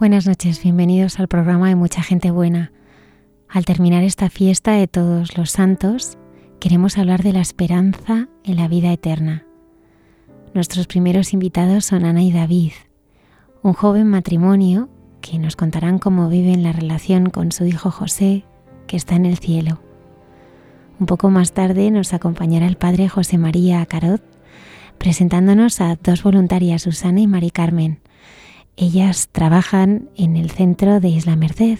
Buenas noches, bienvenidos al programa de Mucha Gente Buena. Al terminar esta fiesta de todos los santos, queremos hablar de la esperanza en la vida eterna. Nuestros primeros invitados son Ana y David, un joven matrimonio que nos contarán cómo viven la relación con su hijo José, que está en el cielo. Un poco más tarde nos acompañará el padre José María Carot, presentándonos a dos voluntarias, Susana y Mari Carmen, ellas trabajan en el centro de Isla Merced.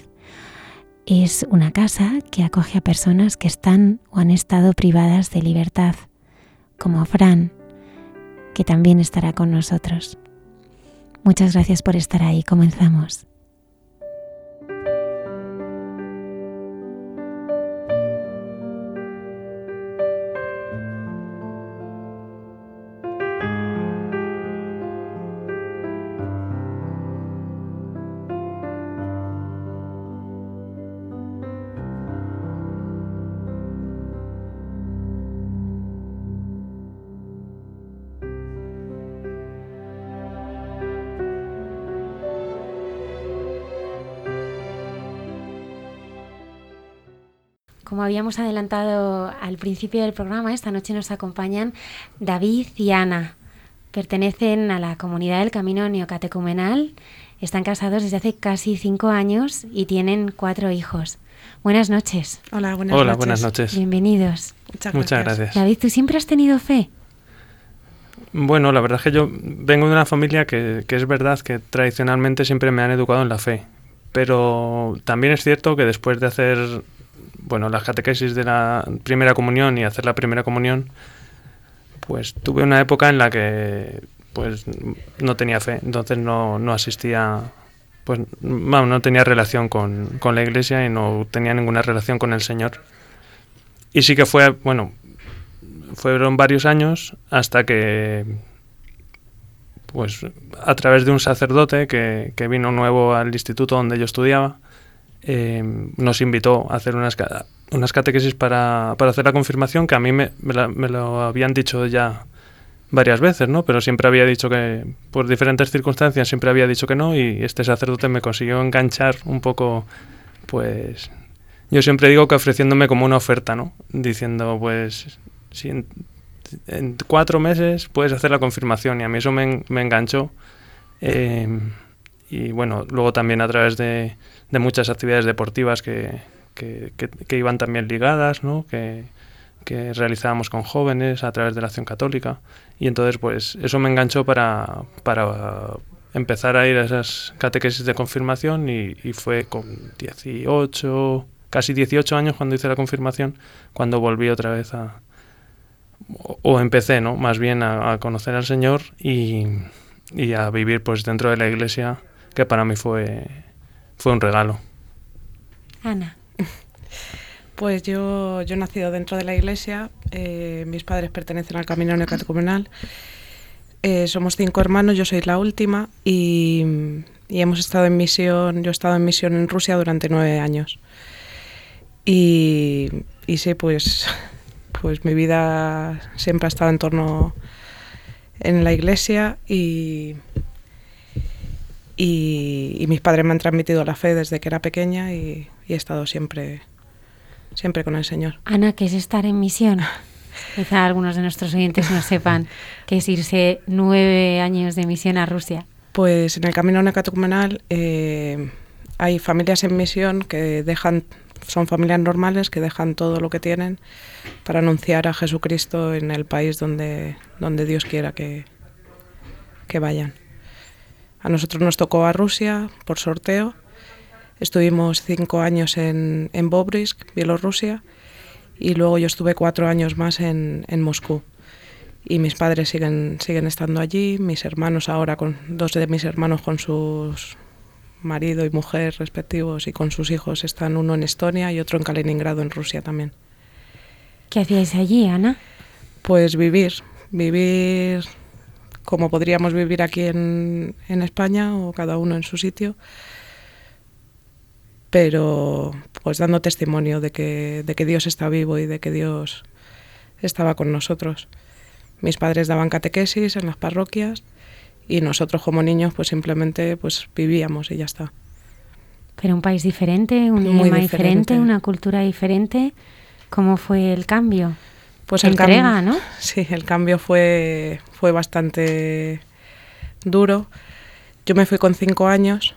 Es una casa que acoge a personas que están o han estado privadas de libertad, como Fran, que también estará con nosotros. Muchas gracias por estar ahí. Comenzamos. Como habíamos adelantado al principio del programa, esta noche nos acompañan David y Ana. Pertenecen a la comunidad del Camino Neocatecumenal, están casados desde hace casi cinco años y tienen cuatro hijos. Buenas noches. Hola, buenas Hola, noches. buenas noches. Bienvenidos. Muchas, Muchas gracias. gracias. David, ¿tú siempre has tenido fe? Bueno, la verdad es que yo vengo de una familia que, que es verdad que tradicionalmente siempre me han educado en la fe. Pero también es cierto que después de hacer bueno, las catequesis de la primera comunión y hacer la primera comunión, pues tuve una época en la que pues no tenía fe, entonces no, no asistía, pues no tenía relación con, con la iglesia y no tenía ninguna relación con el Señor. Y sí que fue, bueno, fueron varios años hasta que, pues a través de un sacerdote que, que vino nuevo al instituto donde yo estudiaba, eh, nos invitó a hacer unas, unas catequesis para, para hacer la confirmación, que a mí me, me lo habían dicho ya varias veces, ¿no? Pero siempre había dicho que, por diferentes circunstancias, siempre había dicho que no, y este sacerdote me consiguió enganchar un poco, pues, yo siempre digo que ofreciéndome como una oferta, ¿no? Diciendo, pues, si en, cuatro meses puedes hacer la confirmación, y a mí eso me, en- me enganchó. Eh, y bueno, luego también a través de, de muchas actividades deportivas que, que, que- que iban también ligadas, ¿no? que, que realizábamos con jóvenes a través de la acción católica. Y entonces, pues eso me enganchó para, para empezar a ir a esas catequesis de confirmación y, fue con 18, casi 18 años cuando hice la confirmación, cuando volví otra vez a... O, o empecé, ¿no? Más bien a, a conocer al Señor y, y a vivir pues dentro de la iglesia, que para mí fue, fue un regalo. Ana. Pues yo, yo he nacido dentro de la iglesia, eh, mis padres pertenecen al Camino Neocatecumenal, eh, somos cinco hermanos, yo soy la última y, y hemos estado en misión, yo he estado en misión en Rusia durante nueve años. Y, y sí, pues, pues mi vida siempre ha estado en torno en la iglesia y, y, y mis padres me han transmitido la fe desde que era pequeña y, y he estado siempre, siempre con el Señor. Ana, ¿qué es estar en misión? Quizá algunos de nuestros oyentes no sepan qué es irse nueve años de misión a Rusia. Pues en el camino necatecumenal eh, hay familias en misión que dejan, son familias normales que dejan todo lo que tienen para anunciar a Jesucristo en el país donde, donde Dios quiera que, que vayan. A nosotros nos tocó a Rusia por sorteo. Estuvimos cinco años en, en Bobrisk, Bielorrusia, y luego yo estuve cuatro años más en, en Moscú y mis padres siguen, siguen estando allí, mis hermanos ahora, con dos de mis hermanos con sus marido y mujer respectivos y con sus hijos están uno en Estonia y otro en Kaliningrado, en Rusia también. ¿Qué hacíais allí, Ana? Pues vivir, vivir como podríamos vivir aquí en, en España o cada uno en su sitio, pero pues dando testimonio de que, de que Dios está vivo y de que Dios estaba con nosotros. Mis padres daban catequesis en las parroquias y nosotros como niños pues simplemente pues vivíamos y ya está. Pero un país diferente, un idioma diferente. una cultura diferente. ¿Cómo fue el cambio? Pues el entrega, ¿no? Sí, el cambio fue, fue bastante duro. Yo me fui con cinco años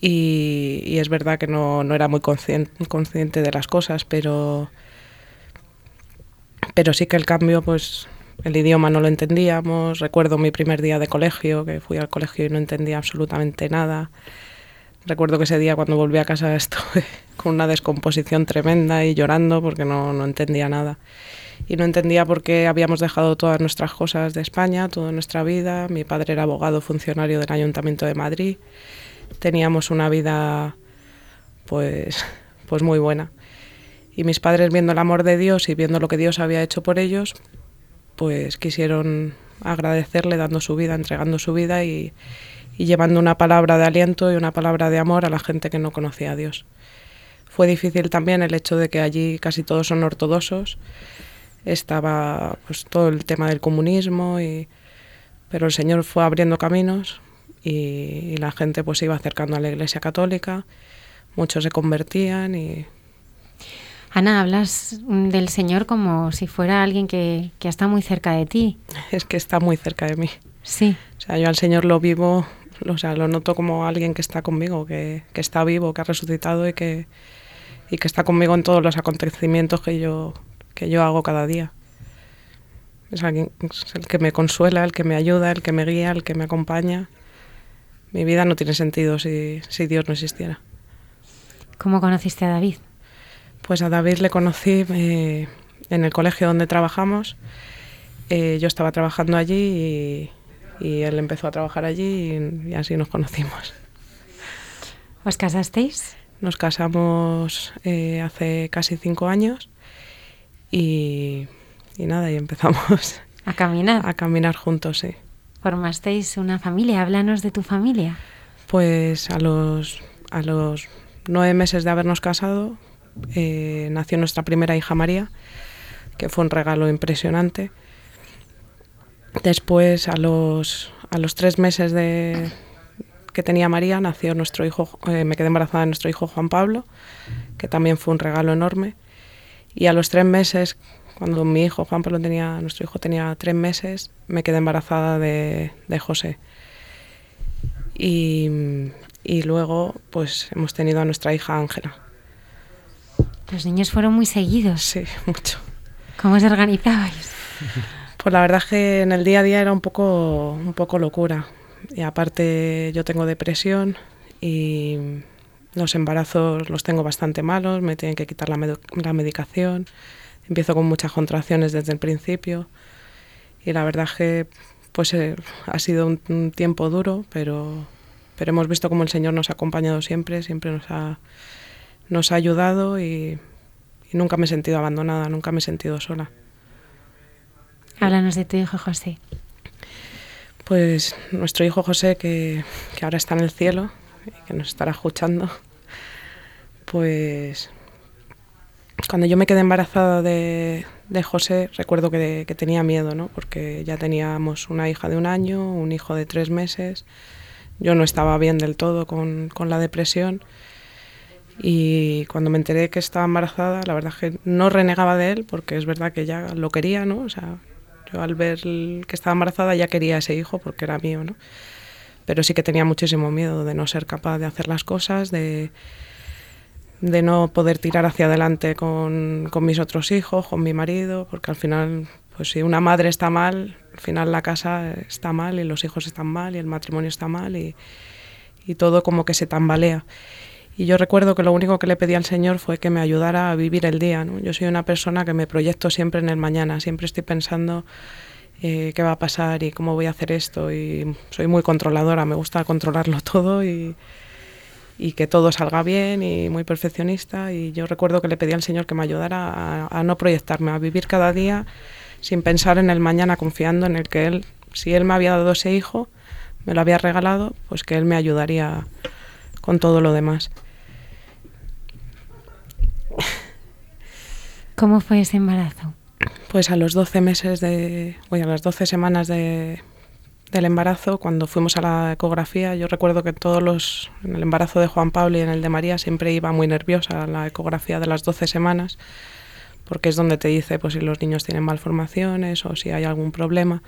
y, y es verdad que no, no era muy consciente, consciente, de las cosas, pero, pero sí que el cambio pues el idioma no lo entendíamos. Recuerdo mi primer día de colegio, que fui al colegio y no entendía absolutamente nada. Recuerdo que ese día cuando volví a casa estuve con una descomposición tremenda y llorando porque no, no entendía nada. Y no entendía por qué habíamos dejado todas nuestras cosas de España, toda nuestra vida. Mi padre era abogado funcionario del Ayuntamiento de Madrid. Teníamos una vida pues, pues muy buena. Y mis padres viendo el amor de Dios y viendo lo que Dios había hecho por ellos, pues quisieron agradecerle dando su vida, entregando su vida y, llevando una palabra de aliento y una palabra de amor a la gente que no conocía a Dios. Fue difícil también el hecho de que allí casi todos son ortodoxos, estaba pues todo el tema del comunismo, y, pero el Señor fue abriendo caminos y, y la gente pues se iba acercando a la Iglesia Católica, muchos se convertían y Ana, hablas del Señor como si fuera alguien que, que está muy cerca de ti. Es que está muy cerca de mí. Sí. O sea, yo al Señor lo vivo, o sea, lo noto como alguien que está conmigo, que, que está vivo, que ha resucitado y que, y que está conmigo en todos los acontecimientos que yo, que yo hago cada día. Es, alguien, es el que me consuela, el que me ayuda, el que me guía, el que me acompaña. Mi vida no tiene sentido si, si Dios no existiera. ¿Cómo conociste a David? Pues a David le conocí eh, en el colegio donde trabajamos. Eh, yo estaba trabajando allí y, él empezó a trabajar allí y, así nos conocimos. ¿Os casasteis? Nos casamos eh, hace casi cinco años y, y nada, y empezamos a caminar. A caminar juntos, sí. ¿Formasteis una familia? Háblanos de tu familia. Pues a los, a los nueve meses de habernos casado, eh, nació nuestra primera hija María, que fue un regalo impresionante. Después, a los, a los tres meses de, que tenía María, nació nuestro hijo, eh, me quedé embarazada de nuestro hijo Juan Pablo, que también fue un regalo enorme. Y a los tres meses, cuando mi hijo Juan Pablo tenía, nuestro hijo tenía tres meses, me quedé embarazada de, de José. Y, y luego, pues hemos tenido a nuestra hija Ángela. Los niños fueron muy seguidos. Sí, mucho. ¿Cómo os organizabais? Pues la verdad es que en el día a día era un poco, un poco locura. Y aparte yo tengo depresión y los embarazos los tengo bastante malos, me tienen que quitar la, la medicación. Empiezo con muchas contracciones desde el principio. Y la verdad es que pues eh, ha sido un, un, tiempo duro, pero, pero hemos visto cómo el Señor nos ha acompañado siempre, siempre nos ha nos ha ayudado y, nunca me he sentido abandonada, nunca me he sentido sola. Háblanos de tu hijo José. Pues nuestro hijo José, que, ahora está en el cielo y que nos estará escuchando, pues cuando yo me quedé embarazada de, José, recuerdo que, tenía miedo, ¿no? Porque ya teníamos una hija de un año, un hijo de tres meses. Yo no estaba bien del todo con, con la depresión y cuando me enteré que estaba embarazada, la verdad es que no renegaba de él, porque es verdad que ya lo quería, ¿no? O sea, yo al ver que estaba embarazada ya quería ese hijo porque era mío, ¿no? Pero sí que tenía muchísimo miedo de no ser capaz de hacer las cosas, de, de no poder tirar hacia adelante con, con, mis otros hijos, con mi marido, porque al final, pues si una madre está mal, al final la casa está mal y los hijos están mal y el matrimonio está mal y, y todo como que se tambalea. Y yo recuerdo que lo único que le pedí al Señor fue que me ayudara a vivir el día. ¿no? Yo soy una persona que me proyecto siempre en el mañana, siempre estoy pensando eh, qué va a pasar y cómo voy a hacer esto. Y soy muy controladora, me gusta controlarlo todo y, que todo salga bien y muy perfeccionista. Y yo recuerdo que le pedí al Señor que me ayudara a no proyectarme, a vivir cada día sin pensar en el mañana, confiando en el que Él, si Él me había dado ese hijo, me lo había regalado, pues que Él me ayudaría con todo lo demás. ¿Cómo fue ese embarazo? Pues a los 12 meses de, oye, a las 12 semanas de, del embarazo, cuando fuimos a la ecografía, yo recuerdo que todos los, en el embarazo de Juan Pablo y en el de María siempre iba muy nerviosa la ecografía de las 12 semanas, porque es donde te dice pues si los niños tienen malformaciones o si hay algún problema.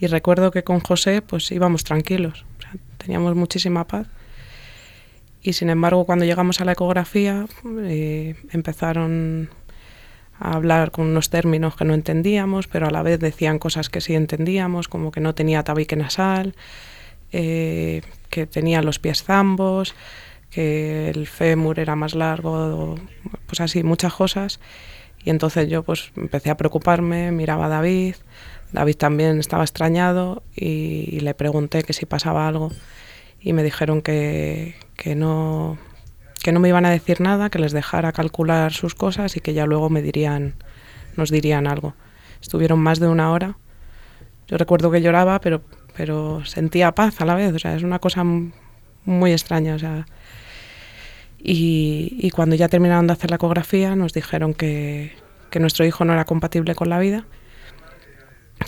Y recuerdo que con José pues íbamos tranquilos, teníamos muchísima paz. Y sin embargo, cuando llegamos a la ecografía, eh, empezaron hablar con unos términos que no entendíamos, pero a la vez decían cosas que sí entendíamos, como que no tenía tabique nasal, eh, que tenía los pies zambos, que el fémur era más largo, pues así, muchas cosas. Y entonces yo pues empecé a preocuparme, miraba a David, David también estaba extrañado y, y le pregunté que si pasaba algo y me dijeron que, que no que no me iban a decir nada, que les dejara calcular sus cosas y que ya luego me dirían, nos dirían algo. Estuvieron más de una hora. Yo recuerdo que lloraba, pero, pero sentía paz a la vez. O sea, es una cosa muy extraña. O sea, y, cuando ya terminaron de hacer la ecografía, nos dijeron que, que nuestro hijo no era compatible con la vida,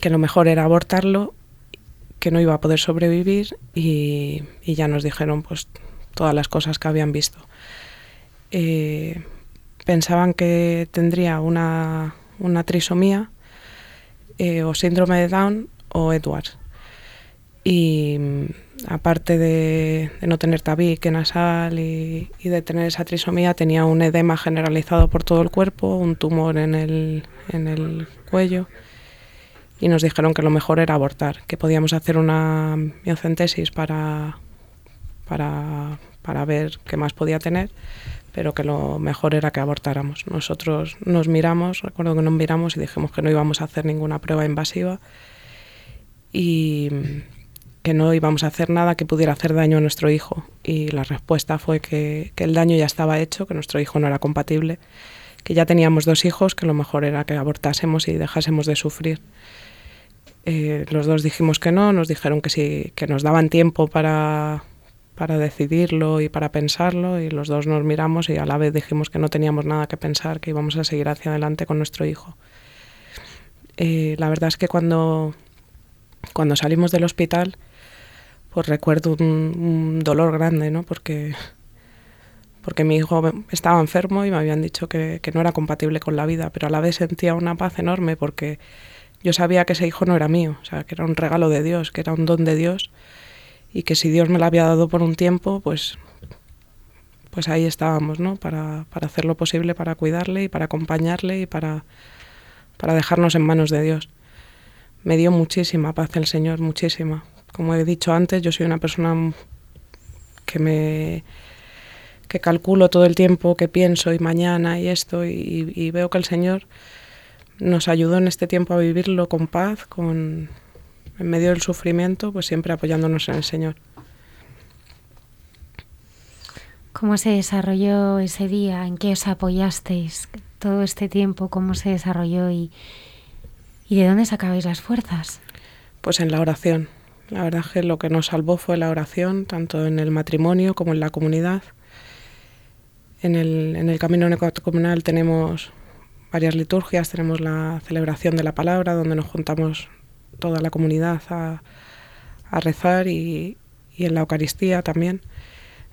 que lo mejor era abortarlo, que no iba a poder sobrevivir y, y ya nos dijeron pues todas las cosas que habían visto. Eh, pensaban que tendría una, una trisomía eh, o síndrome de Down o Edwards. Y mm, aparte de, de, no tener tabique nasal y, y, de tener esa trisomía, tenía un edema generalizado por todo el cuerpo, un tumor en el, en el cuello. Y nos dijeron que lo mejor era abortar, que podíamos hacer una miocentesis para, para, para ver qué más podía tener, pero que lo mejor era que abortáramos. Nosotros nos miramos, recuerdo que nos miramos y dijimos que no íbamos a hacer ninguna prueba invasiva y que no íbamos a hacer nada que pudiera hacer daño a nuestro hijo. Y la respuesta fue que, que el daño ya estaba hecho, que nuestro hijo no era compatible, que ya teníamos dos hijos, que lo mejor era que abortásemos y dejásemos de sufrir. Eh, los dos dijimos que no, nos dijeron que sí, que nos daban tiempo para, para decidirlo y para pensarlo y los dos nos miramos y a la vez dijimos que no teníamos nada que pensar, que íbamos a seguir hacia adelante con nuestro hijo. Eh, la verdad es que cuando, cuando salimos del hospital, pues recuerdo un, un, dolor grande, ¿no? Porque, porque mi hijo estaba enfermo y me habían dicho que, que no era compatible con la vida, pero a la vez sentía una paz enorme porque yo sabía que ese hijo no era mío, o sea, que era un regalo de Dios, que era un don de Dios y que si Dios me la había dado por un tiempo, pues, pues ahí estábamos, ¿no? Para, para hacer lo posible para cuidarle y para acompañarle y para, para dejarnos en manos de Dios. Me dio muchísima paz el Señor, muchísima. Como he dicho antes, yo soy una persona que me que calculo todo el tiempo, que pienso y mañana y esto, y, y veo que el Señor nos ayudó en este tiempo a vivirlo con paz, con, en medio del sufrimiento, pues siempre apoyándonos en el Señor. ¿Cómo se desarrolló ese día? ¿En qué os apoyasteis todo este tiempo? ¿Cómo se desarrolló y, y de dónde sacabais las fuerzas? Pues en la oración. La verdad es que lo que nos salvó fue la oración, tanto en el matrimonio como en la comunidad. En el, en el camino neocatecumenal tenemos varias liturgias, tenemos la celebración de la palabra, donde nos juntamos toda la comunidad a, rezar y, en la Eucaristía también,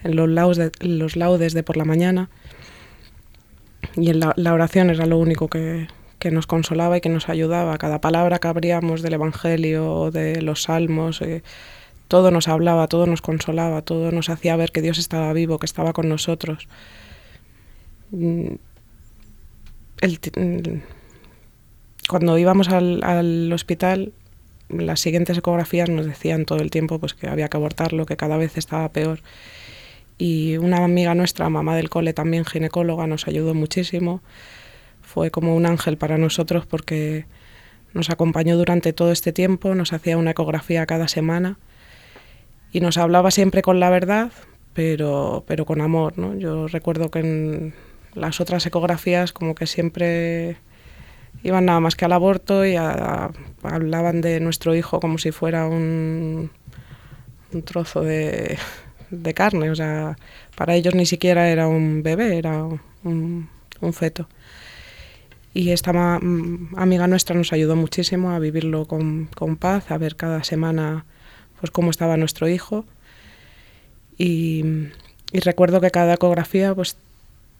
en los laudes, de, los laudes de por la mañana. Y en la, oración era lo único que, nos consolaba y que nos ayudaba. Cada palabra que abríamos del Evangelio de los salmos, eh, todo nos hablaba, todo nos consolaba, todo nos hacía ver que Dios estaba vivo, que estaba con nosotros. Mm, cuando íbamos al, hospital, las siguientes ecografías nos decían todo el tiempo pues, que había que abortarlo, que cada vez estaba peor. Y una amiga nuestra, mamá del cole, también ginecóloga, nos ayudó muchísimo. Fue como un ángel para nosotros porque nos acompañó durante todo este tiempo, nos hacía una ecografía cada semana y nos hablaba siempre con la verdad, pero, pero con amor. ¿no? Yo recuerdo que en las otras ecografías como que siempre iban nada más que al aborto y hablaban de nuestro hijo como si fuera un, un trozo de, de, carne. O sea, para ellos ni siquiera era un bebé, era un, un feto. Y esta amiga nuestra nos ayudó muchísimo a vivirlo con, con paz, a ver cada semana pues cómo estaba nuestro hijo. Y, recuerdo que cada ecografía pues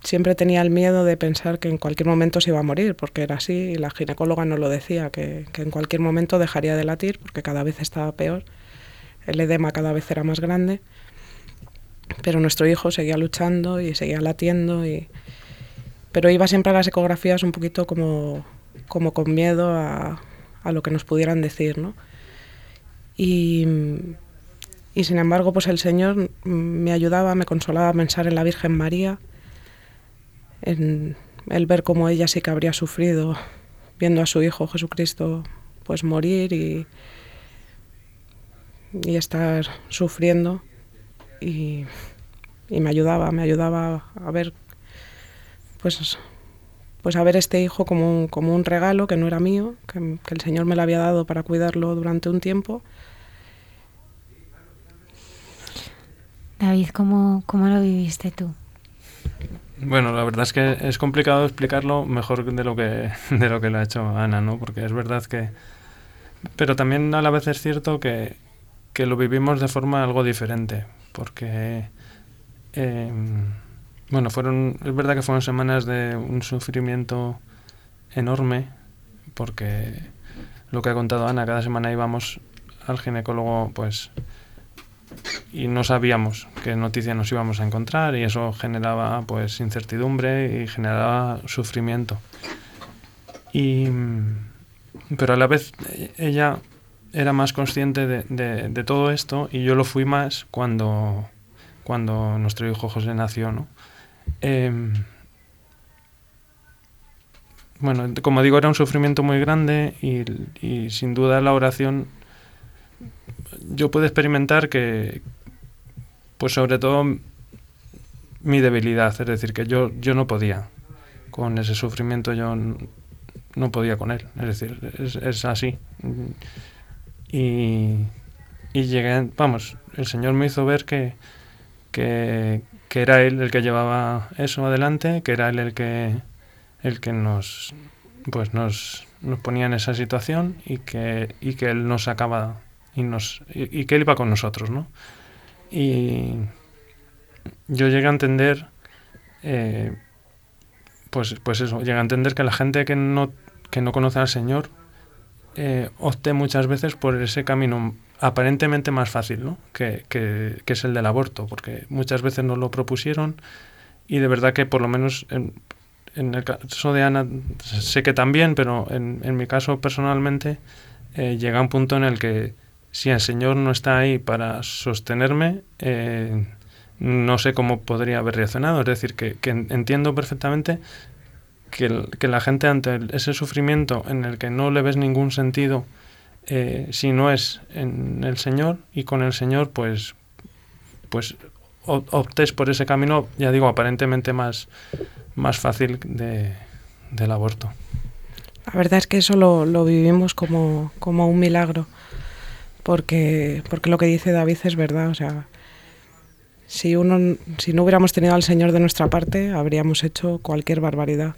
siempre tenía el miedo de pensar que en cualquier momento se iba a morir, porque era así, y la ginecóloga nos lo decía, que, que en cualquier momento dejaría de latir porque cada vez estaba peor, el edema cada vez era más grande, pero nuestro hijo seguía luchando y seguía latiendo y, pero iba siempre a las ecografías un poquito como, como con miedo a, a lo que nos pudieran decir, ¿no? Y, y, sin embargo, pues el Señor me ayudaba, me consolaba a pensar en la Virgen María, en el ver cómo ella sí que habría sufrido viendo a su Hijo Jesucristo pues morir y, y estar sufriendo y, y me ayudaba, me ayudaba a ver pues, pues a ver este hijo como un, como un regalo que no era mío, que, el Señor me lo había dado para cuidarlo durante un tiempo. David, ¿cómo, cómo lo viviste tú? Bueno, la verdad es que es complicado explicarlo mejor de lo que de lo que lo ha hecho Ana, ¿no? Porque es verdad que pero también a la vez es cierto que, que lo vivimos de forma algo diferente, porque eh, bueno, fueron, es verdad que fueron semanas de un sufrimiento enorme, porque lo que ha contado Ana, cada semana íbamos al ginecólogo, pues, y no sabíamos qué noticia nos íbamos a encontrar, y eso generaba, pues, incertidumbre y generaba sufrimiento. Y, pero a la vez ella era más consciente de todo esto, y yo lo fui más cuando, cuando nuestro hijo José nació, ¿no? Em, bueno, como digo, era un sufrimiento muy grande y, sin duda la oración yo puedo experimentar que, pues sobre todo mi debilidad, es decir, que yo, yo no podía con ese sufrimiento, yo no podía con él, es decir, es, así. Y, y llegué, vamos, el Señor me hizo ver que, que, que era él el que llevaba eso adelante, que era él el que el que nos pues nos, nos ponía en esa situación y que, y que él nos sacaba y nos y, que él iba con nosotros, ¿no? Y yo llegué a entender eh, pues, pues eso, llegué a entender que la gente que no, que no conoce al Señor eh, opte muchas veces por ese camino aparentemente más fácil, ¿no? que, que, es el del aborto, porque muchas veces nos lo propusieron y de verdad que por lo menos en, en el caso de Ana sé que también, pero en, en mi caso personalmente eh, llega un punto en el que si el Señor no está ahí para sostenerme, eh, no sé cómo podría haber reaccionado. Es decir, que, entiendo perfectamente que, la gente ante ese sufrimiento en el que no le ves ningún sentido eh, si no es en el Señor y con el Señor, pues, pues optes por ese camino, ya digo, aparentemente más, más fácil de, del aborto. La verdad es que eso lo, lo vivimos como, como, un milagro, porque, porque lo que dice David es verdad, o sea, si, uno, si no hubiéramos tenido al Señor de nuestra parte, habríamos hecho cualquier barbaridad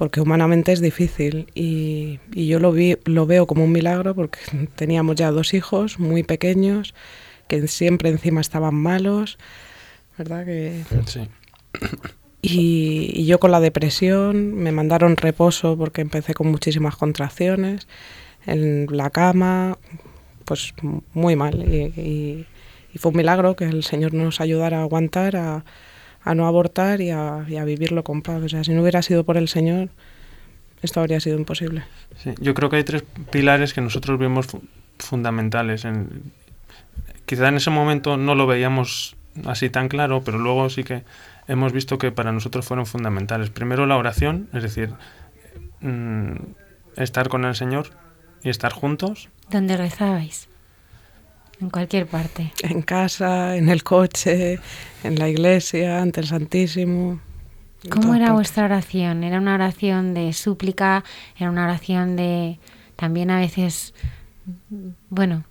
porque humanamente es difícil y, y yo lo, vi, lo veo como un milagro porque teníamos ya dos hijos muy pequeños que siempre encima estaban malos, ¿verdad? Que... Sí. Y, y, yo con la depresión me mandaron reposo porque empecé con muchísimas contracciones en la cama, pues muy mal y, fue un milagro que el Señor nos ayudara a aguantar, a, no abortar y a, vivirlo con paz. O sea, si no hubiera sido por el Señor, esto habría sido imposible. yo creo que hay tres pilares que nosotros vemos fundamentales. En, quizá en ese momento no lo veíamos así tan claro, pero luego sí que hemos visto que para nosotros fueron fundamentales. Primero la oración, es decir, mm, estar con el Señor y estar juntos. ¿Dónde rezabais? En cualquier parte. En casa, en el coche, en la iglesia, ante el Santísimo. ¿Cómo era vuestra oración? ¿Era una oración de súplica? ¿Era una oración de también a veces, bueno,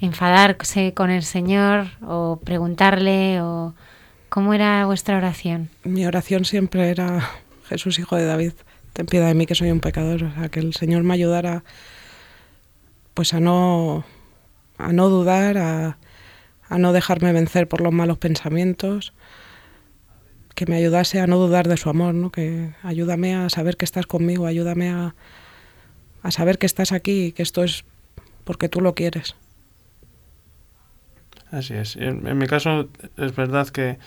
enfadarse con el Señor o preguntarle o cómo era vuestra oración? Mi oración siempre era Jesús, hijo de David, ten piedad de mí que soy un pecador, o sea, que el Señor me ayudara pues a no a no dudar, a, a no dejarme vencer por los malos pensamientos, que me ayudase a no dudar de su amor, ¿no? Que ayúdame a saber que estás conmigo, ayúdame a, a saber que estás aquí y que esto es porque tú lo quieres. Así es. En, mi caso es verdad que,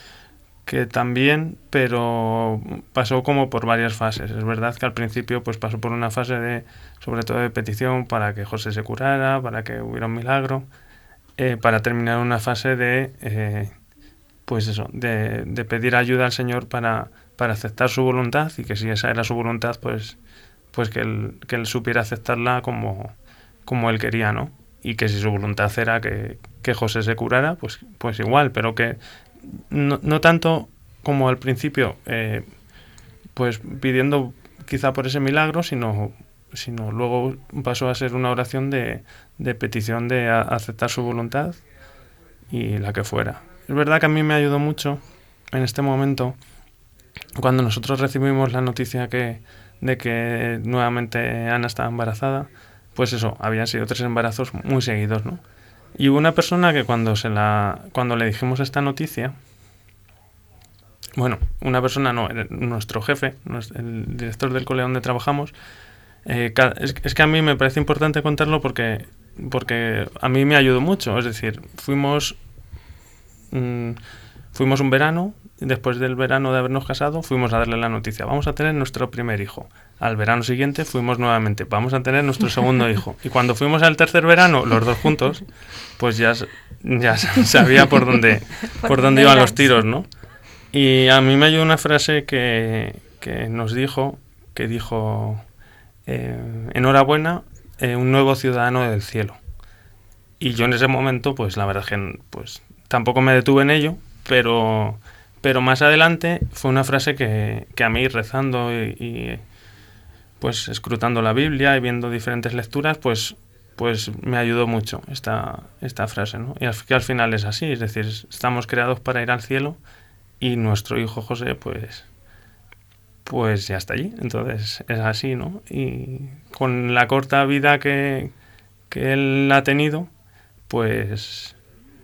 que, también, pero pasó como por varias fases. Es verdad que al principio pues pasó por una fase de, sobre todo de petición para que José se curara, para que hubiera un milagro, eh, para terminar una fase de, eh, pues eso, de, de, pedir ayuda al Señor para, para aceptar su voluntad y que si esa era su voluntad, pues, pues que, él, que él supiera aceptarla como, como él quería, ¿no? y que si su voluntad era que, que José se curara, pues, pues igual, pero que no, no tanto como al principio, eh, pues pidiendo quizá por ese milagro, sino, sino luego pasó a ser una oración de, de petición de aceptar su voluntad y la que fuera. Es verdad que a mí me ayudó mucho en este momento cuando nosotros recibimos la noticia que, de que nuevamente Ana estaba embarazada pues eso, habían sido tres embarazos muy seguidos, ¿no? Y hubo una persona que cuando, se la, cuando le dijimos esta noticia, bueno, una persona no, nuestro jefe, el director del colegio donde trabajamos, eh, es, que a mí me parece importante contarlo porque, porque a mí me ayudó mucho. Es decir, fuimos, mm, fuimos un verano, después del verano de habernos casado, fuimos a darle la noticia, vamos a tener nuestro primer hijo. Al verano siguiente fuimos nuevamente, vamos a tener nuestro segundo hijo. Y cuando fuimos al tercer verano, los dos juntos, pues ya, ya sabía por dónde, por dónde iban los tiros, ¿no? Y a mí me ayudó una frase que, que nos dijo, que dijo, eh, enhorabuena, eh, un nuevo ciudadano del cielo. Y yo en ese momento, pues la verdad que pues, tampoco me detuve en ello, pero pero más adelante fue una frase que, que a mí rezando y, pues escrutando la Biblia y viendo diferentes lecturas, pues, pues me ayudó mucho esta, esta frase. ¿no? Y que al final es así, es decir, estamos creados para ir al cielo y nuestro hijo José pues, pues ya está allí. Entonces es así, ¿no? Y con la corta vida que, que él ha tenido, pues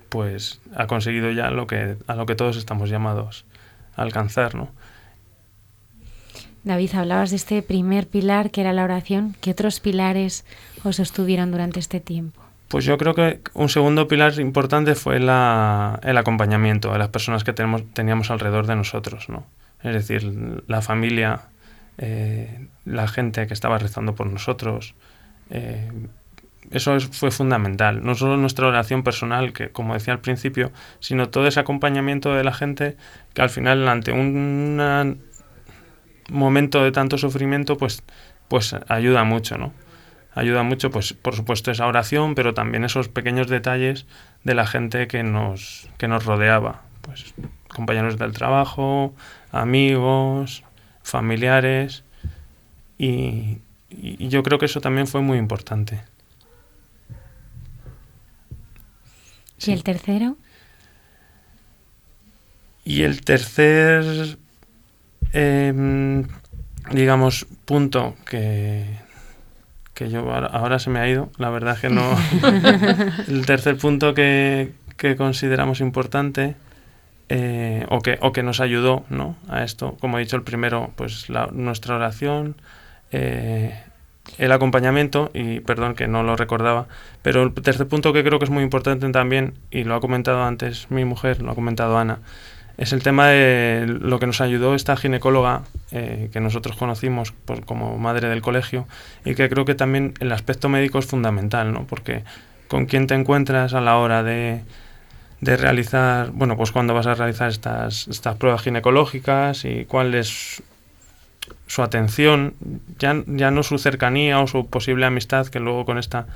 pues ha conseguido ya lo que, a lo que todos estamos llamados a alcanzar, ¿no? David, hablabas de este primer pilar que era la oración. ¿Qué otros pilares os sostuvieron durante este tiempo? Pues yo creo que un segundo pilar importante fue la, el acompañamiento de las personas que tenemos, teníamos alrededor de nosotros, ¿no? Es decir, la familia, eh, la gente que estaba rezando por nosotros, eh, eso fue fundamental. No solo nuestra oración personal, que como decía al principio, sino todo ese acompañamiento de la gente que al final ante un momento de tanto sufrimiento, pues, pues ayuda mucho, ¿no? Ayuda mucho, pues por supuesto esa oración, pero también esos pequeños detalles de la gente que nos, que nos rodeaba. Pues compañeros del trabajo, amigos, familiares. y yo creo que eso también fue muy importante. ¿Y el tercero? Y el tercer, em, digamos, punto que, que yo ahora, se me ha ido, la verdad es que no. el tercer punto que, que consideramos importante eh, o, que, o que nos ayudó ¿no? a esto, como he dicho, el primero, pues la, nuestra oración, eh, el acompañamiento, y perdón que no lo recordaba, pero el tercer punto que creo que es muy importante también, y lo ha comentado antes mi mujer, lo ha comentado Ana, es el tema de lo que nos ayudó esta ginecóloga eh, que nosotros conocimos por, como madre del colegio y que creo que también el aspecto médico es fundamental, ¿no? Porque con quién te encuentras a la hora de, de realizar, bueno, pues cuando vas a realizar estas, estas pruebas ginecológicas y cuál es su atención, ya, ya no su cercanía o su posible amistad que luego con esta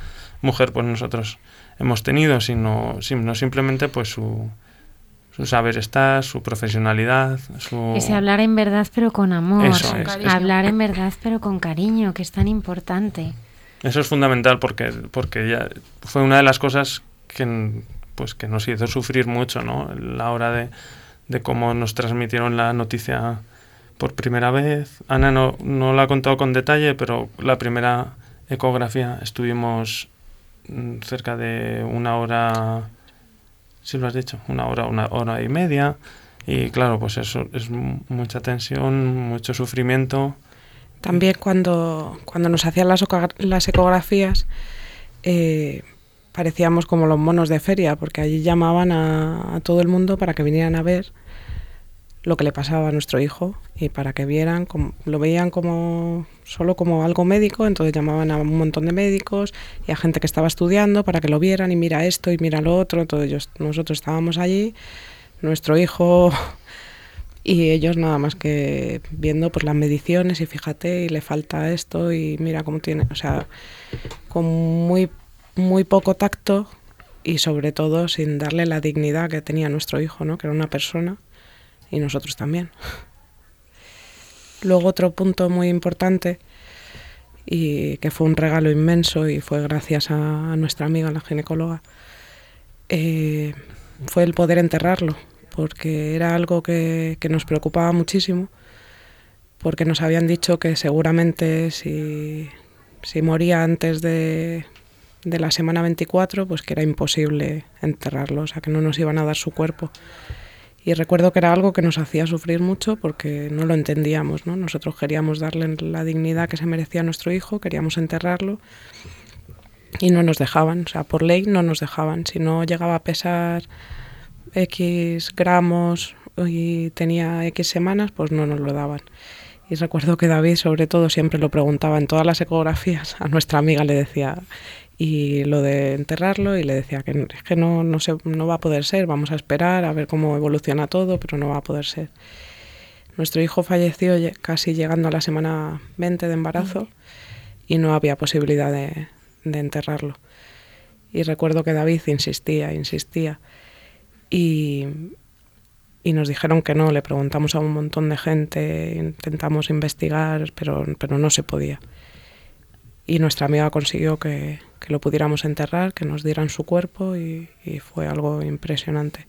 mujer pues nosotros hemos tenido, sino, sino simplemente pues su, su saber estar, su profesionalidad, su... Ese hablar en verdad pero con amor, Eso es. hablar en verdad pero con cariño, que es tan importante. Eso es fundamental porque, porque ya fue una de las cosas que, pues, que nos hizo sufrir mucho, ¿no? La hora de, de cómo nos transmitieron la noticia por primera vez. Ana no, no la ha contado con detalle, pero la primera ecografía estuvimos mm, cerca de una hora, si lo has dicho, una hora, una hora y media. Y claro, pues eso es mu- mucha tensión, mucho sufrimiento. También cuando, cuando nos hacían las, las ecografías, eh, parecíamos como los monos de feria, porque allí llamaban a, a todo el mundo para que vinieran a ver lo que le pasaba a nuestro hijo y para que vieran, como, lo veían como solo como algo médico, entonces llamaban a un montón de médicos y a gente que estaba estudiando para que lo vieran y mira esto y mira lo otro, entonces ellos- nosotros estábamos allí, nuestro hijo y ellos nada más que viendo pues las mediciones y fíjate y le falta esto y mira cómo tiene, o sea, con muy muy poco tacto y sobre todo sin darle la dignidad que tenía nuestro hijo, ¿no? Que era una persona y nosotros también. Luego otro punto muy importante y que fue un regalo inmenso y fue gracias a, nuestra amiga la ginecóloga eh, fue el poder enterrarlo porque era algo que, que nos preocupaba muchísimo porque nos habían dicho que seguramente si, si moría antes de, de la semana 24 pues que era imposible enterrarlo, o sea que no nos iban a dar su cuerpo. Y recuerdo que era algo que nos hacía sufrir mucho porque no lo entendíamos, ¿no? Nosotros queríamos darle la dignidad que se merecía a nuestro hijo, queríamos enterrarlo y no nos dejaban, o sea, por ley no nos dejaban. Si no llegaba a pesar X gramos y tenía X semanas, pues no nos lo daban. Y recuerdo que David, sobre todo, siempre lo preguntaba en todas las ecografías. A nuestra amiga le decía, y lo de enterrarlo, y le decía que, es que no, no, se, no va a poder ser, vamos a esperar a ver cómo evoluciona todo, pero no va a poder ser. Nuestro hijo falleció lle- casi llegando a la semana 20 de embarazo y no había posibilidad de, de enterrarlo. Y recuerdo que David insistía, insistía. Y, y nos dijeron que no, le preguntamos a un montón de gente, intentamos investigar, pero, pero no se podía. Y nuestra amiga consiguió que, que lo pudiéramos enterrar, que nos dieran su cuerpo y, y fue algo impresionante.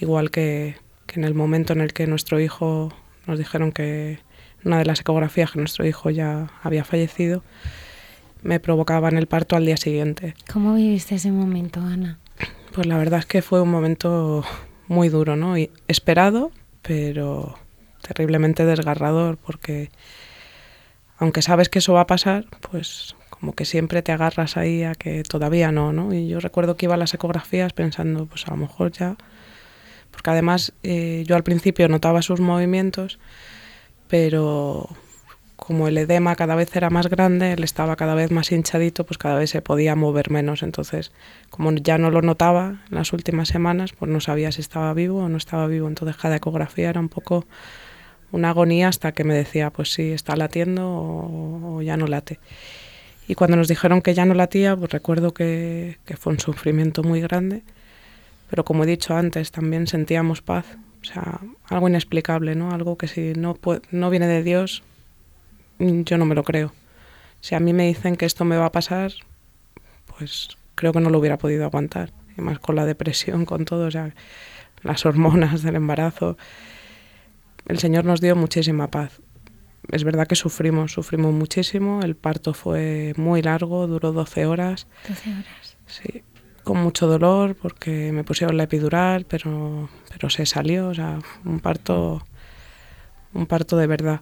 Igual que, que en el momento en el que nuestro hijo nos dijeron que una de las ecografías que nuestro hijo ya había fallecido, me provocaban el parto al día siguiente. ¿Cómo viviste ese momento, Ana? Pues la verdad es que fue un momento muy duro, ¿no? Y esperado, pero terriblemente desgarrador, porque aunque sabes que eso va a pasar, pues como que siempre te agarras ahí a que todavía no, ¿no? Y yo recuerdo que iba a las ecografías pensando, pues a lo mejor ya, porque además eh, yo al principio notaba sus movimientos, pero como el edema cada vez era más grande, él estaba cada vez más hinchadito, pues cada vez se podía mover menos. Entonces, como ya no lo notaba en las últimas semanas, pues no sabía si estaba vivo o no estaba vivo. Entonces cada ecografía era un poco una agonía hasta que me decía, pues sí, está latiendo o, ya no late. Y cuando nos dijeron que ya no latía, pues recuerdo que, fue un sufrimiento muy grande. Pero como he dicho antes, también sentíamos paz. O sea, algo inexplicable, ¿no? Algo que si no, no viene de Dios, yo no me lo creo. Si a mí me dicen que esto me va a pasar, pues creo que no lo hubiera podido aguantar. Y más con la depresión, con todo, o sea, las hormonas del embarazo. El Señor nos dio muchísima paz. Es verdad que sufrimos, sufrimos muchísimo. El parto fue muy largo, duró 12 horas. 12 horas. Sí, con mucho dolor porque me pusieron la epidural, pero, pero se salió, o sea, un parto, un parto de verdad.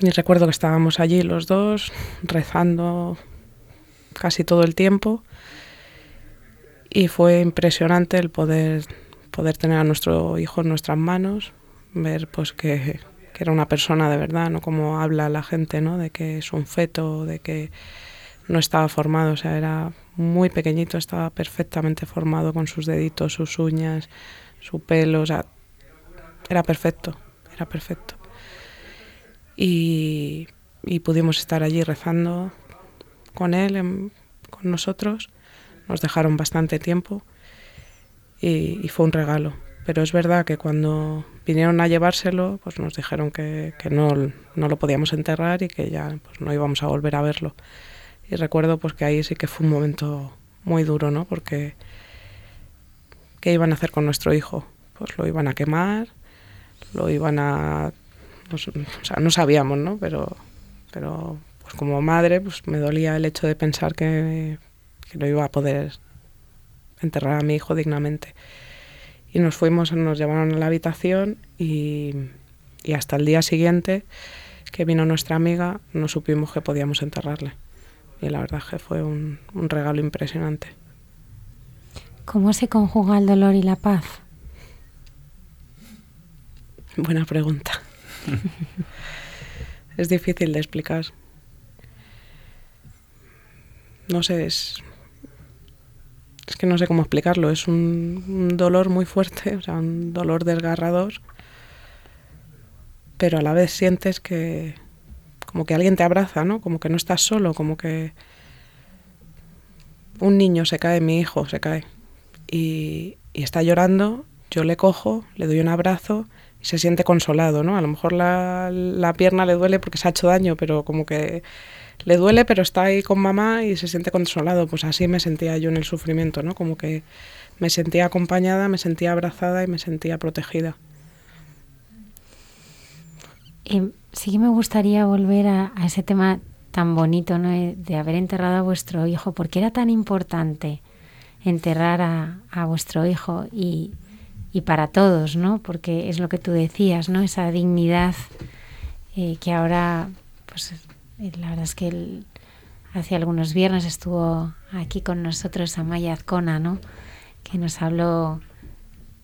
y recuerdo que estábamos allí los dos rezando casi todo el tiempo y fue impresionante el poder poder tener a nuestro hijo en nuestras manos, ver pues que, que, era una persona de verdad, no como habla la gente, ¿no? De que es un feto, de que no estaba formado, o sea, era muy pequeñito, estaba perfectamente formado con sus deditos, sus uñas, su pelo, o era perfecto, era perfecto. Y, y pudimos estar allí rezando con él, con nosotros, nos dejaron bastante tiempo y, fue un regalo. Pero es verdad que cuando vinieron a llevárselo, pues nos dijeron que, que no, no, lo podíamos enterrar y que ya pues, no íbamos a volver a verlo. Y recuerdo pues que ahí sí que fue un momento muy duro, ¿no? Porque ¿qué iban a hacer con nuestro hijo? Pues lo iban a quemar, lo iban a... O sea, no sabíamos, ¿no? Pero, pero pues como madre pues me dolía el hecho de pensar que, que no iba a poder enterrar a mi hijo dignamente. Y nos fuimos, nos llevaron a la habitación y, y hasta el día siguiente que vino nuestra amiga no supimos que podíamos enterrarle. Y la verdad que fue un, un regalo impresionante. ¿Cómo se conjuga el dolor y la paz? Buena pregunta. es difícil de explicar. No sé, es, es que no sé cómo explicarlo, es un, dolor muy fuerte, o sea, un dolor desgarrador, pero a la vez sientes que como que alguien te abraza, ¿no? Como que no estás solo, como que un niño se cae, mi hijo se cae, y, y está llorando, yo le cojo, le doy un abrazo y se siente consolado, ¿no? A lo mejor la, la pierna le duele porque se ha hecho daño, pero como que le duele, pero está ahí con mamá y se siente consolado. Pues así me sentía yo en el sufrimiento, ¿no? Como que me sentía acompañada, me sentía abrazada y me sentía protegida. Y sí que me gustaría volver a, ese tema tan bonito, ¿no? De haber enterrado a vuestro hijo. ¿Por qué era tan importante enterrar a, vuestro hijo? Y, y, para todos, ¿no? Porque es lo que tú decías, ¿no? Esa dignidad eh, que ahora pues la verdad es que hace algunos viernes estuvo aquí con nosotros Amaya Azcona, ¿no? que nos habló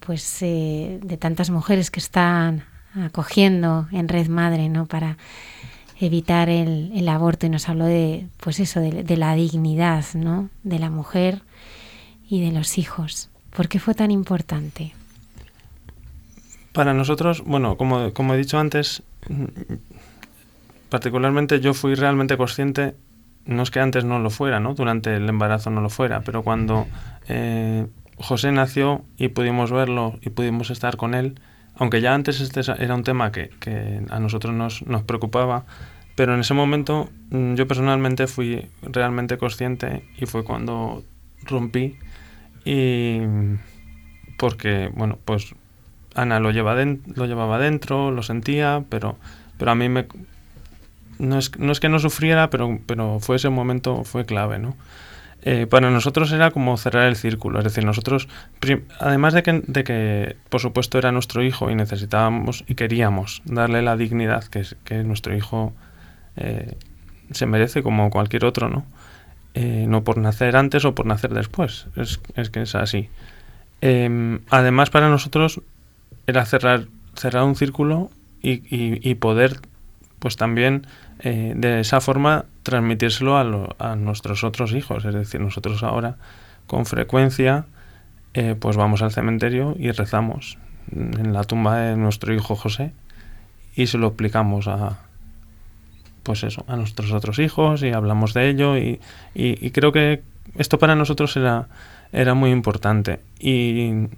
pues eh, de tantas mujeres que están acogiendo en Red Madre ¿no? para evitar el, aborto y nos habló de pues eso de, la dignidad ¿no? de la mujer y de los hijos. ¿Por qué fue tan importante? Para nosotros, bueno, como, como he dicho antes, particularmente yo fui realmente consciente, no es que antes no lo fuera, ¿no? Durante el embarazo no lo fuera, pero cuando eh, José nació y pudimos verlo y pudimos estar con él, aunque ya antes este era un tema que, que a nosotros nos, nos, preocupaba, pero en ese momento mm, yo personalmente fui realmente consciente y fue cuando rompí y porque, bueno, pues Ana lo, lleva lo llevaba dentro, lo sentía, pero, pero a mí me, no es, no es que no sufriera, pero, pero fue ese momento, fue clave, ¿no? Eh, para nosotros era como cerrar el círculo, es decir, nosotros, además de que, de que, por supuesto era nuestro hijo y necesitábamos y queríamos darle la dignidad que, que nuestro hijo eh, se merece como cualquier otro, ¿no? Eh, no por nacer antes o por nacer después, es, es que es así. Em, además para nosotros era cerrar, cerrar un círculo y, y, y poder pues también eh, de esa forma transmitírselo a, nuestros otros hijos. Es decir, nosotros ahora con frecuencia eh, pues vamos al cementerio y rezamos en la tumba de nuestro hijo José y se lo explicamos a pues eso, a nuestros otros hijos y hablamos de ello y, y, creo que esto para nosotros era, era muy importante y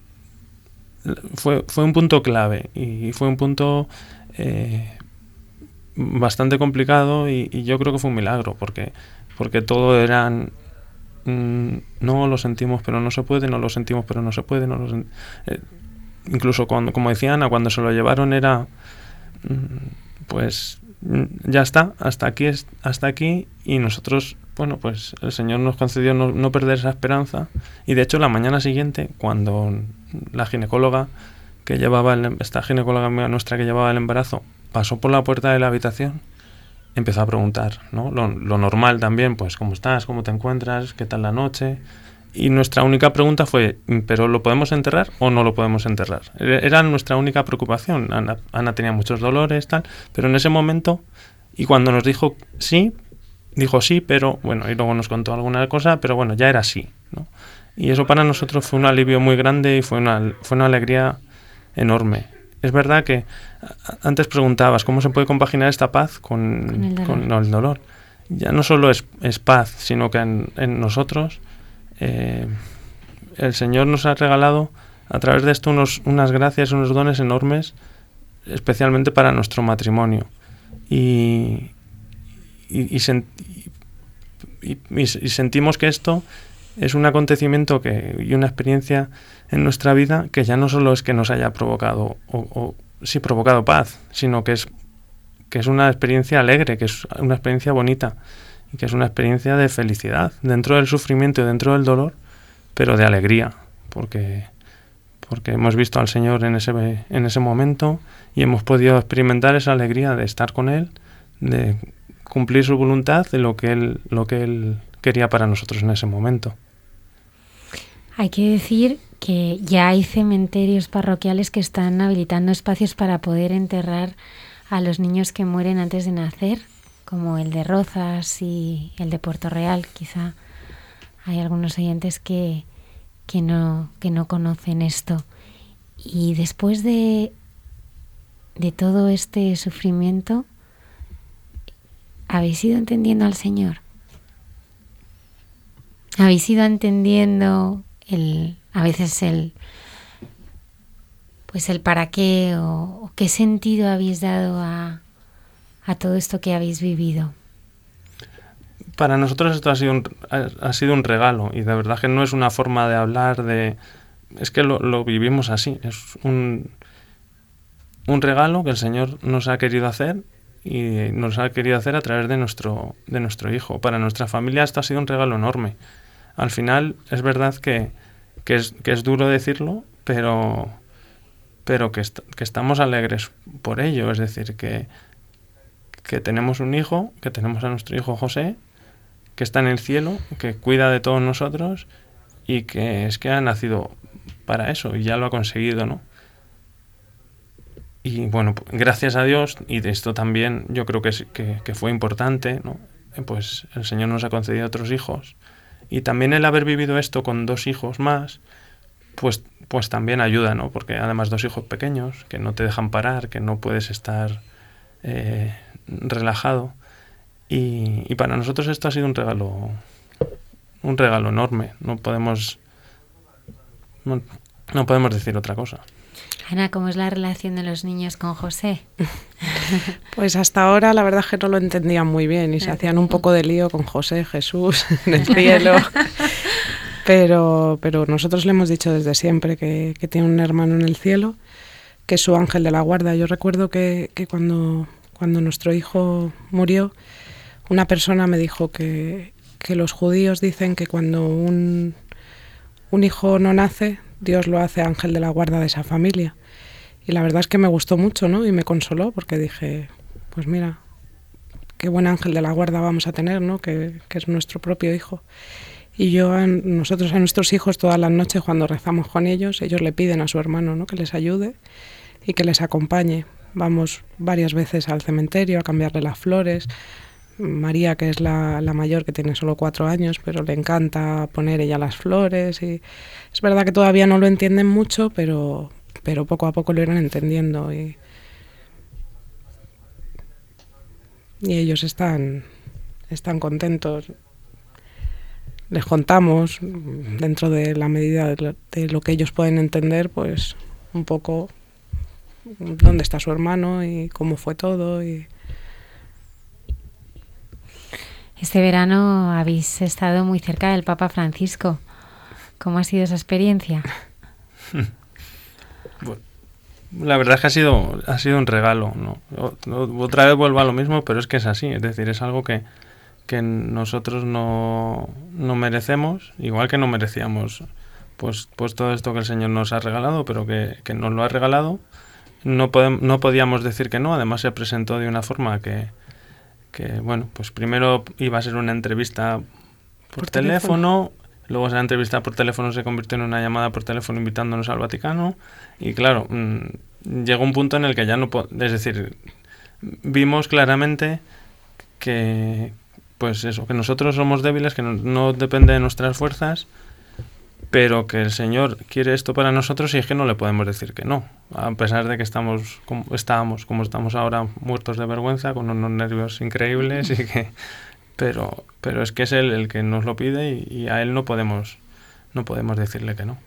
fue, fue un punto clave y fue un punto eh, bastante complicado y, yo creo que fue un milagro porque, porque todo eran mm, no lo sentimos pero no se puede, no lo sentimos pero no se puede, no lo eh, incluso cuando, como decía Ana, cuando se lo llevaron era mm, pues mm, ya está, hasta aquí es, hasta aquí y nosotros, bueno, pues el Señor nos concedió no, no perder esa esperanza y de hecho la mañana siguiente cuando la ginecóloga que llevaba el, esta ginecóloga nuestra que llevaba el embarazo pasó por la puerta de la habitación empezó a preguntar, ¿no? Lo, lo normal también, pues, ¿cómo estás? ¿Cómo te encuentras? ¿Qué tal la noche? Y nuestra única pregunta fue, ¿pero lo podemos enterrar o no lo podemos enterrar? E-, era nuestra única preocupación. Ana, Ana, tenía muchos dolores, tal, pero en ese momento, y cuando nos dijo sí, dijo sí, pero bueno, y luego nos contó alguna cosa, pero bueno, ya era sí, ¿no? Y eso para nosotros fue un alivio muy grande y fue una, fue una alegría enorme. Es verdad que antes preguntabas cómo se puede compaginar esta paz con, con, el, dolor. Con el, dolor. Ya no solo es, es paz, sino que en, en nosotros eh, el Señor nos ha regalado a través de esto unos, unas gracias, unos dones enormes, especialmente para nuestro matrimonio. Y, y, y, sent, y, sentimos que esto es un acontecimiento que, y una experiencia en nuestra vida que ya no solo es que nos haya provocado, o, o sí provocado paz, sino que es, que es una experiencia alegre, que es una experiencia bonita y que es una experiencia de felicidad, dentro del sufrimiento y dentro del dolor, pero de alegría, porque, porque hemos visto al Señor en ese, en ese momento y hemos podido experimentar esa alegría de estar con Él, de cumplir su voluntad, de lo que Él, lo que él quería para nosotros en ese momento. Hay que decir que ya hay cementerios parroquiales que están habilitando espacios para poder enterrar a los niños que mueren antes de nacer como el de Rozas y el de Puerto Real. Quizá hay algunos oyentes que, que, no, que no conocen esto. Y después de, de todo este sufrimiento, ¿habéis ido entendiendo al Señor? ¿Habéis ido entendiendo el, a veces el, pues el para qué o, qué sentido habéis dado a, a todo esto que habéis vivido? Para nosotros esto ha sido un, ha, sido un regalo y de verdad que no es una forma de hablar de... Es que lo, lo vivimos así, es un, un regalo que el Señor nos ha querido hacer y nos ha querido hacer a través de nuestro, de nuestro hijo. Para nuestra familia esto ha sido un regalo enorme. Al final es verdad que, que, es, que es duro decirlo, pero, pero que, que estamos alegres por ello. Es decir, que, que tenemos un hijo, que tenemos a nuestro hijo José, que está en el cielo, que cuida de todos nosotros y que es que ha nacido para eso y ya lo ha conseguido, ¿no? Y bueno, gracias a Dios, y de esto también yo creo que, que, que fue importante, ¿no? Pues el Señor nos ha concedido otros hijos. Y también el haber vivido esto con dos hijos más, pues, pues también ayuda, ¿no? Porque además dos hijos pequeños, que no te dejan parar, que no puedes estar eh, relajado. Y, y, para nosotros esto ha sido un regalo, un regalo enorme. No podemos, no, no podemos decir otra cosa. Ana, ¿cómo es la relación de los niños con José? Pues hasta ahora la verdad es que no lo entendían muy bien y se hacían un poco de lío con José, Jesús en el cielo. Pero, pero nosotros le hemos dicho desde siempre que, tiene un hermano en el cielo, que es su ángel de la guarda. Yo recuerdo que, que cuando cuando nuestro hijo murió, una persona me dijo que, que los judíos dicen que cuando un, un hijo no nace, Dios lo hace ángel de la guarda de esa familia. Y la verdad es que me gustó mucho, ¿no? Y me consoló porque dije, pues mira, qué buen ángel de la guarda vamos a tener, ¿no? Que, es nuestro propio hijo. Y yo, a nosotros, a nuestros hijos, todas las noches cuando rezamos con ellos, ellos le piden a su hermano, ¿no? Que les ayude y que les acompañe. Vamos varias veces al cementerio a cambiarle las flores. María, que es la, la, mayor, que tiene solo cuatro años, pero le encanta poner ella las flores. Y es verdad que todavía no lo entienden mucho, pero, pero poco a poco lo irán entendiendo. Y, y ellos están, están contentos. Les contamos, dentro de la medida de lo, de lo que ellos pueden entender, pues un poco dónde está su hermano y cómo fue todo. Y... Este verano habéis estado muy cerca del Papa Francisco. ¿Cómo ha sido esa experiencia? La verdad es que ha sido, ha sido un regalo. ¿no? Otra vez vuelvo a lo mismo, pero es que es así. Es decir, es algo que, que nosotros no, no merecemos, igual que no merecíamos pues, pues todo esto que el Señor nos ha regalado, pero que, que nos lo ha regalado no, podemos, no podíamos decir que no, además se presentó de una forma que, que bueno, pues primero iba a ser una entrevista por, teléfono, luego esa entrevista por teléfono se convirtió en una llamada por teléfono invitándonos al Vaticano. Y claro, mm, llegó un punto en el que ya no, es decir, vimos claramente que pues eso, que nosotros somos débiles, que no, no depende de nuestras fuerzas pero que el Señor quiere esto para nosotros y es que no le podemos decir que no, a pesar de que estamos como, estábamos como estamos ahora muertos de vergüenza, con unos nervios increíbles y que pero pero es que es él el que nos lo pide y, a él no podemos no podemos decirle que no.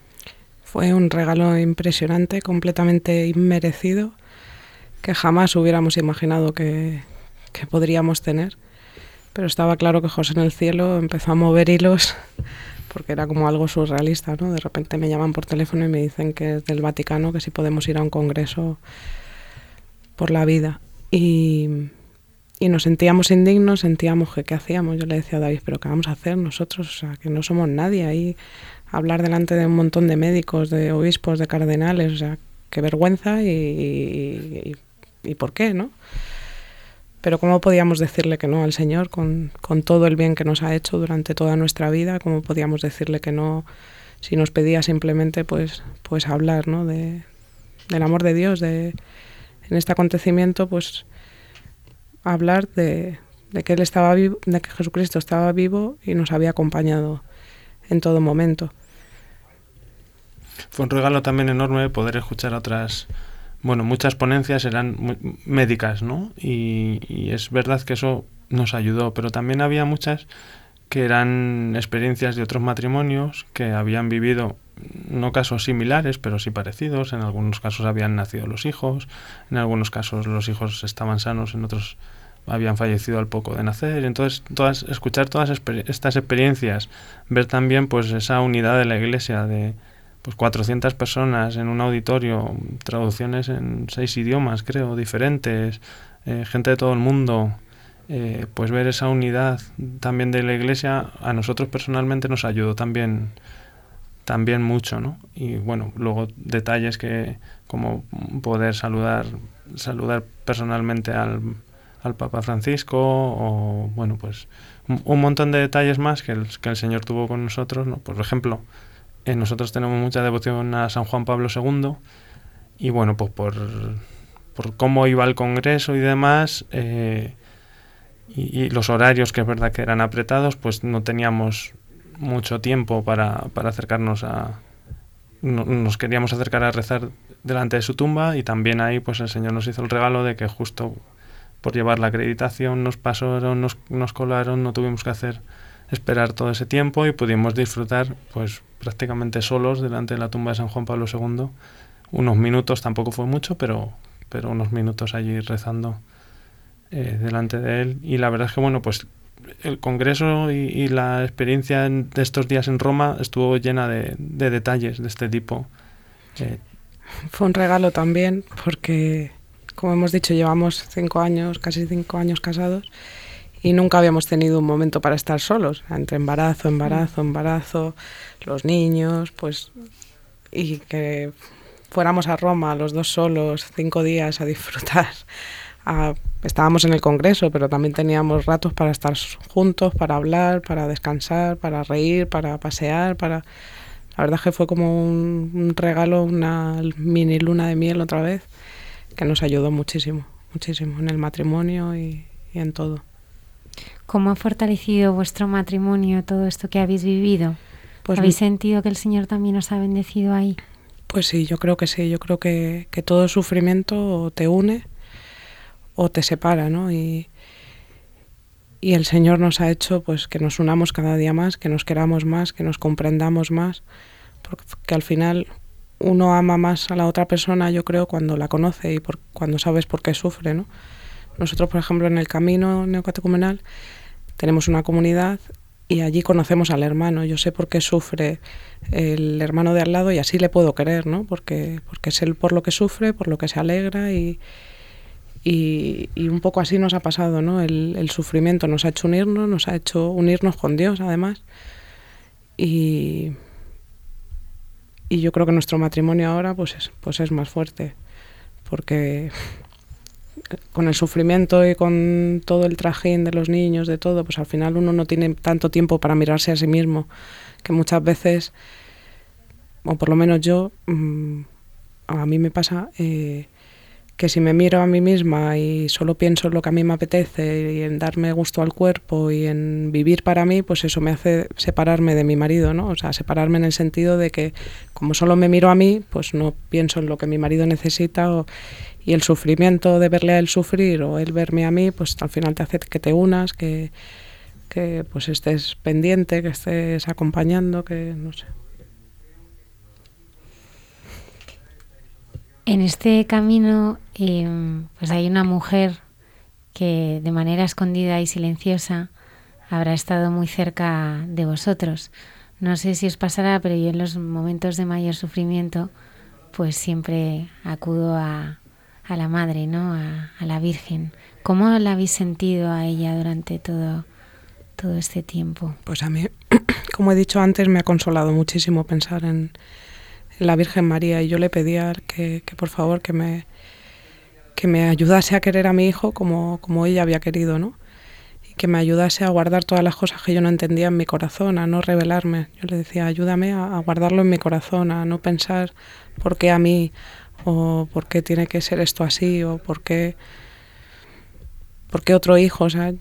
Fue un regalo impresionante, completamente inmerecido, que jamás hubiéramos imaginado que, que podríamos tener. Pero estaba claro que José en el cielo empezó a mover hilos porque era como algo surrealista, ¿no? De repente me llaman por teléfono y me dicen que es del Vaticano, que si podemos ir a un congreso por la vida. Y, y nos sentíamos indignos, sentíamos que qué hacíamos. Yo le decía a David, pero ¿qué vamos a hacer nosotros? O sea, que no somos nadie ahí. Hablar delante de un montón de médicos, de obispos, de cardenales, o sea, qué vergüenza y, y, y por qué, ¿no? Pero ¿cómo podíamos decirle que no al Señor con, todo el bien que nos ha hecho durante toda nuestra vida? ¿Cómo podíamos decirle que no si nos pedía simplemente pues, pues hablar ¿no? de, del amor de Dios, de, en este acontecimiento, pues hablar de, de que Él estaba vivo, de que Jesucristo estaba vivo y nos había acompañado en todo momento. Fue un regalo también enorme poder escuchar otras bueno, muchas ponencias eran médicas, ¿no? Y, es verdad que eso nos ayudó, pero también había muchas que eran experiencias de otros matrimonios que habían vivido no casos similares, pero sí parecidos. En algunos casos habían nacido los hijos, en algunos casos los hijos estaban sanos, en otros habían fallecido al poco de nacer. Entonces, todas, escuchar todas estas experiencias, ver también pues esa unidad de la iglesia de pues 400 personas en un auditorio, traducciones en seis idiomas, creo, diferentes, eh, gente de todo el mundo, eh, pues ver esa unidad también de la iglesia a nosotros personalmente nos ayudó también también mucho, ¿no? Y bueno, luego detalles que como poder saludar saludar personalmente al, al Papa Francisco o bueno, pues un, montón de detalles más que el, que el Señor tuvo con nosotros, ¿no? Por ejemplo, eh, nosotros tenemos mucha devoción a San Juan Pablo II y bueno, pues por, por cómo iba el Congreso y demás, eh, y, los horarios que es verdad que eran apretados, pues no teníamos mucho tiempo para, para acercarnos a... nos queríamos acercar a rezar delante de su tumba y también ahí pues el Señor nos hizo el regalo de que justo por llevar la acreditación nos pasaron, nos, nos colaron, no tuvimos que hacer esperar todo ese tiempo y pudimos disfrutar pues prácticamente solos delante de la tumba de San Juan Pablo II. Unos minutos, tampoco fue mucho, pero, pero unos minutos allí rezando eh, delante de él. Y la verdad es que, bueno, pues el congreso y, la experiencia de estos días en Roma estuvo llena de, detalles de este tipo. Eh, fue un regalo también porque, como hemos dicho, llevamos cinco años, casi cinco años casados y nunca habíamos tenido un momento para estar solos, entre embarazo, embarazo, embarazo, los niños, pues, y que fuéramos a Roma los dos solos, cinco días a disfrutar. Estábamos en el Congreso, pero también teníamos ratos para estar juntos, para hablar, para descansar, para reír, para pasear, para... La verdad es que fue como un, regalo, una mini luna de miel otra vez, que nos ayudó muchísimo, muchísimo en el matrimonio y en todo. ¿Cómo ha fortalecido vuestro matrimonio todo esto que habéis vivido? Pues ¿Habéis sentido que el Señor también os ha bendecido ahí? Pues sí, yo creo que sí. Yo creo que, todo sufrimiento te une o te separa, ¿no? Y, y el Señor nos ha hecho pues que nos unamos cada día más, que nos queramos más, que nos comprendamos más, porque al final uno ama más a la otra persona, yo creo, cuando la conoce y por, cuando sabes por qué sufre, ¿no? Nosotros, por ejemplo, en el camino neocatecumenal tenemos una comunidad y allí conocemos al hermano. Yo sé por qué sufre el hermano de al lado y así le puedo querer, ¿no? Porque, porque es él por lo que sufre, por lo que se alegra y, y, un poco así nos ha pasado, ¿no? El, sufrimiento nos ha hecho unirnos, nos ha hecho unirnos con Dios, además. Y, y yo creo que nuestro matrimonio ahora pues es, pues es más fuerte, porque con el sufrimiento y con todo el trajín de los niños, de todo, pues al final uno no tiene tanto tiempo para mirarse a sí mismo, que muchas veces, o por lo menos yo, mm, a mí me pasa eh, que si me miro a mí misma y solo pienso en lo que a mí me apetece y en darme gusto al cuerpo y en vivir para mí, pues eso me hace separarme de mi marido, ¿no? O sea, separarme en el sentido de que como solo me miro a mí, pues no pienso en lo que mi marido necesita o, y el sufrimiento de verle a él sufrir o él verme a mí, pues al final te hace que te unas, que, que pues estés pendiente, que estés acompañando, que no sé. En este camino eh, pues hay una mujer que de manera escondida y silenciosa habrá estado muy cerca de vosotros. No sé si os pasará, pero yo en los momentos de mayor sufrimiento pues siempre acudo a, a la Madre, ¿no? A, a, la Virgen. ¿Cómo la habéis sentido a ella durante todo, todo este tiempo? Pues a mí, como he dicho antes, me ha consolado muchísimo pensar en, la Virgen María y yo le pedía que, por favor que me, que me ayudase a querer a mi hijo como, como ella había querido, ¿no? Y que me ayudase a guardar todas las cosas que yo no entendía en mi corazón, a no revelarme. Yo le decía, ayúdame a, guardarlo en mi corazón, a no pensar por qué a mí o por qué tiene que ser esto así o por qué, por qué otro hijo. O sea,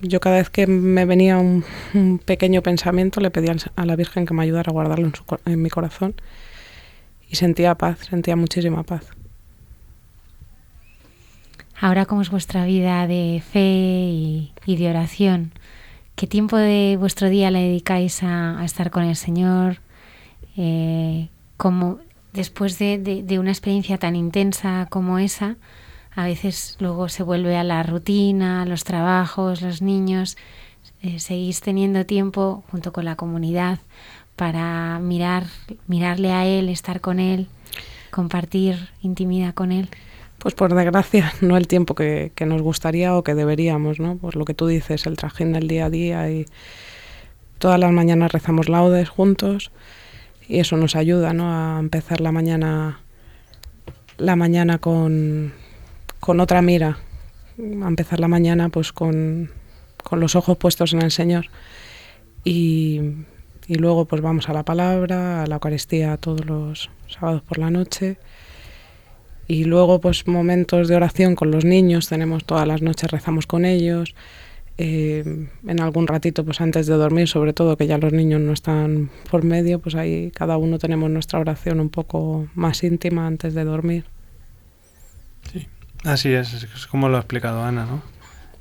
yo cada vez que me venía un, un pequeño pensamiento le pedía a la Virgen que me ayudara a guardarlo en mi corazón y sentía paz, sentía muchísima paz. Ahora, ¿cómo es vuestra vida de fe y, de oración? ¿Qué tiempo de vuestro día le dedicáis a, estar con el Señor? Eh, como después de, de, de, una experiencia tan intensa como esa, a veces luego se vuelve a la rutina, los trabajos, los niños. Eh, seguís teniendo tiempo junto con la comunidad para mirar, mirarle a él, estar con él, compartir intimidad con él? Pues por desgracia, no el tiempo que, nos gustaría o que deberíamos, ¿no? Por lo que tú dices, el trajín del día a día y todas las mañanas rezamos laudes juntos y eso nos ayuda, ¿no? A empezar la mañana, la mañana con, con otra mira, a empezar la mañana pues con, con los ojos puestos en el Señor y, y luego pues vamos a la palabra, a la Eucaristía todos los sábados por la noche y luego pues momentos de oración con los niños, tenemos todas las noches rezamos con ellos, eh, en algún ratito pues antes de dormir sobre todo que ya los niños no están por medio, pues ahí cada uno tenemos nuestra oración un poco más íntima antes de dormir. Sí, así es, es como lo ha explicado Ana, ¿no?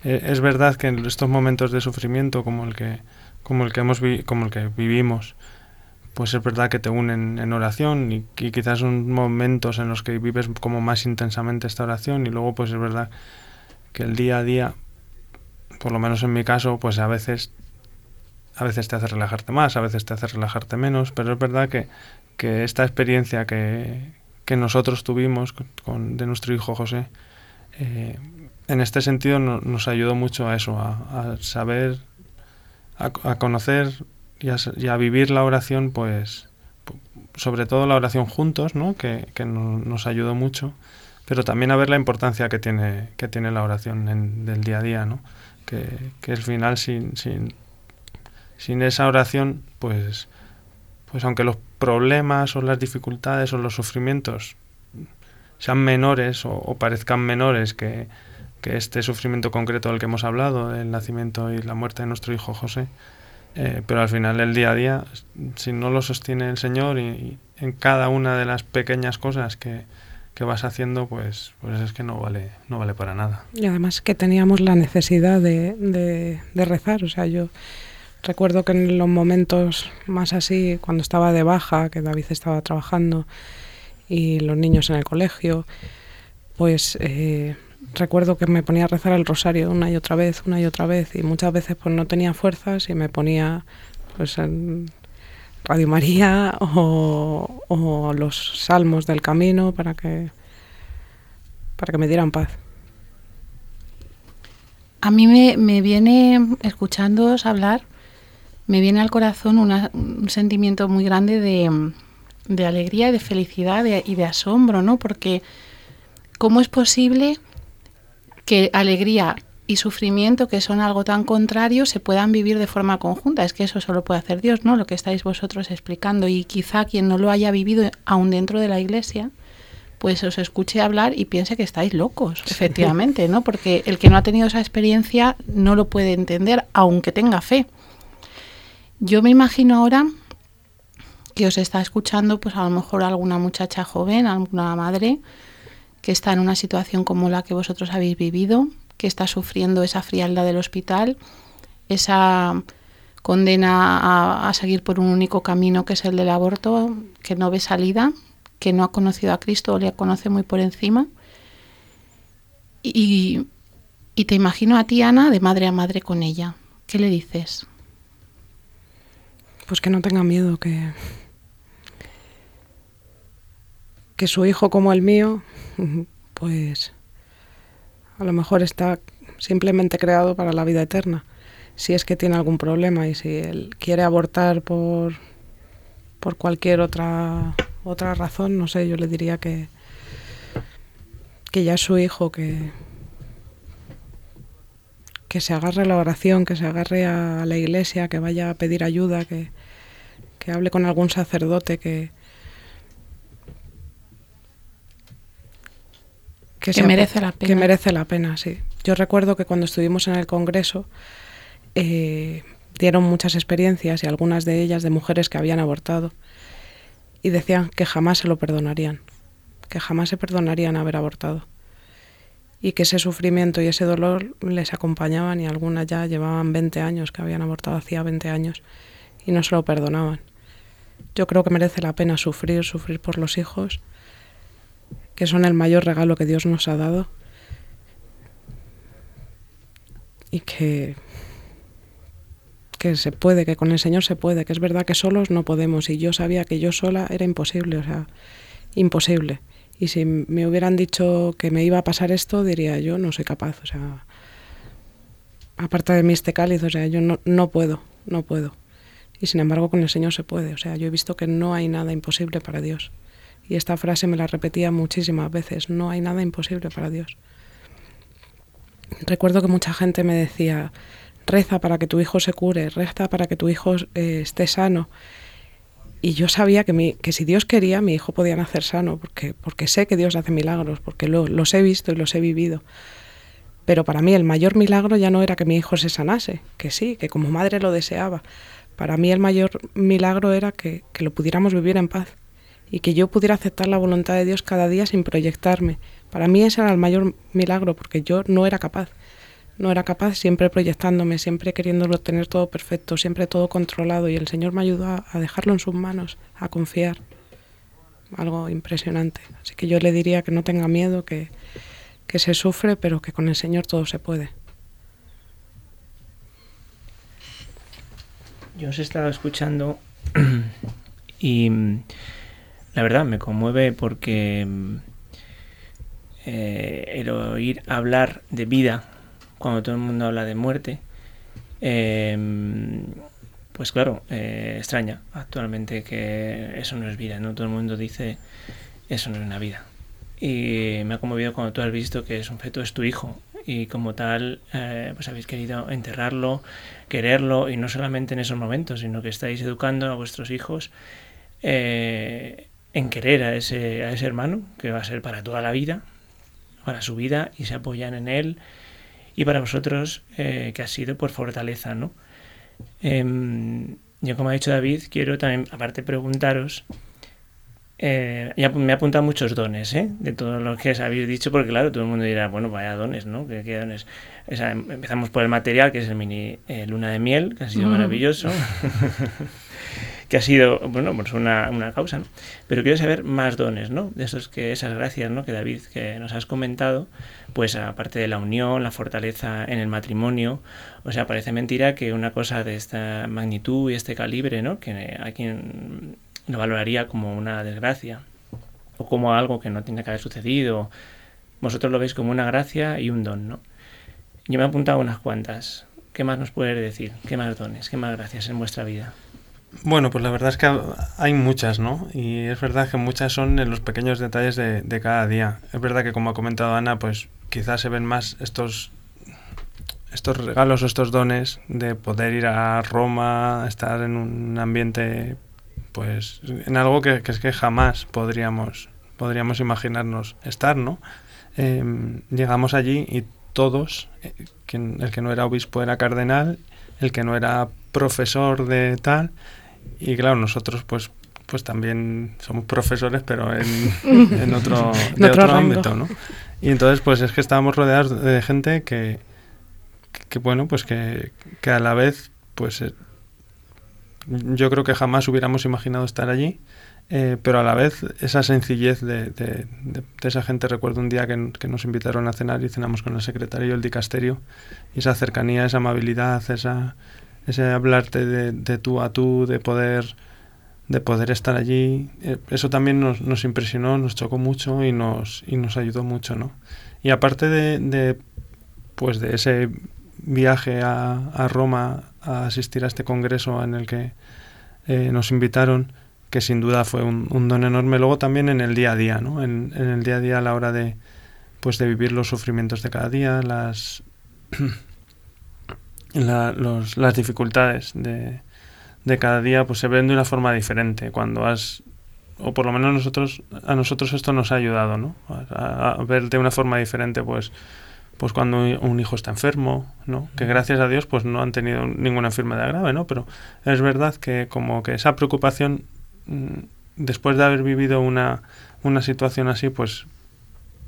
Eh, es verdad que en estos momentos de sufrimiento como el que como el que hemos vi como el que vivimos pues es verdad que te unen en oración y, quizás son momentos en los que vives como más intensamente esta oración y luego pues es verdad que el día a día por lo menos en mi caso pues a veces a veces te hace relajarte más a veces te hace relajarte menos pero es verdad que, que esta experiencia que, que nosotros tuvimos con, de nuestro hijo José eh, en este sentido no, nos ayudó mucho a eso a saber a, a conocer y a, y a, vivir la oración, pues sobre todo la oración juntos, ¿no? que, que no, nos ayudó mucho, pero también a ver la importancia que tiene, que tiene la oración en, del día a día, ¿no? que, que al final sin, sin, sin esa oración, pues, pues aunque los problemas o las dificultades o los sufrimientos sean menores o parezcan menores que, que este sufrimiento concreto del que hemos hablado, el nacimiento y la muerte de nuestro hijo José, eh, pero al final el día a día, si no lo sostiene el Señor y, en cada una de las pequeñas cosas que, que, vas haciendo, pues, pues es que no vale, no vale para nada. Y además que teníamos la necesidad de, de, de rezar, o sea, yo recuerdo que en los momentos más así, cuando estaba de baja, que David estaba trabajando y los niños en el colegio, pues... Eh, recuerdo que me ponía a rezar el rosario una y otra vez, una y otra vez, y muchas veces pues no tenía fuerzas y me ponía pues en Radio María o, o los salmos del camino para que para que me dieran paz. A mí me, me viene, escuchándoos hablar, me viene al corazón una, un sentimiento muy grande de, de alegría, de felicidad y de asombro, ¿no? Porque ¿cómo es posible que alegría y sufrimiento, que son algo tan contrario, se puedan vivir de forma conjunta. Es que eso solo puede hacer Dios, ¿no? Lo que estáis vosotros explicando. Y quizá quien no lo haya vivido aún dentro de la iglesia, pues os escuche hablar y piense que estáis locos, efectivamente, ¿no? Porque el que no ha tenido esa experiencia no lo puede entender, aunque tenga fe. Yo me imagino ahora que os está escuchando, pues a lo mejor alguna muchacha joven, alguna madre que está en una situación como la que vosotros habéis vivido, que está sufriendo esa frialdad del hospital, esa condena a, seguir por un único camino que es el del aborto, que no ve salida, que no ha conocido a Cristo o le conoce muy por encima. Y te imagino a ti, Ana, de madre a madre con ella. ¿Qué le dices? Pues que no tenga miedo, que, que su hijo como el mío, pues a lo mejor está simplemente creado para la vida eterna, si es que tiene algún problema y si él quiere abortar por, por cualquier otra, otra razón, no sé, yo le diría que, que ya es su hijo, que, que se agarre a la oración, que se agarre a la iglesia, que vaya a pedir ayuda, que, que hable con algún sacerdote, que, que, que merece la pena. Que merece la pena, sí. Yo recuerdo que cuando estuvimos en el Congreso eh, dieron muchas experiencias y algunas de ellas de mujeres que habían abortado y decían que jamás se lo perdonarían, que jamás se perdonarían haber abortado y que ese sufrimiento y ese dolor les acompañaban y algunas ya llevaban 20 años, que habían abortado hacía 20 años y no se lo perdonaban. Yo creo que merece la pena sufrir, sufrir por los hijos que son el mayor regalo que Dios nos ha dado y que que se puede, que con el Señor se puede, que es verdad que solos no podemos y yo sabía que yo sola era imposible, o sea, imposible. Y si me hubieran dicho que me iba a pasar esto, diría yo no soy capaz, o sea, aparte de mí este cáliz, o sea, yo no, no puedo, no puedo. Y sin embargo con el Señor se puede, o sea, yo he visto que no hay nada imposible para Dios. Y esta frase me la repetía muchísimas veces, no hay nada imposible para Dios. Recuerdo que mucha gente me decía, reza para que tu hijo se cure, reza para que tu hijo eh, esté sano. Y yo sabía que, que si Dios quería, mi hijo podía nacer sano, porque, porque sé que Dios hace milagros, porque lo, los he visto y los he vivido. Pero para mí el mayor milagro ya no era que mi hijo se sanase, que sí, que como madre lo deseaba. Para mí el mayor milagro era que, que lo pudiéramos vivir en paz y que yo pudiera aceptar la voluntad de Dios cada día sin proyectarme. Para mí ese era el mayor milagro porque yo no era capaz. No era capaz siempre proyectándome, siempre queriéndolo tener todo perfecto, siempre todo controlado y el Señor me ayudó a, dejarlo en sus manos, a confiar. Algo impresionante. Así que yo le diría que no tenga miedo, que, que se sufre, pero que con el Señor todo se puede. Yo os he estado escuchando y la verdad me conmueve porque mm, eh, el oír hablar de vida cuando todo el mundo habla de muerte, em, pues claro, eh, extraña actualmente que eso no es vida, ¿no? Todo el mundo dice eso no es una vida. Y me ha conmovido cuando tú has visto que es un feto, es tu hijo, y como tal, eh, pues habéis querido enterrarlo, quererlo, y no solamente en esos momentos, sino que estáis educando a vuestros hijos en querer a ese, a ese hermano, que va a ser para toda la vida, para su vida, y se apoyan en él, y para vosotros, eh, que ha sido por fortaleza, ¿no? Em, yo, como ha dicho David, quiero también, aparte, preguntaros, eh, ya me ha apuntado muchos dones, ¿eh? De todo lo que os habéis dicho, porque claro, todo el mundo dirá, bueno, vaya dones, ¿no? ¿Qué, dones? empezamos por el material, que es el mini eh, luna de miel, que ha sido maravilloso. que ha sido, bueno, pues una, una causa, ¿no? Pero quiero saber más dones, ¿no? De esos que, esas gracias, ¿no? Que David, que nos has comentado, pues aparte de la unión, la fortaleza en el matrimonio, o sea, parece mentira que una cosa de esta magnitud y este calibre, ¿no? Que hay quien lo valoraría como una desgracia o como algo que no tiene que haber sucedido. Vosotros lo veis como una gracia y un don, ¿no? Yo me he apuntado unas cuantas. ¿Qué más nos puedes decir? ¿Qué más dones? ¿Qué más gracias en vuestra vida? Bueno, pues la verdad es que hay muchas, ¿no? Y es verdad que muchas son en los pequeños detalles de, de cada día. Es verdad que como ha comentado Ana, pues quizás se ven más estos estos regalos o estos dones de poder ir a Roma, estar en un ambiente, pues, en algo que, es que jamás podríamos, podríamos imaginarnos estar, ¿no? Em, llegamos allí y todos, eh, el que no era obispo era cardenal, el que no era profesor de tal, y claro, nosotros pues pues también somos profesores, pero en, en otro, de otro, ámbito, ¿no? Y entonces, pues es que estábamos rodeados de gente que, que, bueno, pues que, que, a la vez, pues eh, yo creo que jamás hubiéramos imaginado estar allí, eh, pero a la vez esa sencillez de, de, esa gente, recuerdo un día que, nos invitaron a cenar y cenamos con el secretario del dicasterio, y esa cercanía, esa amabilidad, esa, ese hablarte de, tú a tú, de poder de poder estar allí, eh, eso también nos, nos, impresionó, nos chocó mucho y nos, y nos ayudó mucho, ¿no? Y aparte de, de pues de ese viaje a, Roma a asistir a este congreso en el que eh, nos invitaron, que sin duda fue un, don enorme. Luego también en el día a día, ¿no? En, el día a día a la hora de, pues de vivir los sufrimientos de cada día, las, las dificultades de, de cada día, pues se ven de una forma diferente. Cuando has o por lo menos nosotros a nosotros esto nos ha ayudado ¿no? a, a, ver de una forma diferente pues pues cuando un hijo está enfermo, ¿no? Que gracias a Dios pues no han tenido ninguna enfermedad grave, ¿no? Pero es verdad que como que esa preocupación mm, después de haber vivido una, una situación así, pues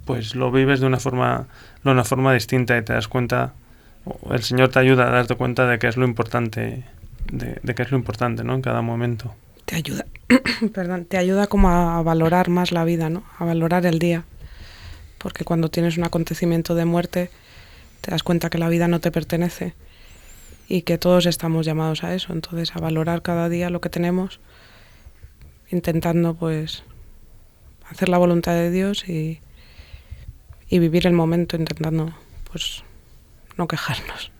pues lo vives de una forma de una forma distinta y te das cuenta el Señor te ayuda a darte cuenta de que es lo importante de, es lo importante, ¿no? En cada momento. Te ayuda, perdón, te ayuda como a valorar más la vida, ¿no? A valorar el día porque cuando tienes un acontecimiento de muerte te das cuenta que la vida no te pertenece y que todos estamos llamados a eso, entonces a valorar cada día lo que tenemos, intentando pues hacer la voluntad de Dios y, y vivir el momento, intentando pues no quejarnos.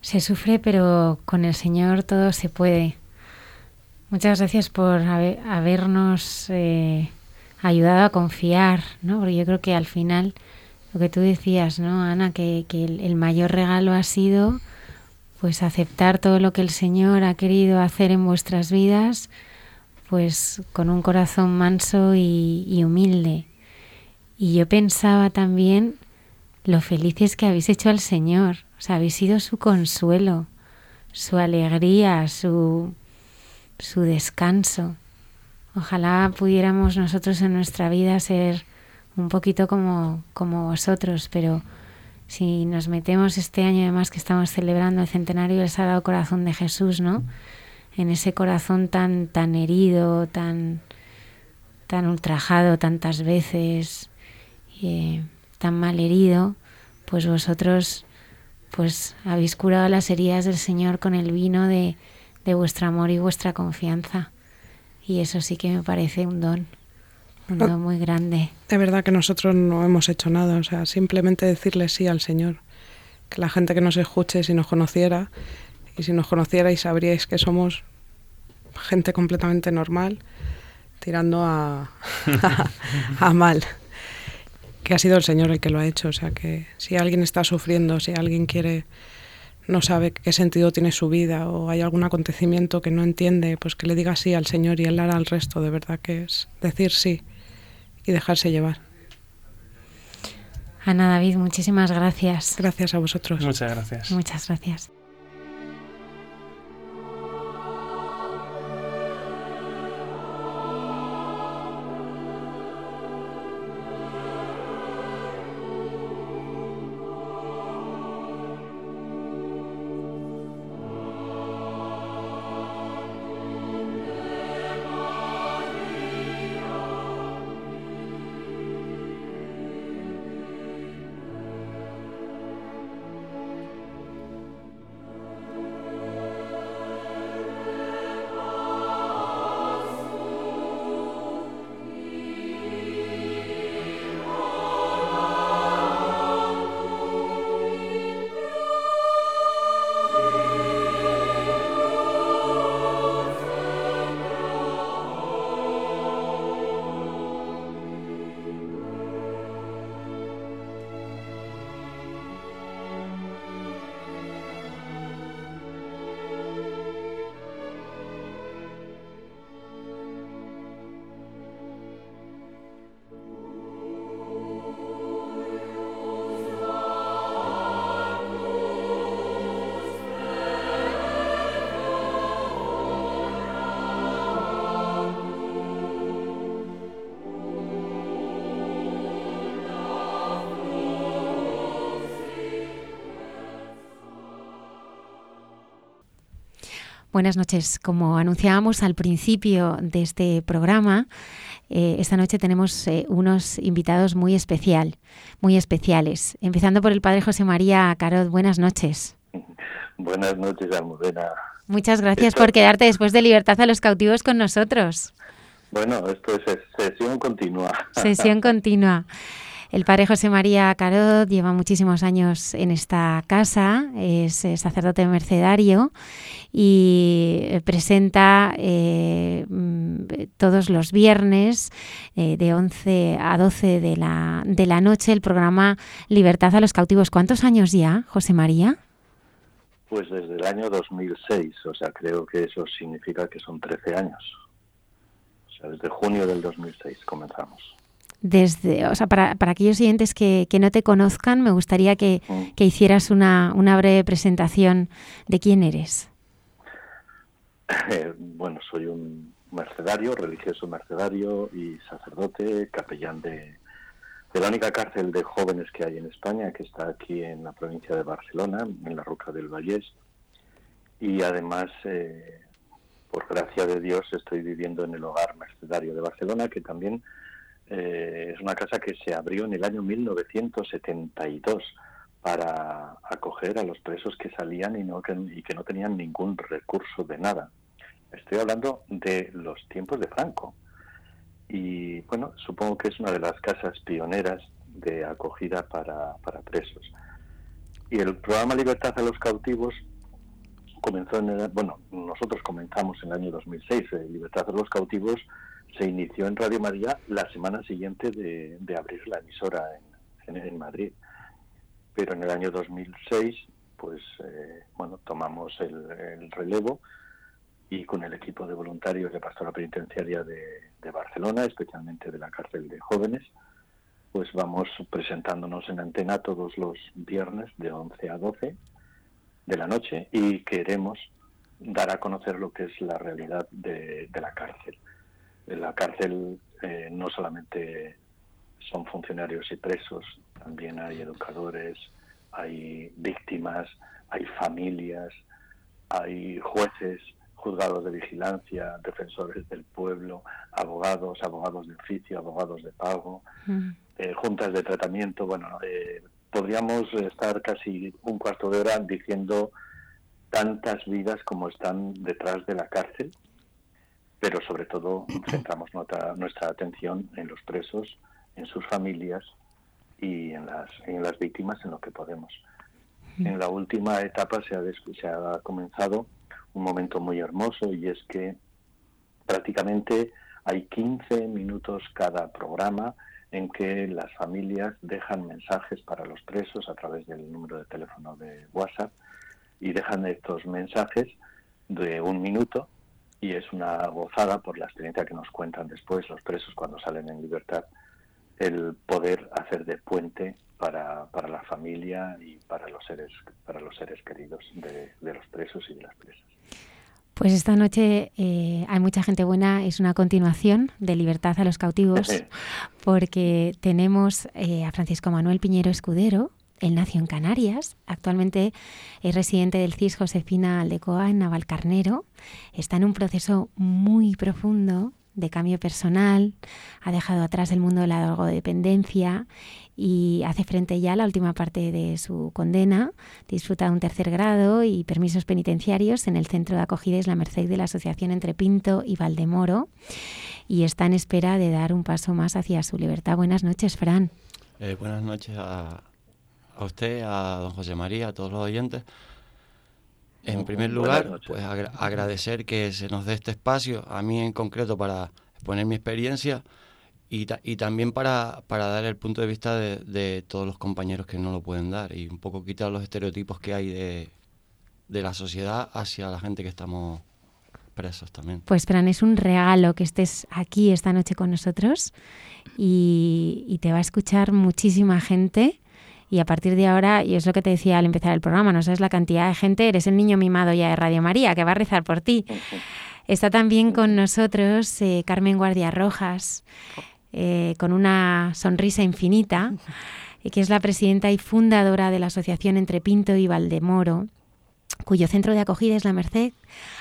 Se sufre, pero con el Señor todo se puede. Muchas gracias por habernos eh, ayudado a confiar, ¿no? Porque yo creo que al final, lo que tú decías, ¿no, Ana? Que, el, mayor regalo ha sido pues aceptar todo lo que el Señor ha querido hacer en vuestras vidas, pues con un corazón manso y humilde. Y yo pensaba también lo felices que habéis hecho al Señor, o sea, habéis sido su consuelo, su alegría, su su descanso. Ojalá pudiéramos nosotros en nuestra vida ser un poquito como, como vosotros, pero si nos metemos este año además que estamos celebrando el centenario del Sagrado Corazón de Jesús, ¿no? En ese corazón tan, tan herido, tan, tan ultrajado tantas veces, eh, tan mal herido, pues vosotros pues habéis curado las heridas del Señor con el vino de, de vuestro amor y vuestra confianza. Y eso sí que me parece un don, un don muy grande. De verdad que nosotros no hemos hecho nada, o sea, simplemente decirle sí al Señor. Que la gente que nos escuche, si nos conociera, y si nos conocierais sabríais que somos gente completamente normal, tirando a, a mal. Que ha sido el Señor el que lo ha hecho, o sea que si alguien está sufriendo, si alguien quiere no sabe qué sentido tiene su vida o hay algún acontecimiento que no entiende, pues que le diga sí al Señor y Él hará el resto, de verdad que es decir sí y dejarse llevar. Ana David, muchísimas gracias. Gracias a vosotros. Muchas gracias. Muchas gracias. Buenas noches. Como anunciábamos al principio de este programa, eh, esta noche tenemos eh, unos invitados muy especial, muy especiales. Empezando por el padre José María Carot. Buenas noches. Buenas noches, Almudena. Muchas gracias por quedarte después de Libertad a los cautivos con nosotros. Bueno, esto es sesión continua. Sesión continua. El padre José María Carot lleva muchísimos años en esta casa, es eh, sacerdote mercedario y eh, presenta eh, mm, todos los viernes de 11 a 12 de la, de la noche el programa Libertad a los cautivos. ¿Cuántos años ya, José María? Pues desde el año 2006, o sea, creo que eso significa que son 13 años. O sea, desde junio del 2006 comenzamos desde, o sea, para, para aquellos oyentes que, que, no te conozcan, me gustaría que, mm. que hicieras una, una, breve presentación de quién eres. Eh, bueno, soy un mercedario, religioso mercedario y sacerdote, capellán de, de, la única cárcel de jóvenes que hay en España, que está aquí en la provincia de Barcelona, en la Roca del Vallés. Y además, eh, por gracia de Dios, estoy viviendo en el hogar mercedario de Barcelona, que también eh, es una casa que se abrió en el año 1972 para acoger a los presos que salían y, no, que, no tenían ningún recurso de nada. Estoy hablando de los tiempos de Franco. Y bueno, supongo que es una de las casas pioneras de acogida para, para presos. Y el programa Libertad a los cautivos comenzó en el, bueno, nosotros comenzamos en el año 2006, eh, Libertad a los cautivos se inició en Radio María la semana siguiente de, abrir la emisora en, Madrid. Pero en el año 2006, pues eh, bueno, tomamos el, relevo y con el equipo de voluntarios de Pastora Penitenciaria de, Barcelona, especialmente de la cárcel de jóvenes, pues vamos presentándonos en antena todos los viernes de 11 a 12 de la noche y queremos dar a conocer lo que es la realidad de la cárcel en la cárcel eh, no solamente son funcionarios y presos, también hay educadores, hay víctimas, hay familias, hay jueces, juzgados de vigilancia, defensores del pueblo, abogados, abogados de oficio, abogados de pago, mm. eh, juntas de tratamiento. Bueno, eh, podríamos estar casi un cuarto de hora diciendo tantas vidas como están detrás de la cárcel pero sobre todo centramos nuestra atención en los presos, en sus familias y en las, en las víctimas en lo que podemos. En la última etapa se ha, se ha comenzado un momento muy hermoso y es que prácticamente hay 15 minutos cada programa en que las familias dejan mensajes para los presos a través del número de teléfono de WhatsApp y dejan estos mensajes de un minuto y es una gozada por la experiencia que nos cuentan después los presos cuando salen en libertad, el poder hacer de puente para, para la familia y para los seres, para los seres queridos de, los presos y de las presas. Pues esta noche eh, hay mucha gente buena, es una continuación de Libertad a los cautivos, porque tenemos eh, a Francisco Manuel Piñero Escudero, él nació en Canarias, actualmente es residente del CIS Josefina Aldecoa en Navalcarnero. Está en un proceso muy profundo de cambio personal, ha dejado atrás el mundo de la drogodependencia y hace frente ya a la última parte de su condena. Disfruta de un tercer grado y permisos penitenciarios en el centro de acogida la Merced de la Asociación entre Pinto y Valdemoro y está en espera de dar un paso más hacia su libertad. Buenas noches, Fran. Eh, buenas noches a, a usted, a don José María, a todos los oyentes. En primer lugar, pues agradecer que se nos dé este espacio, a mí en concreto para exponer mi experiencia y, y también para, para, dar el punto de vista de, de, todos los compañeros que no lo pueden dar y un poco quitar los estereotipos que hay de, de la sociedad hacia la gente que estamos presos también. Pues Fran, es un regalo que estés aquí esta noche con nosotros y, y te va a escuchar muchísima gente y a partir de ahora, y es lo que te decía al empezar el programa, no sabes la cantidad de gente, eres el niño mimado ya de Radio María, que va a rezar por ti. Está también con nosotros eh, Carmen Guardia Rojas, eh, con una sonrisa infinita, que es la presidenta y fundadora de la Asociación Entre Pinto y Valdemoro cuyo centro de acogida es La Merced,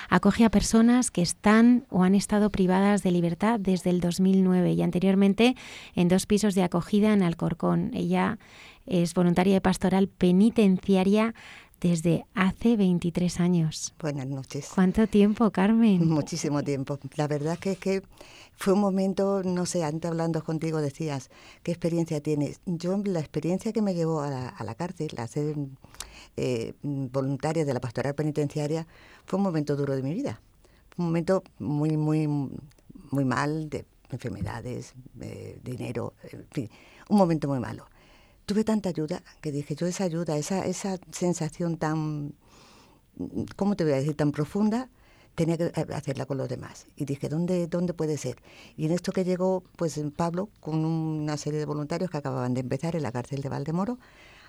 acoge a personas que están o han estado privadas de libertad desde el 2009 y anteriormente en dos pisos de acogida en Alcorcón. Ella es voluntaria de pastoral penitenciaria desde hace 23 años. Buenas noches. ¿Cuánto tiempo, Carmen? Muchísimo tiempo. La verdad que es que fue un momento, no sé, antes hablando contigo decías, ¿qué experiencia tienes? Yo, la experiencia que me llevó a la, cárcel, a ser eh, voluntaria de la pastoral penitenciaria, fue un momento duro de mi vida. Un momento muy, muy, muy mal de enfermedades, de dinero, en fin, un momento muy malo tuve tanta ayuda que dije, yo esa ayuda, esa, esa sensación tan, ¿cómo te voy a decir?, tan profunda, tenía que hacerla con los demás. Y dije, ¿dónde, dónde puede ser? Y en esto que llegó, pues Pablo, con una serie de voluntarios que acababan de empezar en la cárcel de Valdemoro,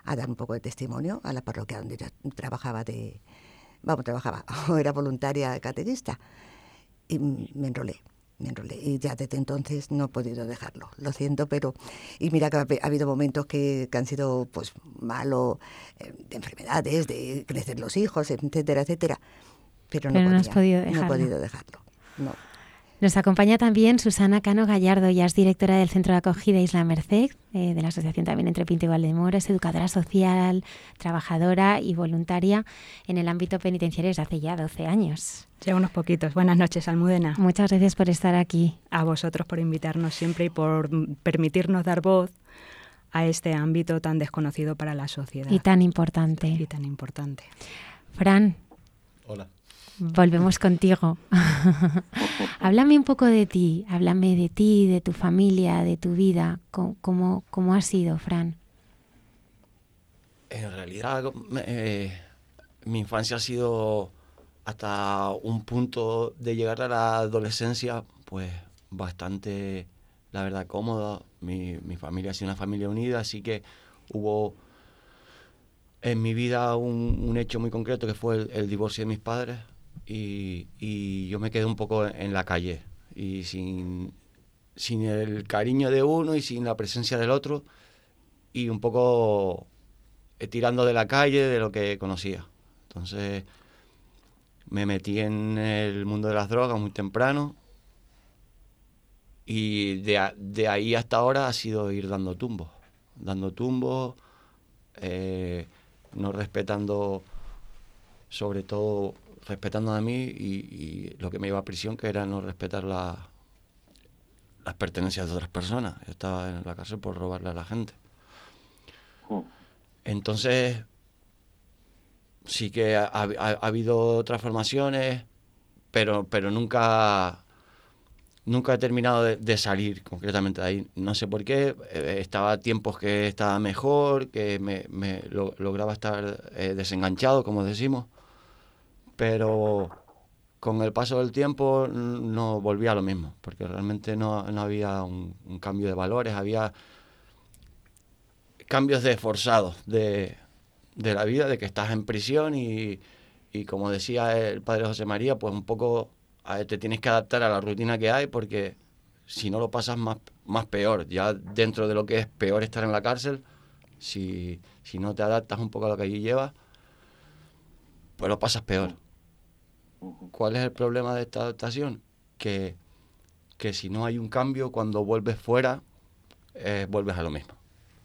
a dar un poco de testimonio a la parroquia donde yo trabajaba de, vamos, trabajaba, o era voluntaria catequista. Y me enrolé me enrolé y ya desde entonces no he podido dejarlo. Lo siento, pero y mira que ha, habido momentos que, han sido pues malos, eh, de enfermedades, de crecer los hijos, etcétera, etcétera. Pero no, has podido dejarlo. No he podido dejarlo. No. Nos acompaña también Susana Cano Gallardo, ya es directora del Centro de Acogida Isla Merced, eh, de la Asociación también Entre Pinto y Valdemoro, es educadora social, trabajadora y voluntaria en el ámbito penitenciario desde hace ya 12 años. Ya unos poquitos. Buenas noches, Almudena. Muchas gracias por estar aquí. A vosotros por invitarnos siempre y por permitirnos dar voz a este ámbito tan desconocido para la sociedad. Y tan importante. Y tan importante. Fran. Hola. Volvemos contigo. háblame un poco de ti, háblame de ti, de tu familia, de tu vida. ¿Cómo, cómo, ha sido, Fran? En realidad, eh, mi infancia ha sido hasta un punto de llegar a la adolescencia, pues bastante, la verdad, cómoda. Mi, mi familia ha sido una familia unida, así que hubo en mi vida un, hecho muy concreto que fue el divorcio de mis padres y, yo me quedé un poco en la calle y sin, sin el cariño de uno y sin la presencia del otro y un poco eh, tirando de la calle de lo que conocía. Entonces me metí en el mundo de las drogas muy temprano y de, ahí hasta ahora ha sido ir dando tumbos, dando tumbos, eh, no respetando sobre todo respetando a mí y, lo que me iba a prisión, que era no respetar la, las pertenencias de otras personas. Yo estaba en la cárcel por robarle a la gente. Oh. Entonces, sí que ha, habido transformaciones, pero, pero nunca, nunca he terminado de, salir concretamente de ahí. No sé por qué. Eh, estaba tiempos que estaba mejor, que me, lograba estar eh, desenganchado, como decimos pero con el paso del tiempo no volvía lo mismo, porque realmente no, había un, cambio de valores, había cambios de forzados de, la vida, de que estás en prisión y, como decía el padre José María, pues un poco te tienes que adaptar a la rutina que hay porque si no lo pasas más, más peor, ya dentro de lo que es peor estar en la cárcel, si, si no te adaptas un poco a lo que allí llevas, pues lo pasas peor. ¿Cuál es el problema de esta adaptación? Que, que si no hay un cambio, cuando vuelves fuera, eh, vuelves a lo mismo.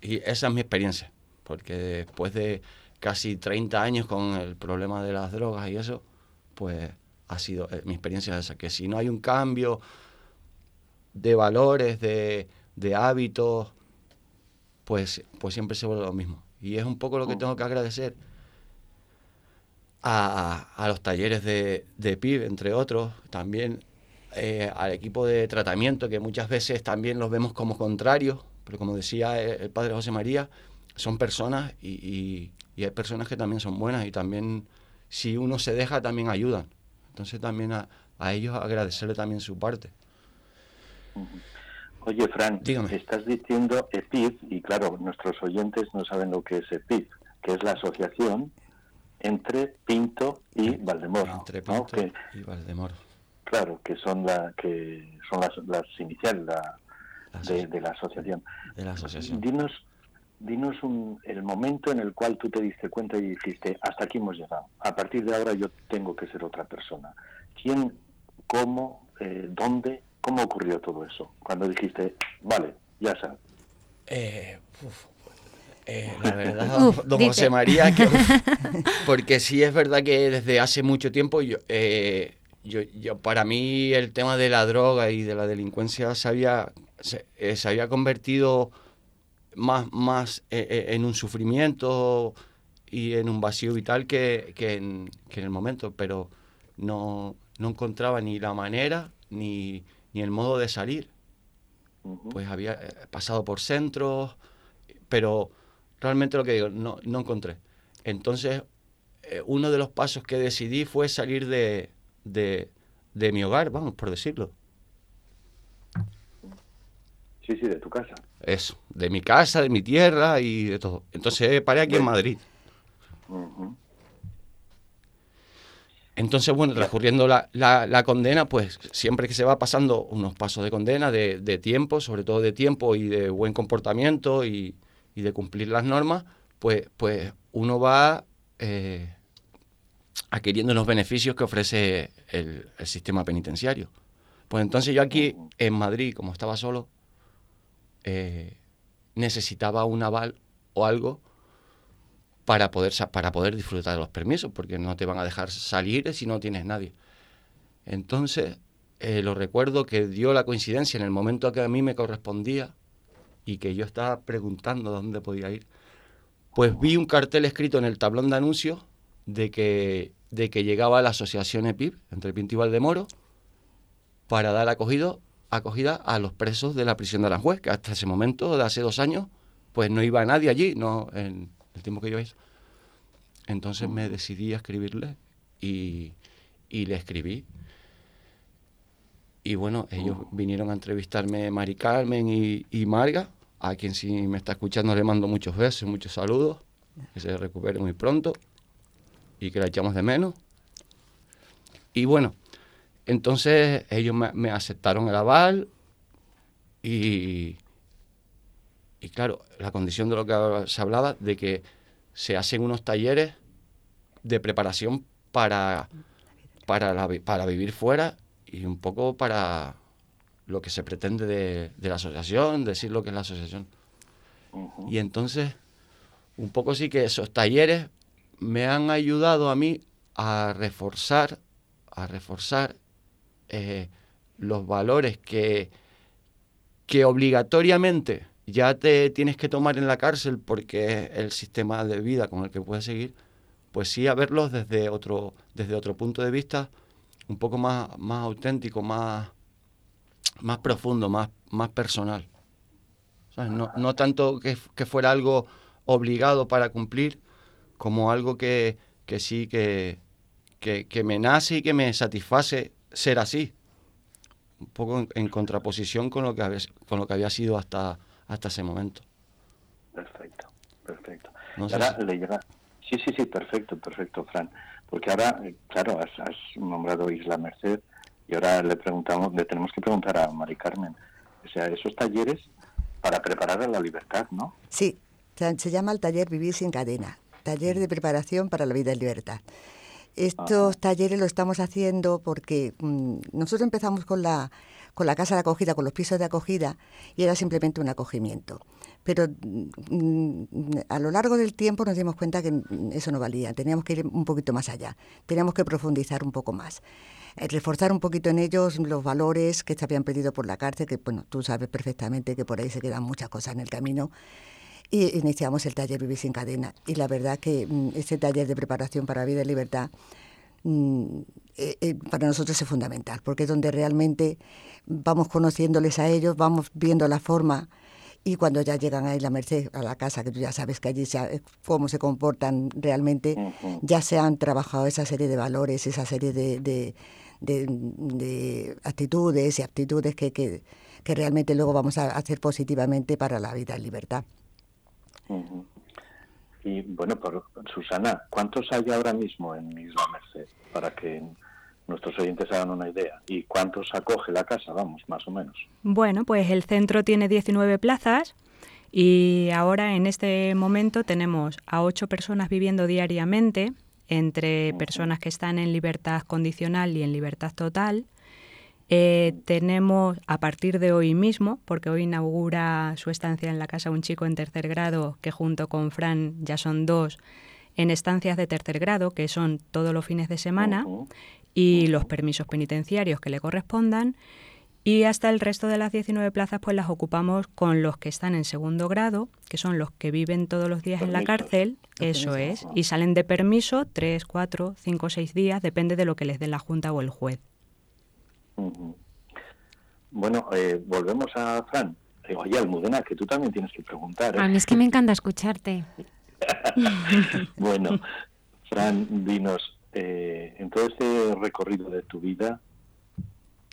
Y esa es mi experiencia, porque después de casi 30 años con el problema de las drogas y eso, pues ha sido eh, mi experiencia esa, que si no hay un cambio de valores, de, de hábitos, pues, pues siempre se vuelve lo mismo. Y es un poco lo que tengo que agradecer a, los talleres de, de PIB, entre otros, también eh, al equipo de tratamiento, que muchas veces también los vemos como contrarios, pero como decía el, padre José María, son personas y, hay personas que también son buenas y también si uno se deja también ayudan. Entonces también a, ellos agradecerle también su parte. Oye, Fran, estás diciendo EPID, y claro, nuestros oyentes no saben lo que es EPID, que es la asociación entre Pinto y Valdemoro. Entre Pinto y Valdemoro. Claro, que son la que son las, las iniciales de, la asociación. De la asociación. Dinos, dinos el momento en el cual tú te diste cuenta y dijiste, hasta aquí hemos llegado. A partir de ahora yo tengo que ser otra persona. ¿Quién, cómo, eh, dónde, cómo ocurrió todo eso? Cuando dijiste, vale, ya sabes. Eh, eh, la verdad, don José María, porque sí es verdad que desde hace mucho tiempo yo, yo, yo, para mí el tema de la droga y de la delincuencia se había, se, había convertido más, más en un sufrimiento y en un vacío vital que, que, en, que en el momento, pero no, no encontraba ni la manera ni, ni el modo de salir. Pues había eh, pasado por centros, pero realmente lo que digo, no, no encontré. Entonces, eh, uno de los pasos que decidí fue salir de, de, de mi hogar, vamos, por decirlo. Sí, sí, de tu casa. Eso, de mi casa, de mi tierra y de todo. Entonces paré aquí en Madrid. Entonces, bueno, transcurriendo la, la, condena, pues siempre que se va pasando unos pasos de condena, de, de tiempo, sobre todo de tiempo y de buen comportamiento y, y de cumplir las normas, pues, pues uno va eh, adquiriendo los beneficios que ofrece el, sistema penitenciario. Pues entonces yo aquí en Madrid, como estaba solo, eh, necesitaba un aval o algo para poder, para poder disfrutar de los permisos, porque no te van a dejar salir si no tienes nadie. Entonces, eh, lo recuerdo que dio la coincidencia en el momento que a mí me correspondía y que yo estaba preguntando dónde podía ir, pues vi un cartel escrito en el tablón de anuncios de que, de que llegaba la asociación EPIP entre Pinto y Valdemoro para dar acogido, acogida a los presos de la prisión de Aranjuez, que hasta ese momento, de hace dos años, pues no iba nadie allí, no en, el tiempo que yo hice. Entonces me decidí a escribirle y, le escribí. Y bueno, ellos vinieron a entrevistarme Mari Carmen y, y, Marga, a quien si me está escuchando le mando muchos besos, muchos saludos, que se recupere muy pronto y que la echamos de menos. Y bueno, entonces ellos me, aceptaron el aval y, y claro, la condición de lo que se hablaba, de que se hacen unos talleres de preparación para, para, para vivir fuera y un poco para lo que se pretende de, la asociación, decir lo que es la asociación. Y entonces, un poco sí que esos talleres me han ayudado a mí a reforzar, a reforzar eh, los valores que, que obligatoriamente ya te tienes que tomar en la cárcel porque es el sistema de vida con el que puedes seguir, pues sí a verlos desde otro, desde otro punto de vista un poco más, más auténtico, más, más profundo, más, más personal. No, no, tanto que, fuera algo obligado para cumplir, como algo que, que sí que, que, me nace y que me satisface ser así. Un poco en, contraposición con lo que había, con lo que había sido hasta, hasta ese momento. Perfecto, perfecto. ahora le llega... Sí, sí, sí, perfecto, perfecto, Fran. Porque ahora, eh, claro, has, nombrado Isla Merced y ahora le preguntamos, le tenemos que preguntar a Mari Carmen. O sea, esos talleres para preparar a la libertad, ¿no? Sí, se llama el taller Vivir sin cadena, taller de preparación para la vida en libertad. Estos talleres lo estamos haciendo porque mm, nosotros empezamos con la con la casa de acogida, con los pisos de acogida, y era simplemente un acogimiento. Pero mm, a lo largo del tiempo nos dimos cuenta que eso no valía, teníamos que ir un poquito más allá, teníamos que profundizar un poco más reforzar un poquito en ellos los valores que se habían pedido por la cárcel, que bueno, tú sabes perfectamente que por ahí se quedan muchas cosas en el camino. Y iniciamos el taller Vivir sin cadena. Y la verdad que ese taller de preparación para vida y libertad Mm, eh, eh, para nosotros es fundamental, porque es donde realmente vamos conociéndoles a ellos, vamos viendo la forma y cuando ya llegan a la Merced, a la casa, que tú ya sabes que allí eh, cómo se comportan realmente, ya se han trabajado esa serie de valores, esa serie de, de, actitudes y aptitudes que, que, realmente luego vamos a hacer positivamente para la vida en libertad. Y bueno, por Susana, ¿cuántos hay ahora mismo en Isla Merced? Para que nuestros oyentes hagan una idea. ¿Y cuántos acoge la casa, vamos, más o menos? Bueno, pues el centro tiene 19 plazas Y ahora en este momento tenemos a ocho personas viviendo diariamente, entre personas que están en libertad condicional y en libertad total. Eh, tenemos a partir de hoy mismo, porque hoy inaugura su estancia en la casa un chico en tercer grado, que junto con Fran ya son dos, en estancias de tercer grado, que son todos los fines de semana, y los permisos penitenciarios que le correspondan. Y hasta el resto de las 19 plazas pues las ocupamos con los que están en segundo grado, que son los que viven todos los días en la cárcel, eso es, y salen de permiso tres, cuatro, cinco, seis días, depende de lo que les dé la Junta o el juez. Bueno, eh, volvemos a Fran. Oye, Almudena, que tú también tienes que preguntar. ¿eh? A mí es que me encanta escucharte. bueno, Fran, dinos, eh, en todo este recorrido de tu vida,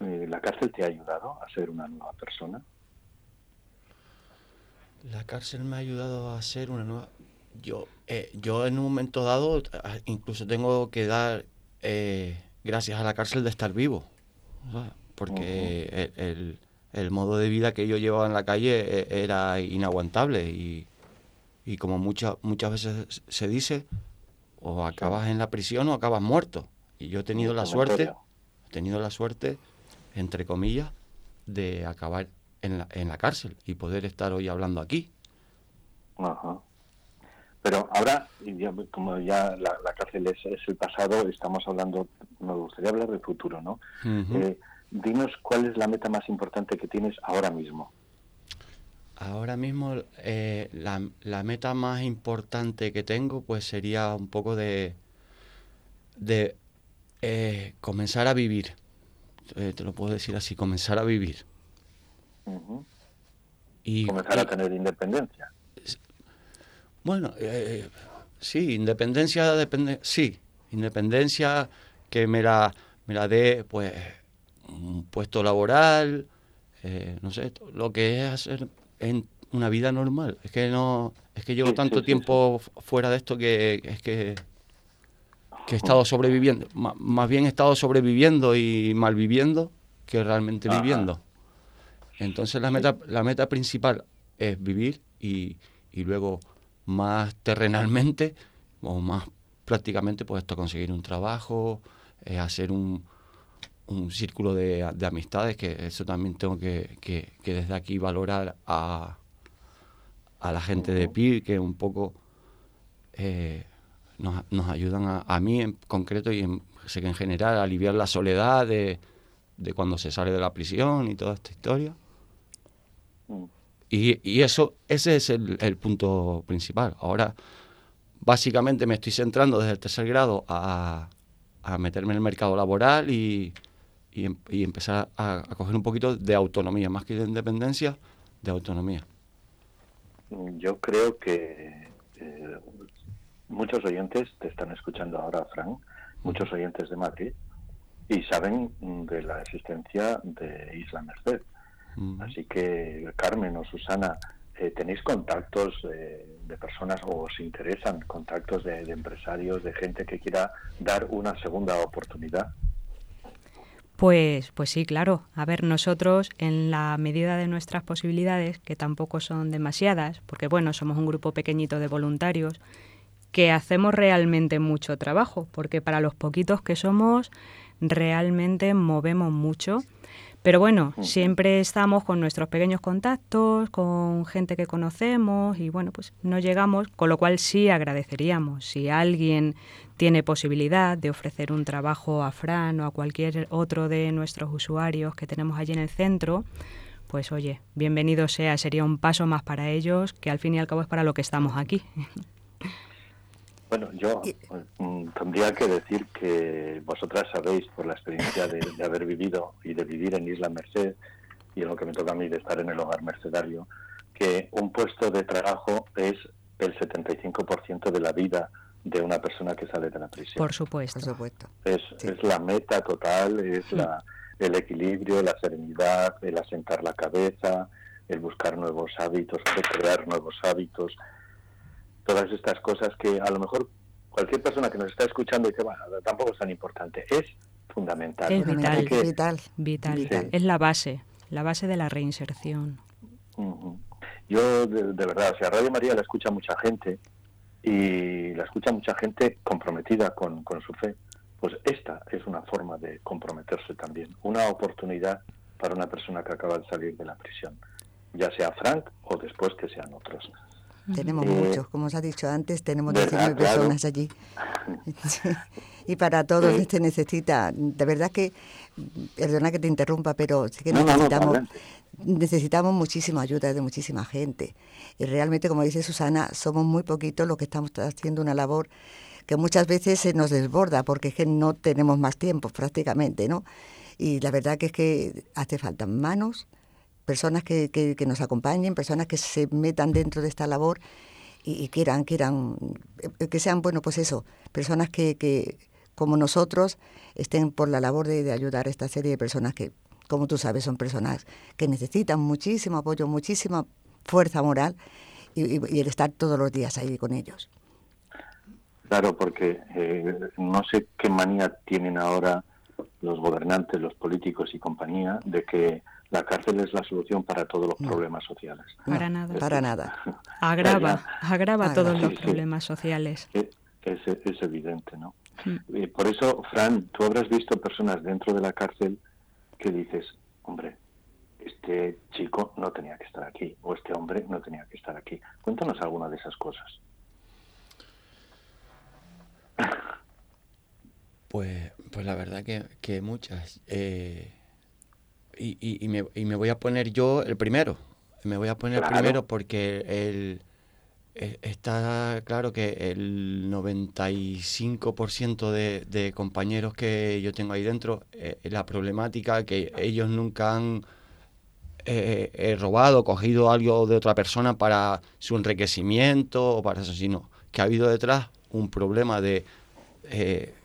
eh, ¿la cárcel te ha ayudado a ser una nueva persona? La cárcel me ha ayudado a ser una nueva... Yo, eh, yo en un momento dado incluso tengo que dar eh, gracias a la cárcel de estar vivo, porque el, el, modo de vida que yo llevaba en la calle era inaguantable y, y como muchas muchas veces se dice, o acabas en la prisión o acabas muerto. Y yo he tenido la suerte, he tenido la suerte entre comillas, de acabar en la, en la cárcel y poder estar hoy hablando aquí. Ajá. Pero ahora, como ya la, cárcel es, el pasado, estamos hablando, me gustaría hablar del futuro, ¿no? Eh, dinos cuál es la meta más importante que tienes ahora mismo. Ahora mismo eh, la, la, meta más importante que tengo pues sería un poco de, de eh, comenzar a vivir eh, te lo puedo decir así, comenzar a vivir. y, comenzar a tener independencia. Bueno, eh, sí, independencia depende, sí, independencia que me la, me la dé, pues, un puesto laboral, eh, no sé, lo que es hacer en una vida normal. Es que no, es que llevo tanto tiempo fuera de esto que es que que he estado sobreviviendo, más bien he estado sobreviviendo y malviviendo que realmente viviendo. Entonces la meta, la meta principal es vivir y, luego más terrenalmente o más prácticamente pues esto conseguir un trabajo, eh, hacer un, un círculo de, amistades, que eso también tengo que, que, desde aquí valorar a, a la gente de PIR, que un poco eh, nos, nos ayudan a, a, mí en concreto y en, sé que en general a aliviar la soledad de, de cuando se sale de la prisión y toda esta historia. Mm. Y, y, eso, ese es el, el, punto principal. Ahora, básicamente me estoy centrando desde el tercer grado a, a meterme en el mercado laboral y, y, em, y empezar a, a, coger un poquito de autonomía, más que de independencia, de autonomía. Yo creo que eh, muchos oyentes te están escuchando ahora, Frank, muchos oyentes de Madrid, y saben de la existencia de Isla Merced. Así que, Carmen o Susana, eh, ¿tenéis contactos de personas o os interesan contactos de, empresarios, de gente que quiera dar una segunda oportunidad? Pues, pues sí, claro. A ver, nosotros, en la medida de nuestras posibilidades, que tampoco son demasiadas, porque bueno, somos un grupo pequeñito de voluntarios, que hacemos realmente mucho trabajo, porque para los poquitos que somos realmente movemos mucho. Pero bueno, siempre estamos con nuestros pequeños contactos, con gente que conocemos y bueno, pues no llegamos, con lo cual sí agradeceríamos si alguien tiene posibilidad de ofrecer un trabajo a Fran o a cualquier otro de nuestros usuarios que tenemos allí en el centro, pues oye, bienvenido sea, sería un paso más para ellos, que al fin y al cabo es para lo que estamos aquí. Bueno, yo mm, tendría que decir que vosotras sabéis, por la experiencia de, haber vivido y de vivir en Isla Merced, y en lo que me toca a mí de estar en el hogar mercedario, que un puesto de trabajo es el 75% de la vida de una persona que sale de la prisión. Por supuesto. Es, es la meta total, es la, el equilibrio, la serenidad, el asentar la cabeza, el buscar nuevos hábitos, el crear nuevos hábitos, todas estas cosas que a lo mejor cualquier persona que nos está escuchando dice, bueno, tampoco es tan importante. Es fundamental. Es vital, vital, vital. Es la base, la base de la reinserción. Yo, de, verdad, o sea, Radio María la escucha mucha gente y la escucha mucha gente comprometida con, con su fe. Pues esta es una forma de comprometerse también, una oportunidad para una persona que acaba de salir de la prisión, ya sea Frank o después que sean otros. Tenemos muchos, como os ha dicho antes, tenemos 19 personas allí. y para todos se necesita, de verdad que, perdona que te interrumpa, pero sí que necesitamos, necesitamos muchísima ayuda de muchísima gente. Y realmente, como dice Susana, somos muy poquitos los que estamos haciendo una labor que muchas veces se nos desborda porque es que no tenemos más tiempo prácticamente, ¿no? Y la verdad que es que hace falta manos, personas que, que, nos acompañen, personas que se metan dentro de esta labor y, quieran, quieran, eh, que sean, bueno, pues eso, personas que, que como nosotros estén por la labor de, ayudar a esta serie de personas que, como tú sabes, son personas que necesitan muchísimo apoyo, muchísima fuerza moral y, el estar todos los días ahí con ellos. Claro, porque eh, no sé qué manía tienen ahora los gobernantes, los políticos y compañía de que la cárcel es la solución para todos los problemas sociales. Para nada. Para nada. Agrava, agrava todos los problemas sociales. E, es, es, evidente, ¿no? Mm. por eso, Fran, tú habrás visto personas dentro de la cárcel que dices, hombre, este chico no tenía que estar aquí, o este hombre no tenía que estar aquí. Cuéntanos alguna de esas cosas. Pues, pues la verdad que, que muchas. Eh, y, y, me, y, me, voy a poner yo el primero. Me voy a poner el primero porque el, e, está claro que el 95% de, de compañeros que yo tengo ahí dentro, eh, la problemática que ellos nunca han eh, eh, robado, cogido algo de otra persona para su enriquecimiento o para eso, sino que ha habido detrás un problema de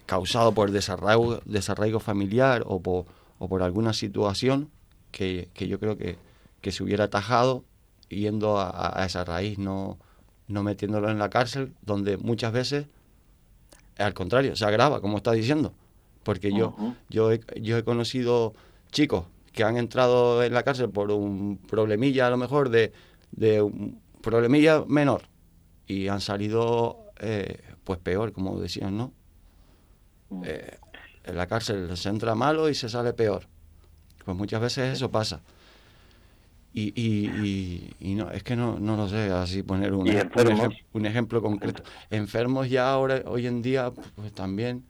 causado por desarraigo, desarraigo familiar o por, o por alguna situación que, yo creo que, se hubiera atajado yendo a, esa raíz, no, no metiéndolo en la cárcel, donde muchas veces, al contrario, se agrava, como está diciendo. Porque yo, yo, he, yo he conocido chicos que han entrado en la cárcel por un problemilla, a lo mejor, de, de un problemilla menor, y han salido, eh, pues peor, como decían, ¿no? Eh, en la cárcel se entra malo y se sale peor. Pues muchas veces eso pasa. Y, y, y, no, es que no, no lo sé, así poner un, un, ejemplo concreto. Enfermos ya ahora, hoy en día, pues también,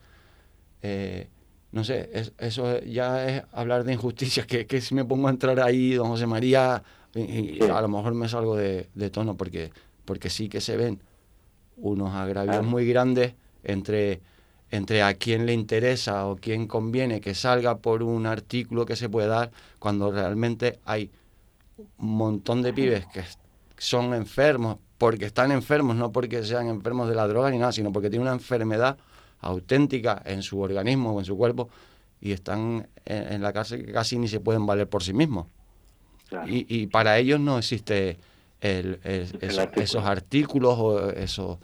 eh, no sé, eso ya es hablar de injusticia, que, que, si me pongo a entrar ahí, don José María, y, a lo mejor me salgo de, de, tono, porque, porque sí que se ven unos agravios muy grandes entre entre a quién le interesa o quién conviene que salga por un artículo que se puede dar, cuando realmente hay un montón de pibes que son enfermos porque están enfermos, no porque sean enfermos de la droga ni nada, sino porque tienen una enfermedad auténtica en su organismo o en su cuerpo y están en, la cárcel que casi ni se pueden valer por sí mismos. Y, para ellos no existe esos artículos o esos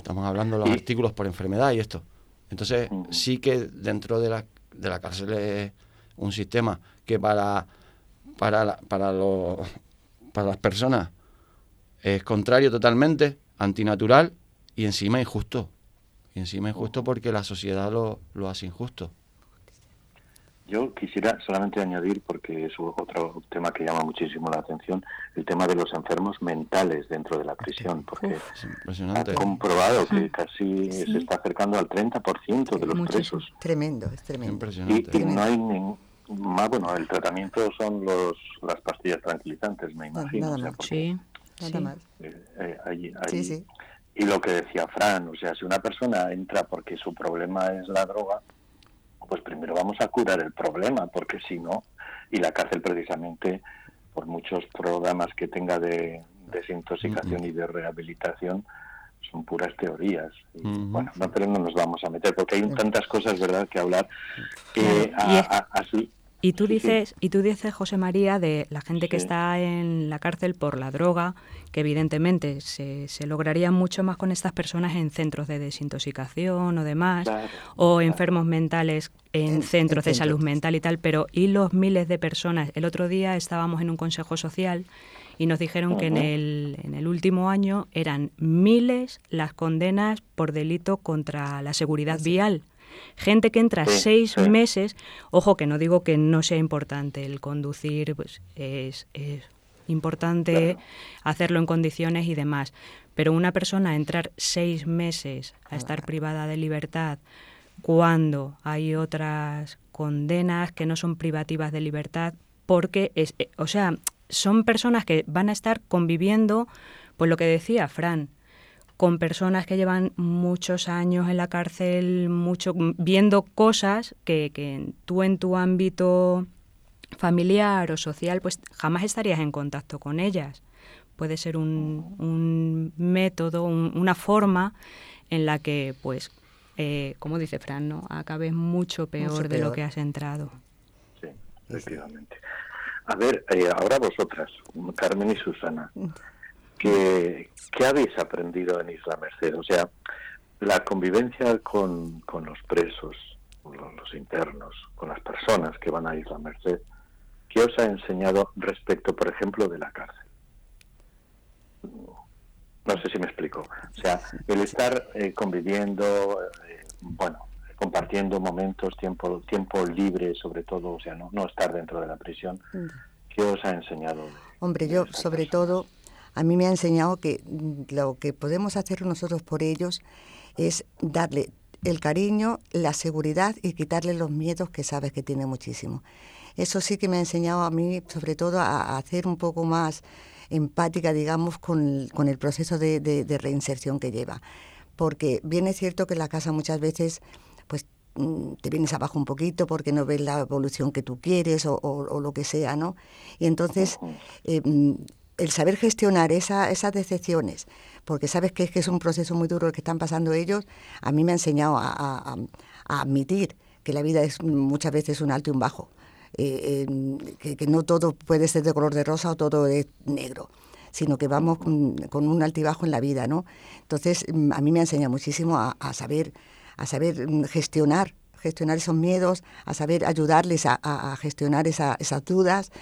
Estamos hablando de los artículos por enfermedad y esto. Entonces, sí que dentro de la, de la cárcel es un sistema que para, para, para, para las personas es contrario totalmente, antinatural y encima injusto. Y encima injusto porque la sociedad lo, lo hace injusto. Yo quisiera solamente añadir, porque es otro tema que llama muchísimo la atención, el tema de los enfermos mentales dentro de la prisión, porque ha comprobado que casi se está acercando al 30% de los presos. Tremendo, es tremendo. Y, no hay ningún... Más, bueno, el tratamiento son los las pastillas tranquilizantes, me imagino. Nada más. sí, nada más. Eh, eh, sí, sí. Y lo que decía Fran, o sea, si una persona entra porque su problema es la droga, pues primero vamos a curar el problema, porque si no, y la cárcel precisamente, por muchos programas que tenga de desintoxicación y de rehabilitación, son puras teorías. Bueno, no, pero no nos vamos a meter, porque hay tantas cosas, ¿verdad?, que hablar. y, Y tú dices, y tú dices, José María, de la gente que está en la cárcel por la droga, que evidentemente se, se lograría mucho más con estas personas en centros de desintoxicación o demás, o enfermos mentales en, centros de salud mental y tal, pero y los miles de personas. El otro día estábamos en un consejo social y nos dijeron que en el, en el último año eran miles las condenas por delito contra la seguridad vial. Gente que entra seis meses, ojo que no digo que no sea importante el conducir, pues es, importante hacerlo en condiciones y demás, pero una persona entrar seis meses a estar privada de libertad cuando hay otras condenas que no son privativas de libertad, porque es, eh, o sea, son personas que van a estar conviviendo, pues lo que decía Fran, con personas que llevan muchos años en la cárcel, mucho, viendo cosas que, que tú en tu ámbito familiar o social, pues jamás estarías en contacto con ellas. Puede ser un, un método, una forma en la que, pues, eh, como dice Fran, ¿no? acabes mucho peor, de lo que has entrado. Sí, efectivamente. A ver, eh, ahora vosotras, Carmen y Susana, mm. ¿Qué, habéis aprendido en Isla Merced? O sea, la convivencia con, los presos, los, los, internos, con las personas que van a Isla Merced, ¿qué os ha enseñado respecto, por ejemplo, de la cárcel? No sé si me explico. O sea, el estar eh, conviviendo, eh, bueno, compartiendo momentos, tiempo, tiempo libre, sobre todo, o sea, no, no estar dentro de la prisión. Mm. ¿Qué os ha enseñado? Hombre, yo sobre todo a mí me ha enseñado que mm, lo que podemos hacer nosotros por ellos es darle el cariño, la seguridad y quitarle los miedos que sabes que tiene muchísimo. Eso sí que me ha enseñado a mí, sobre todo, a, hacer un poco más empática, digamos, con, el proceso de, reinserción que lleva. Porque bien es cierto que en la casa muchas veces, pues mm, te vienes abajo un poquito porque no ves la evolución que tú quieres o, lo que sea, ¿no? Y entonces el saber gestionar esas decepciones, porque sabes que es, que es un proceso muy duro el que están pasando ellos, a mí me ha enseñado a, admitir que la vida es muchas veces un alto y un bajo, eh, que, no todo puede ser de color de rosa o todo es negro sino que vamos con, un altibajo en la vida, ¿no? Entonces, mm, a mí me ha enseñado muchísimo a, saber, a saber mm, gestionar, gestionar esos miedos, a saber ayudarles a, gestionar esas dudas,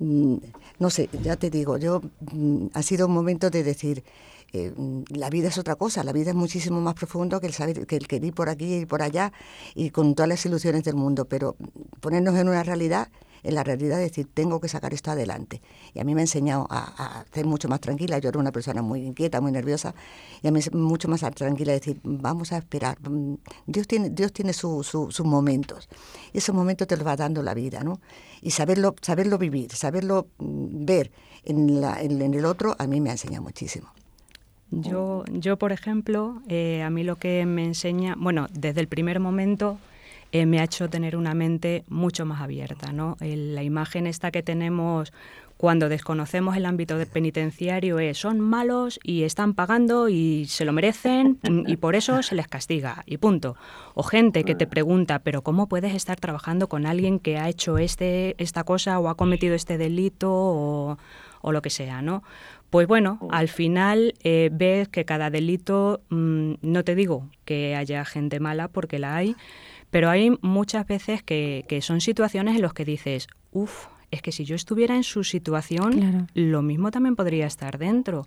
no sé, ya te digo, yo mm, ha sido un momento de decir, eh, mm, la vida es otra cosa, la vida es muchísimo más profundo que el saber que el que ir por aquí y por allá y con todas las ilusiones del mundo, pero ponernos en una realidad en la realidad decir, tengo que sacar esto adelante. Y a mí me ha enseñado a, ser mucho más tranquila. Yo era una persona muy inquieta, muy nerviosa, y a mí es mucho más tranquila decir, vamos a esperar. Mm, Dios tiene, Dios tiene sus momentos. Y esos momentos te los va dando la vida, ¿no? Y saberlo, saberlo vivir, saberlo mm, ver en, la, en, el otro, a mí me ha enseñado muchísimo. Yo, yo por ejemplo, eh, a mí lo que me enseña, bueno, desde el primer momento eh, me ha hecho tener una mente mucho más abierta. ¿no? la imagen esta que tenemos cuando desconocemos el ámbito penitenciario es son malos y están pagando y se lo merecen y por eso se les castiga y punto. O gente que te pregunta, pero ¿cómo puedes estar trabajando con alguien que ha hecho este, esta cosa o ha cometido este delito o, lo que sea, ¿no? Pues bueno, al final eh, ves que cada delito, mm, no te digo que haya gente mala porque la hay, pero hay muchas veces que, son situaciones en las que dices, uff, es que si yo estuviera en su situación, lo mismo también podría estar dentro,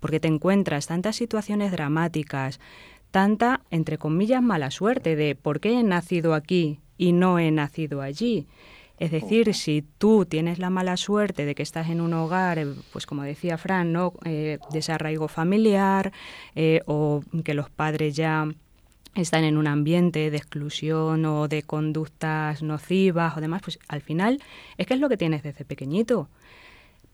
porque te encuentras tantas situaciones dramáticas, tanta, entre comillas, mala suerte de por qué he nacido aquí y no he nacido allí. Es decir, si tú tienes la mala suerte de que estás en un hogar, eh, pues como decía Fran, ¿no? Eh, desarraigo familiar eh, o que los padres ya están en un ambiente de exclusión o de conductas nocivas o demás, pues al final es que es lo que tienes desde pequeñito.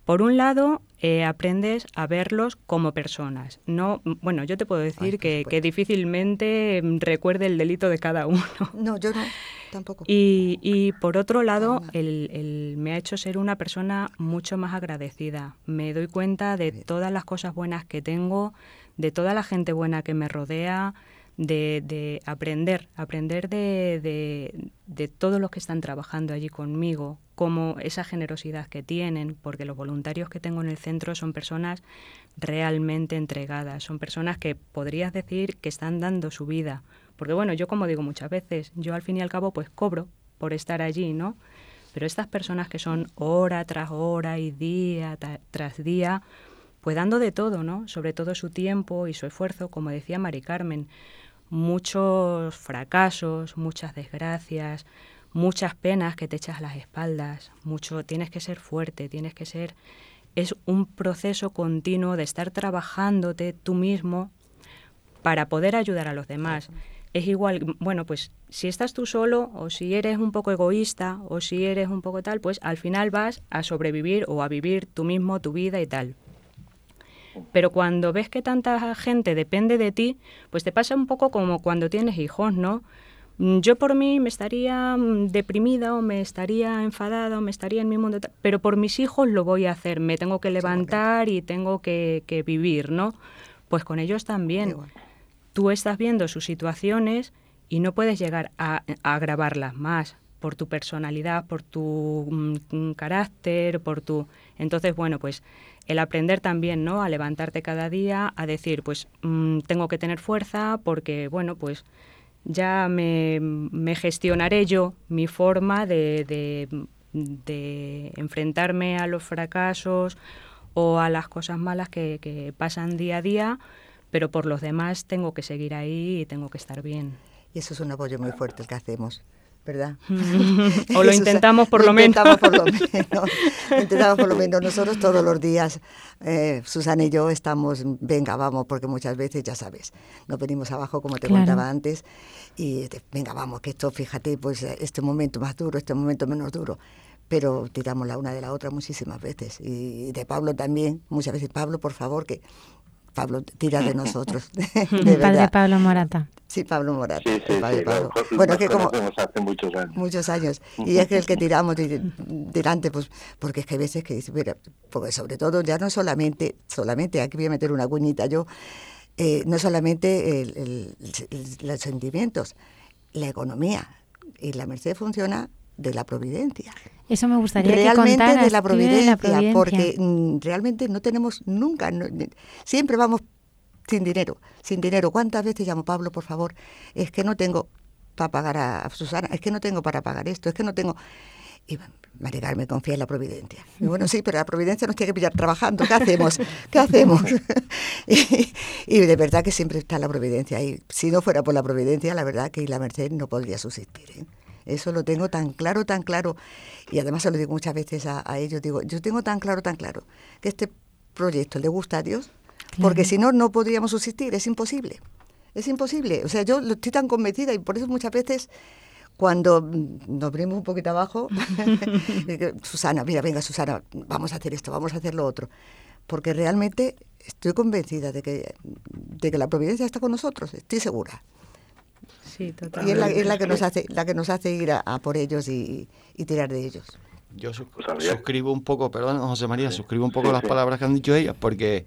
Por un lado, eh, aprendes a verlos como personas. No, bueno, yo te puedo decir que, difícilmente recuerde el delito de cada uno. No, yo no, tampoco. Y, y por otro lado, el, me ha hecho ser una persona mucho más agradecida. Me doy cuenta de todas las cosas buenas que tengo, de toda la gente buena que me rodea, de, aprender, aprender de, de, todos los que están trabajando allí conmigo, como esa generosidad que tienen, porque los voluntarios que tengo en el centro son personas realmente entregadas, son personas que podrías decir que están dando su vida. Porque bueno, yo como digo muchas veces, yo al fin y al cabo pues cobro por estar allí, ¿no? Pero estas personas que son hora tras hora y día tras día, pues dando de todo, ¿no? Sobre todo su tiempo y su esfuerzo, como decía Mari Carmen, muchos fracasos, muchas desgracias, muchas penas que te echas a las espaldas, mucho tienes que ser fuerte, tienes que ser es un proceso continuo de estar trabajándote tú mismo para poder ayudar a los demás. Es igual, bueno, pues si estás tú solo o si eres un poco egoísta o si eres un poco tal, pues al final vas a sobrevivir o a vivir tú mismo tu vida y tal. Pero cuando ves que tanta gente depende de ti, pues te pasa un poco como cuando tienes hijos, ¿no? Mm, yo por mí me estaría mm, deprimida o me estaría enfadada o me estaría en mi mundo, pero por mis hijos lo voy a hacer, me tengo que levantar y tengo que, vivir, ¿no? Pues con ellos también. Tú estás viendo sus situaciones y no puedes llegar a, a agravarlas más por tu personalidad, por tu mm, carácter, por tu... Entonces, bueno, pues el aprender también, ¿no? A levantarte cada día, a decir, pues mm, tengo que tener fuerza porque, bueno, pues ya me, gestionaré yo mi forma de, enfrentarme a los fracasos o a las cosas malas que, que pasan día a día, pero por los demás tengo que seguir ahí y tengo que estar bien. Y eso es un apoyo muy fuerte el que hacemos. ¿Verdad? o lo intentamos por lo, menos. Intentamos por lo menos. intentamos por lo menos. Nosotros todos los días, eh, Susana y yo estamos, venga, vamos, porque muchas veces, ya sabes, nos venimos abajo, como te contaba antes, y venga, vamos, que esto, fíjate, pues este momento más duro, este momento menos duro. Pero tiramos la una de la otra muchísimas veces. Y de Pablo también, muchas veces, Pablo, por favor, que Pablo tira de nosotros. de padre Pablo Morata. Sí, Pablo Morata. Sí, sí, sí, Bueno, que como hace muchos años. Muchos años. Y es que el que tiramos delante, pues, porque es que hay veces que, mira, porque sobre todo ya no solamente, solamente, aquí voy a meter una cuñita yo, eh, no solamente los sentimientos, la economía. Y la Merced funciona de la providencia. Eso me gustaría realmente que de la providencia, porque mm, realmente no tenemos nunca, siempre vamos sin dinero, sin dinero. ¿Cuántas veces llamo Pablo, por favor? Es que no tengo para pagar a Susana, es que no tengo para pagar esto, es que no tengo. Y María me confía en la providencia. Y bueno, sí, pero la providencia nos tiene que pillar trabajando. ¿Qué hacemos? ¿Qué hacemos? y, de verdad que siempre está la providencia. Y si no fuera por la providencia, la verdad que la Merced no podría subsistir. ¿eh? Eso lo tengo tan claro, tan claro. Y además se lo digo muchas veces a, ellos. Digo, yo tengo tan claro, tan claro que este proyecto le gusta a Dios, porque si no, no podríamos subsistir. Es imposible. Es imposible. O sea, yo estoy tan convencida y por eso muchas veces cuando nos venimos un poquito abajo, Susana, mira, venga Susana, vamos a hacer esto, vamos a hacer lo otro. Porque realmente estoy convencida de que, de que la providencia está con nosotros, estoy segura. Y es la, que nos hace, la que nos hace ir a, por ellos y, tirar de ellos. Yo pues suscribo un poco, perdón, José María, suscribo un poco las palabras que han dicho ellas, porque,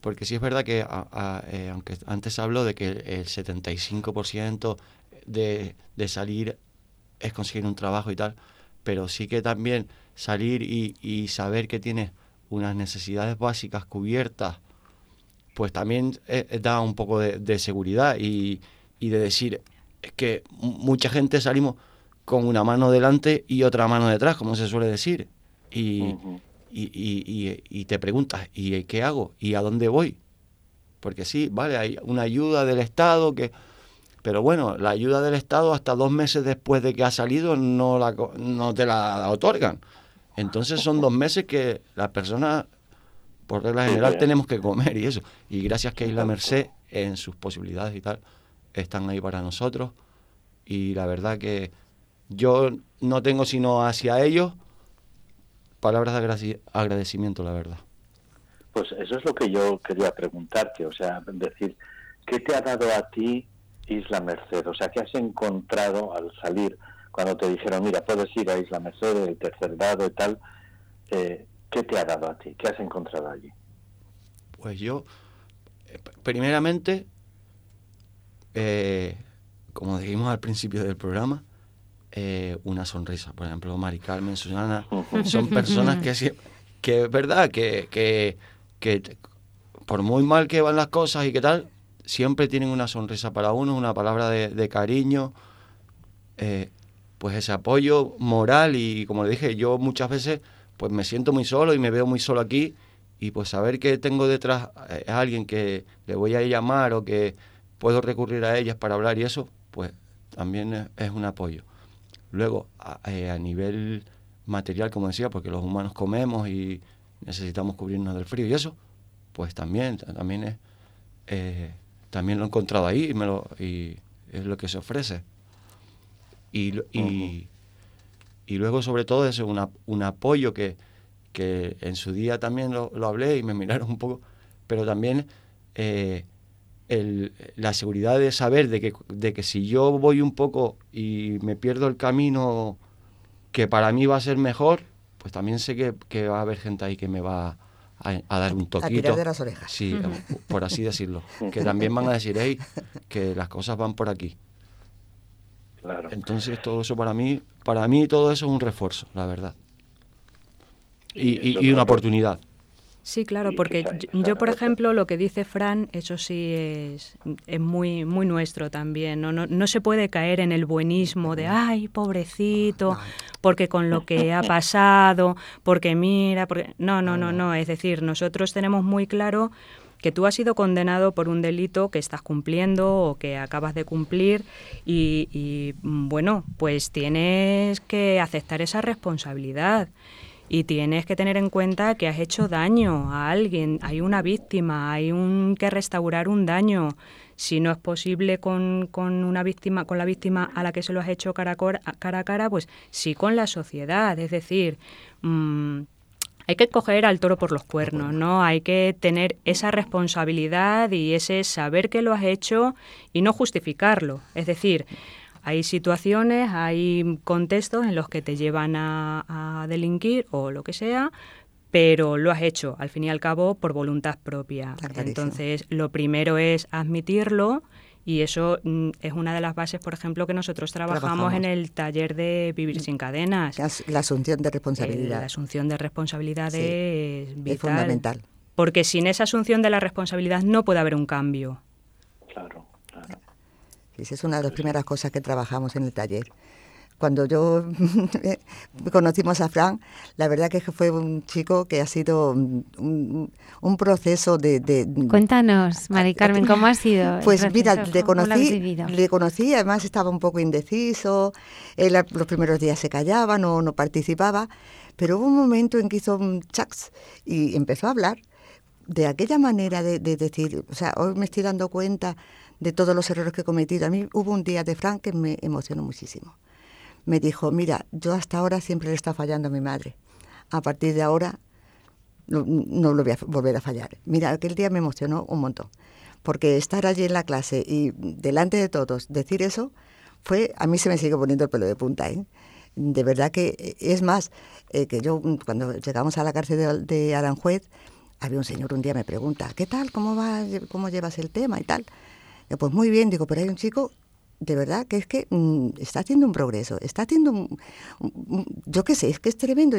porque sí es verdad que, eh, aunque antes habló de que el 75% de, de salir es conseguir un trabajo y tal, pero sí que también salir y, saber que tienes unas necesidades básicas cubiertas, pues también eh, eh, da un poco de, de seguridad y, y de decir, es que mucha gente salimos con una mano delante y otra mano detrás, como se suele decir. Y, y, te preguntas, ¿y qué hago? ¿Y a dónde voy? Porque sí, vale, hay una ayuda del Estado que... Pero bueno, la ayuda del Estado hasta dos meses después de que ha salido no, la, no te la otorgan. Entonces son dos meses que las personas, por regla general, tenemos que comer y eso. Y gracias que hay la merced en sus posibilidades y tal, están ahí para nosotros y la verdad que yo no tengo sino hacia ellos palabras de agradecimiento, la verdad. Pues eso es lo que yo quería preguntarte, o sea, decir, ¿qué te ha dado a ti Isla Merced? O sea, ¿qué has encontrado al salir cuando te dijeron, mira, puedes ir a Isla Merced, el tercer grado y tal? Eh, ¿Qué te ha dado a ti? ¿Qué has encontrado allí? Pues yo, eh, primeramente, eh, como dijimos al principio del programa, eh, una sonrisa. Por ejemplo, Mari Carmen, Susana, son personas que, que es verdad que, que, que por muy mal que van las cosas y qué tal, siempre tienen una sonrisa para uno, una palabra de, cariño, eh, pues ese apoyo moral y como le dije, yo muchas veces pues me siento muy solo y me veo muy solo aquí y pues saber que tengo detrás a alguien que le voy a llamar o que puedo recurrir a ellas para hablar y eso, pues también es, un apoyo. Luego, eh, a, nivel material, como decía, porque los humanos comemos y necesitamos cubrirnos del frío y eso, pues también, también es, eh, también lo he encontrado ahí y, me lo, y es lo que se ofrece. Y, y, y luego, sobre todo, es una, un apoyo que, que en su día también lo, lo, hablé y me miraron un poco, pero también eh, el, la seguridad de saber de que, de que si yo voy un poco y me pierdo el camino que para mí va a ser mejor, pues también sé que, que va a haber gente ahí que me va a, dar un toquito. A tirar de las orejas. Sí, por así decirlo. Que también van a decir, hey, que las cosas van por aquí. Claro. Entonces todo eso para mí, para mí todo eso es un refuerzo, la verdad. Y, y una oportunidad. Sí, claro, porque yo, por ejemplo, lo que dice Fran, eso sí es, es muy, muy nuestro también. ¿no? No, no se puede caer en el buenismo de, ay, pobrecito, porque con lo que ha pasado, porque mira, porque... No, no, no, no. Es decir, nosotros tenemos muy claro que tú has sido condenado por un delito que estás cumpliendo o que acabas de cumplir y, y bueno, pues tienes que aceptar esa responsabilidad y tienes que tener en cuenta que has hecho daño a alguien, hay una víctima, hay un que restaurar un daño. Si no es posible con, con una víctima, con la víctima a la que se lo has hecho cara a cara, cara pues sí con la sociedad. Es decir, mm, hay que coger al toro por los cuernos, ¿no? Hay que tener esa responsabilidad y ese saber que lo has hecho y no justificarlo. Es decir, hay situaciones, hay contextos en los que te llevan a, delinquir o lo que sea, pero lo has hecho, al fin y al cabo, por voluntad propia. Entonces, lo primero es admitirlo y eso mm, es una de las bases, por ejemplo, que nosotros trabajamos, en el taller de Vivir sin Cadenas. La asunción de responsabilidad. la asunción de responsabilidad es vital. Es fundamental. Porque sin esa asunción de la responsabilidad no puede haber un cambio. Claro. Es una de las primeras cosas que trabajamos en el taller. Cuando yo conocimos a Fran, la verdad que fue un chico que ha sido un, proceso de, Cuéntanos, Mari Carmen, ¿cómo ha sido? Pues mira, le conocí, le conocí, además estaba un poco indeciso, él los primeros días se callaba, no, no participaba, pero hubo un momento en que hizo un chax y empezó a hablar de aquella manera de, de decir, o sea, hoy me estoy dando cuenta de todos los errores que he cometido. A mí hubo un día de Frank que me emocionó muchísimo. Me dijo, mira, yo hasta ahora siempre le está fallando a mi madre. A partir de ahora no, lo voy a volver a fallar. Mira, aquel día me emocionó un montón. Porque estar allí en la clase y delante de todos decir eso, fue, a mí se me sigue poniendo el pelo de punta. ¿eh? De verdad que es más, eh, que yo cuando llegamos a la cárcel de, de Aranjuez, había un señor un día me pregunta, ¿qué tal? ¿Cómo, va, ¿Cómo llevas el tema y tal? Pues muy bien, digo, pero hay un chico de verdad que es que mm, está haciendo un progreso, está haciendo, un, yo qué sé, es que es tremendo.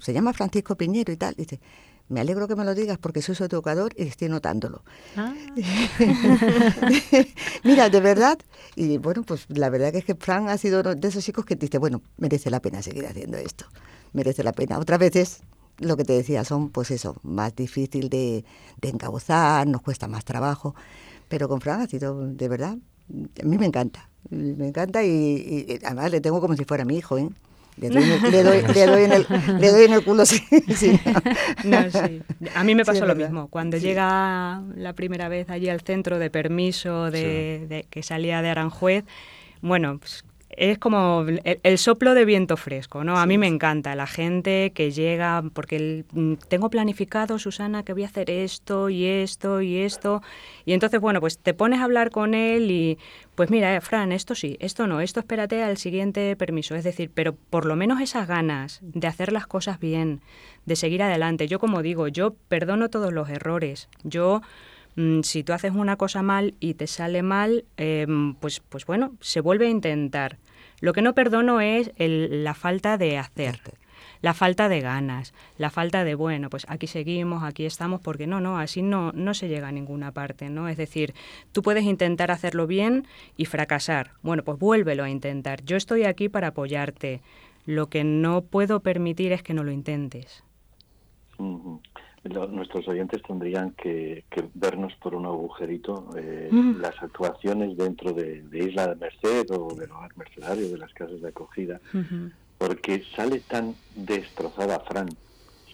se llama Francisco Piñero y tal. Dice, me alegro que me lo digas porque soy su educador y estoy notándolo. Ah. Mira, de verdad, y bueno, pues la verdad que es que Fran ha sido uno de esos chicos que dice, bueno, merece la pena seguir haciendo esto, merece la pena. Otras veces, lo que te decía, son pues eso, más difícil de, de encauzar, nos cuesta más trabajo pero con Fran ha sido, de verdad, a mí me encanta. Me encanta y, además le tengo como si fuera mi hijo, ¿eh? Le doy, le, doy, le, doy en el, le doy en el culo, sí. sí. No, sí. A mí me pasó lo mismo. Cuando llega la primera vez allí al centro de permiso de, de que salía de Aranjuez, bueno, pues es como el, soplo de viento fresco, ¿no? A mí me encanta la gente que llega, porque mm, tengo planificado, Susana, que voy a hacer esto y esto y esto. Y entonces, bueno, pues te pones a hablar con él y, pues mira, eh, Fran, esto sí, esto no, esto espérate al siguiente permiso. Es decir, pero por lo menos esas ganas de hacer las cosas bien, de seguir adelante. Yo, como digo, yo perdono todos los errores. Yo Mm, si tú haces una cosa mal y te sale mal, em, pues, pues bueno, se vuelve a intentar. Lo que no perdono es la falta de hacer la falta de ganas, la falta de, bueno, pues aquí seguimos, aquí estamos, porque no, no, así no, no se llega a ninguna parte, ¿no? Es decir, tú puedes intentar hacerlo bien y fracasar. Bueno, pues vuélvelo a intentar. Yo estoy aquí para apoyarte. Lo que no puedo permitir es que no lo intentes. Nuestros oyentes tendrían que, vernos por un agujerito eh, las actuaciones dentro de, Isla de Merced o del hogar mercedario, de las casas de acogida, porque sale tan destrozada Fran,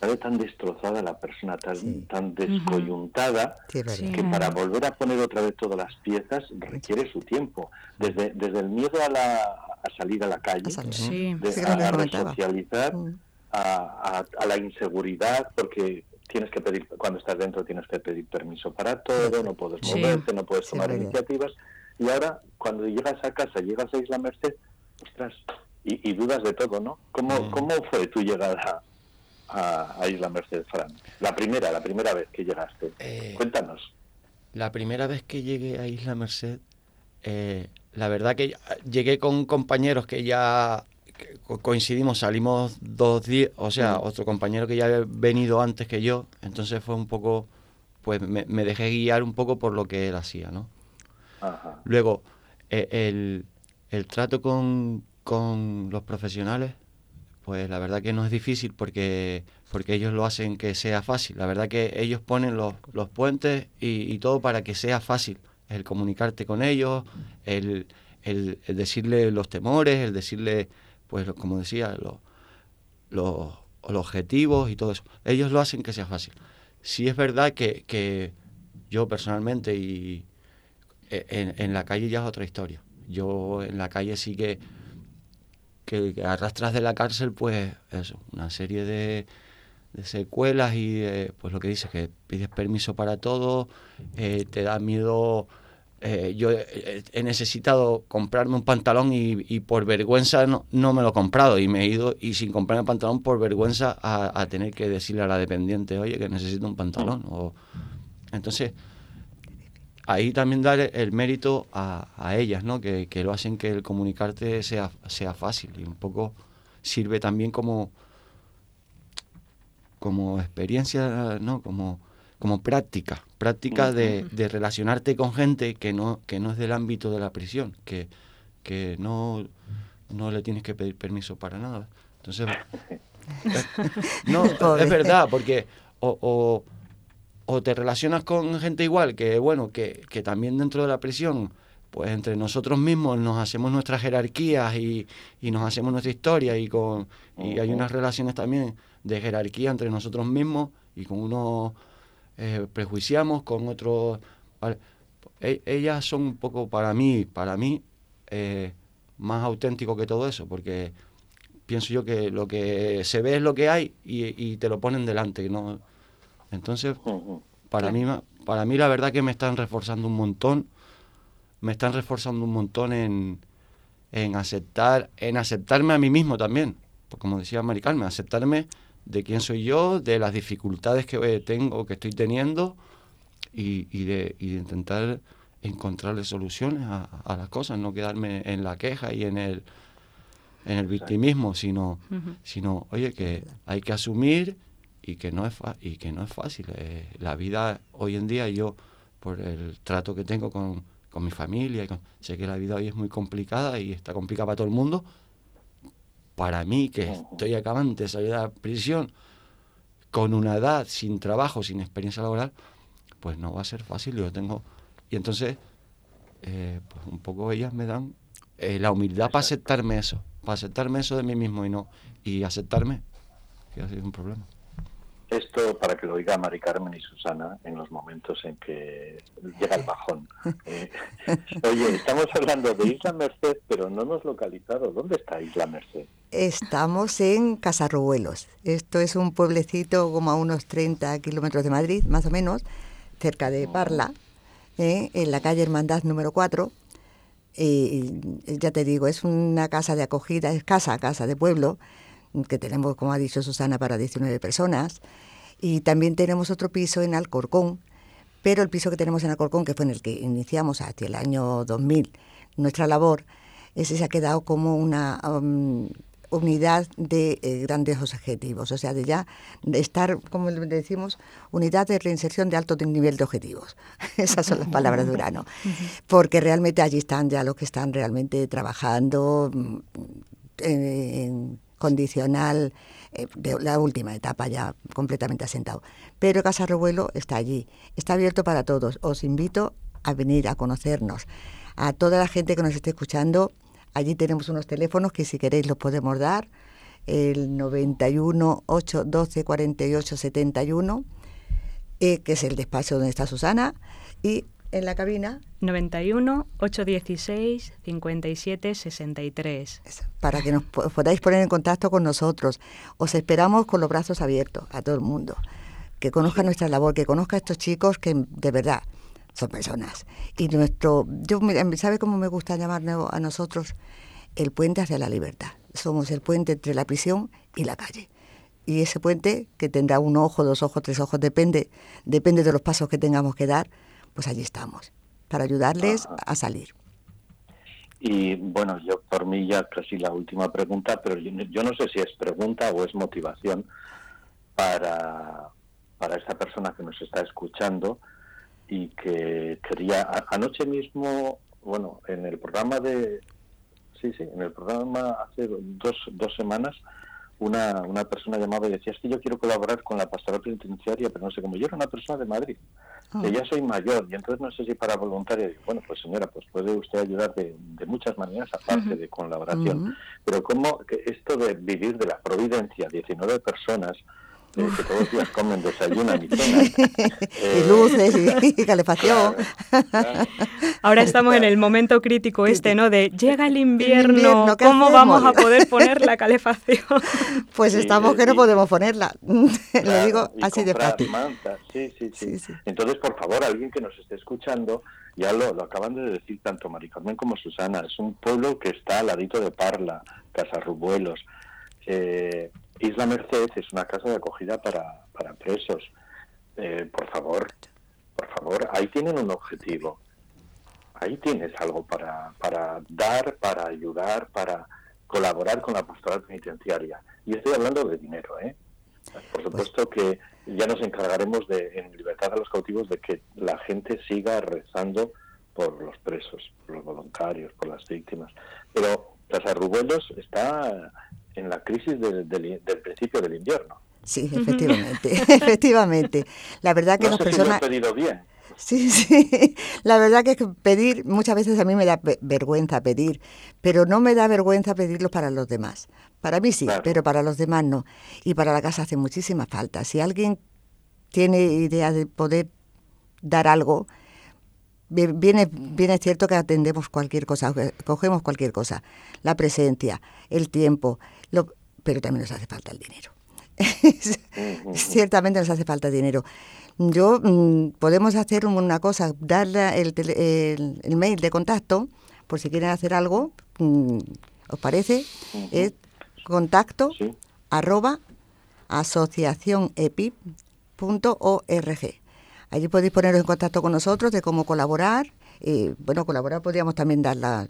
sale tan destrozada la persona, tan, tan descoyuntada, que para volver a poner otra vez todas las piezas requiere su tiempo. Desde, desde el miedo a, la, a salir a la calle, a, resocializar, mm. a, a, la inseguridad, porque tienes que pedir, cuando estás dentro tienes que pedir permiso para todo, no puedes moverte, no puedes tomar iniciativas. Y ahora, cuando llegas a casa, llegas a Isla Merced, ostras, y, dudas de todo, ¿no? ¿Cómo, mm. ¿Cómo fue tu llegada a, Isla Merced, Fran? La primera, la primera vez que llegaste. Eh, Cuéntanos. La primera vez que llegué a Isla Merced, eh, la verdad que llegué con compañeros que ya coincidimos, salimos dos días, o sea, otro compañero que ya había venido antes que yo, entonces fue un poco, pues me, dejé guiar un poco por lo que él hacía, ¿no? Luego, eh, el, el trato con, con los profesionales, pues la verdad que no es difícil porque, porque ellos lo hacen que sea fácil. La verdad que ellos ponen los, los puentes y, todo para que sea fácil. El comunicarte con ellos, el, el, decirle los temores, el decirle, pues como decía, los, objetivos y todo eso. Ellos lo hacen que sea fácil. Sí es verdad que, que yo personalmente y e, en, la calle ya es otra historia. Yo en la calle sí que que, arrastras de la cárcel, pues eso, una serie de, secuelas y pues lo que dices, que pides permiso para todo, eh, te da miedo. Eh, yo he necesitado comprarme un pantalón y, por vergüenza no, no, me lo he comprado y me he ido y sin comprarme el pantalón por vergüenza a, tener que decirle a la dependiente, oye, que necesito un pantalón. O, entonces, ahí también dar el mérito a, a ellas, ¿no? Que, que, lo hacen que el comunicarte sea, sea fácil y un poco sirve también como, como experiencia, ¿no? Como, como práctica, práctica de, de, relacionarte con gente que no, que no es del ámbito de la prisión, que, que no, no le tienes que pedir permiso para nada. Entonces, no, es verdad, porque o o te relacionas con gente igual, que bueno, que, que también dentro de la prisión, pues entre nosotros mismos nos hacemos nuestras jerarquías y, y nos hacemos nuestra historia y con y hay unas relaciones también de jerarquía entre nosotros mismos y con unos eh, prejuiciamos, con otros... E, ellas son un poco para mí, para mí, eh, más auténtico que todo eso, porque pienso yo que lo que se ve es lo que hay y, y te lo ponen delante, ¿no? Entonces, para, mí, para mí la verdad que me están reforzando un montón, me están reforzando un montón en, en aceptar, en aceptarme a mí mismo también, pues como decía Mari Carmen, aceptarme de quién soy yo, de las dificultades que tengo, que estoy teniendo y, y, de, y de, intentar encontrarle soluciones a, las cosas, no quedarme en la queja y en el en el victimismo, sino, sino oye que hay que asumir y que no es, y que no es fácil. Eh, la vida hoy en día, yo, por el trato que tengo con, con mi familia, y sé que la vida hoy es muy complicada y está complicada para todo el mundo. Para mí, que estoy acabando de salir de la prisión, con una edad, sin trabajo, sin experiencia laboral, pues no va a ser fácil. Yo tengo. Y entonces, eh, pues un poco ellas me dan eh, la humildad para aceptarme eso, para aceptarme eso de mí mismo y no. Y aceptarme que ha sido un problema. Esto para que lo oiga Mari Carmen y Susana en los momentos en que llega el bajón. Eh, oye, estamos hablando de Isla Merced, pero no hemos localizado. ¿Dónde está Isla Merced? Estamos en Casarrubuelos. Esto es un pueblecito como a unos 30 kilómetros de Madrid, más o menos, cerca de Parla, eh, en la calle Hermandad número 4. Y ya te digo, es una casa de acogida, es casa, casa de pueblo, que tenemos, como ha dicho Susana, para 19 personas. Y también tenemos otro piso en Alcorcón, pero el piso que tenemos en Alcorcón, que fue en el que iniciamos hacia el año 2000 nuestra labor, ese se ha quedado como una um, unidad de eh, grandes objetivos, o sea, de ya estar, como le decimos, unidad de reinserción de alto nivel de objetivos. Esas son las palabras de Urano. Porque realmente allí están ya los que están realmente trabajando mm, en condicional eh, de la última etapa ya completamente asentado. Pero Casa Revuelo está allí, está abierto para todos. Os invito a venir a conocernos. A toda la gente que nos esté escuchando, allí tenemos unos teléfonos que si queréis los podemos dar, el 91 8 12 48 71, que es el despacho donde está Susana, y en la cabina. 91 816 57 63. Para que nos podáis poner en contacto con nosotros. Os esperamos con los brazos abiertos a todo el mundo. Que conozca nuestra labor, que conozca a estos chicos que de verdad son personas. Y nuestro, yo ¿sabe cómo me gusta llamar a nosotros? El puente hacia la libertad. Somos el puente entre la prisión y la calle. Y ese puente, que tendrá un ojo, dos ojos, tres ojos, depende, depende de los pasos que tengamos que dar, pues allí estamos, para ayudarles a salir. Y bueno, yo por mí ya casi la última pregunta, pero yo, no sé si es pregunta o es motivación para, para esta persona que nos está escuchando y que quería, anoche mismo, bueno, en el programa de, sí, sí, en el programa hace dos, dos semanas, una, una persona llamaba y decía, es que yo quiero colaborar con la pastoral penitenciaria, pero no sé cómo. Yo era una persona de Madrid, que ah. ya soy mayor, y entonces no sé si para voluntaria. bueno, pues señora, pues puede usted ayudar de, de muchas maneras, aparte de colaboración. Pero como que esto de vivir de la providencia, 19 personas, eh, que todos los días comen, desayunan y cenan. y luces y, calefacción. Ahora estamos en el momento crítico este, ¿no? De llega el invierno, ¿cómo vamos a poder poner la calefacción? Pues estamos que no podemos ponerla. Le digo así de fácil. Sí, sí, sí, Entonces, por favor, alguien que nos esté escuchando, ya lo, lo acaban de decir tanto Mari Carmen como Susana, es un pueblo que está al ladito de Parla, Casarrubuelos. Eh, Isla Merced es una casa de acogida para, para presos. Eh, por favor, por favor, ahí tienen un objetivo. Ahí tienes algo para, para dar, para ayudar, para colaborar con la pastoral penitenciaria. Y estoy hablando de dinero, ¿eh? Por supuesto que ya nos encargaremos de, en libertad a los cautivos, de que la gente siga rezando por los presos, por los voluntarios, por las víctimas. Pero Las Arrubuelos está en la crisis del principio del invierno. Sí, efectivamente, efectivamente. La verdad que no las personas... pedido bien. Sí, sí. La verdad que pedir, muchas veces a mí me da vergüenza pedir, pero no me da vergüenza pedirlo para los demás. Para mí sí, pero para los demás no. Y para la casa hace muchísima falta. Si alguien tiene idea de poder dar algo, viene, viene cierto que atendemos cualquier cosa, cogemos cualquier cosa. La presencia, el tiempo, pero también nos hace falta el dinero. Ciertamente nos hace falta dinero. Yo mm, podemos hacer una cosa, darle el, el, mail de contacto, por si quieren hacer algo, mm, ¿os parece? Es contacto arroba asociacionepip.org. Allí podéis poneros en contacto con nosotros de cómo colaborar. Y, bueno, colaborar podríamos también dar la,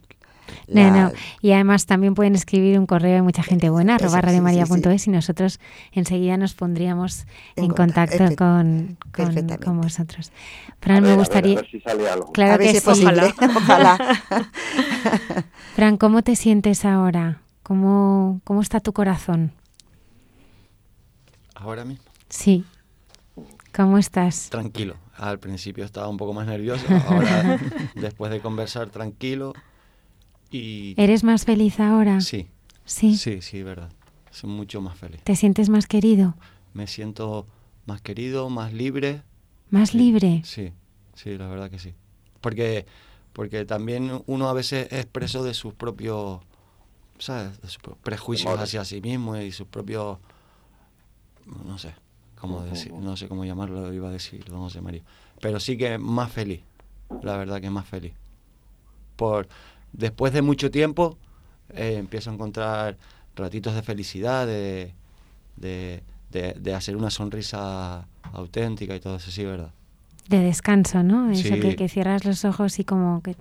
no, no. Y además también pueden escribir un correo de mucha gente buena, arroba radiomaria.es y nosotros enseguida nos pondríamos en, contacto con, con, vosotros. Fran, me gustaría... A ver, si sale algo. Claro que sí. Ojalá. Ojalá. Fran, ¿cómo te sientes ahora? ¿Cómo, ¿Cómo está tu corazón? ¿Ahora mismo? Sí. ¿Cómo estás? Tranquilo. Al principio estaba un poco más nervioso, ahora después de conversar tranquilo, ¿Eres más feliz ahora? Sí. Sí. Sí, sí, verdad. Soy mucho más feliz. ¿Te sientes más querido? Me siento más querido, más libre. ¿Más libre? Sí, sí, la verdad que sí. Porque, porque también uno a veces es preso de sus propios, ¿sabes? De sus prejuicios hacia sí mismo y sus propios, no sé, cómo decir, no sé cómo llamarlo, iba a decir don José María. Pero sí que más feliz, la verdad que más feliz. Por, después de mucho tiempo eh, empiezo a encontrar ratitos de felicidad, de, de, hacer una sonrisa auténtica y todo eso, sí, ¿verdad? de descanso, ¿no? Eso que, que, cierras los ojos y como que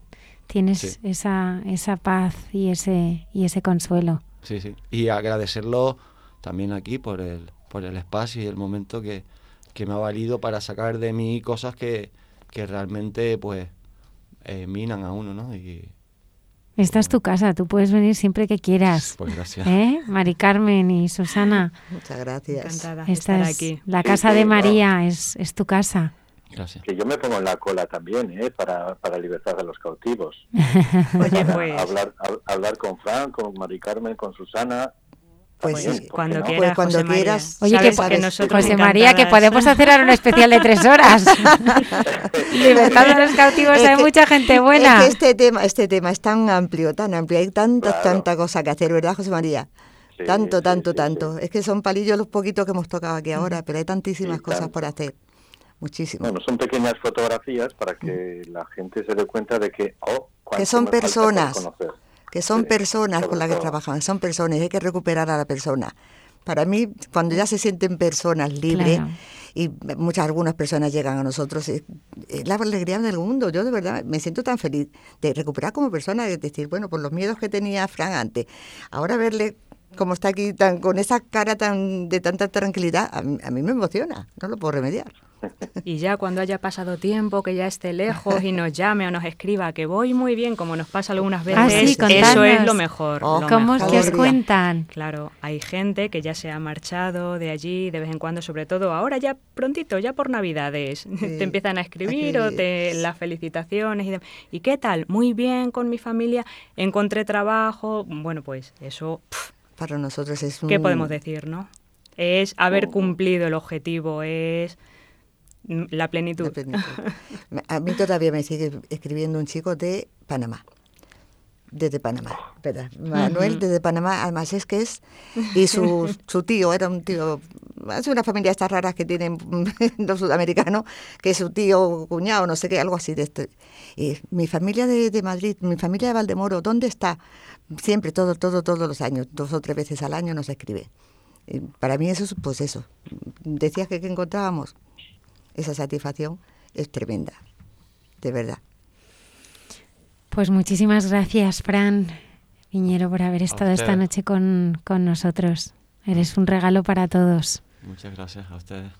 tienes esa, esa paz y ese, y ese consuelo. Sí, sí. Y agradecerlo también aquí por el, por el espacio y el momento que, que me ha valido para sacar de mí cosas que, que realmente pues eh, minan a uno, ¿no? Y, esta es tu casa, tú puedes venir siempre que quieras. Pues gracias. ¿Eh? Mari Carmen y Susana. Muchas gracias. Encantada Esta estar es aquí. la casa de María, es, es tu casa. Gracias. Que yo me pongo en la cola también, ¿eh? Para, para libertad de los cautivos. Oye, pues hablar, hab- hablar con Fran, con Mari Carmen, con Susana. Pues sí. ¿por qué cuando no? quieras, Pues cuando José quieras. Oye, que, que nosotros José María, que podemos hacer ahora un especial de tres horas. Libertad de los cautivos, Es hay que- mucha gente Es buena. que este tema, este tema es tan amplio, tan amplio, hay tanta, Claro. tanta cosa que hacer, ¿verdad, José María? Sí, tanto, sí, tanto, sí, tanto. Es que son palillos los poquitos que hemos tocado aquí ahora, pero hay tantísimas Sí, cosas tanto. por hacer. Muchísimas. Bueno, son pequeñas fotografías para que la gente se dé cuenta de que, oh, Que son personas. Que son Sí, personas con las que todo. trabajamos, son personas, y hay que recuperar a la persona. Para mí, cuando ya se sienten personas libres, Claro. y muchas, algunas personas llegan a nosotros, es, es la alegría del mundo. Yo de verdad me siento tan feliz de recuperar como persona, de decir, bueno, por los miedos que tenía Fran antes, ahora verle como está aquí tan, con esa cara tan de tanta tranquilidad, a, mí- a mí me emociona, no lo puedo remediar. Y ya cuando haya pasado tiempo, que ya esté lejos y nos llame o nos escriba que voy muy bien, como nos pasa algunas Ah, veces, sí, eso contadnos. es lo mejor. Oh, lo ¿Cómo es mejor. que os cuentan? Claro, hay gente que ya se ha marchado de allí de vez en cuando, sobre todo ahora ya prontito, ya por Navidades, te empiezan a escribir o te las felicitaciones y, ¿y qué tal? Muy bien con mi familia, encontré trabajo, bueno pues eso, Para nosotros es un... ¿qué podemos decir, no? Es haber cumplido el objetivo, es la plenitud. La plenitud. A mí todavía me sigue escribiendo un chico de Panamá. Desde Panamá. Espera, Manuel desde Panamá, además es que es. Y su, su tío era un tío. Es una familia de estas raras que tienen los sudamericanos, que su tío, cuñado, no sé qué, algo así de esto. Y mi familia de, de Madrid, mi familia de Valdemoro, ¿dónde está? Siempre, todo, todo, todos los años, dos o tres veces al año nos escribe. Y para mí eso es, pues eso. Decías que, que encontrábamos esa satisfacción es tremenda, de verdad. Pues muchísimas gracias, Fran Piñero, por haber estado esta noche con, con nosotros. Eres un regalo para todos. Muchas gracias a ustedes.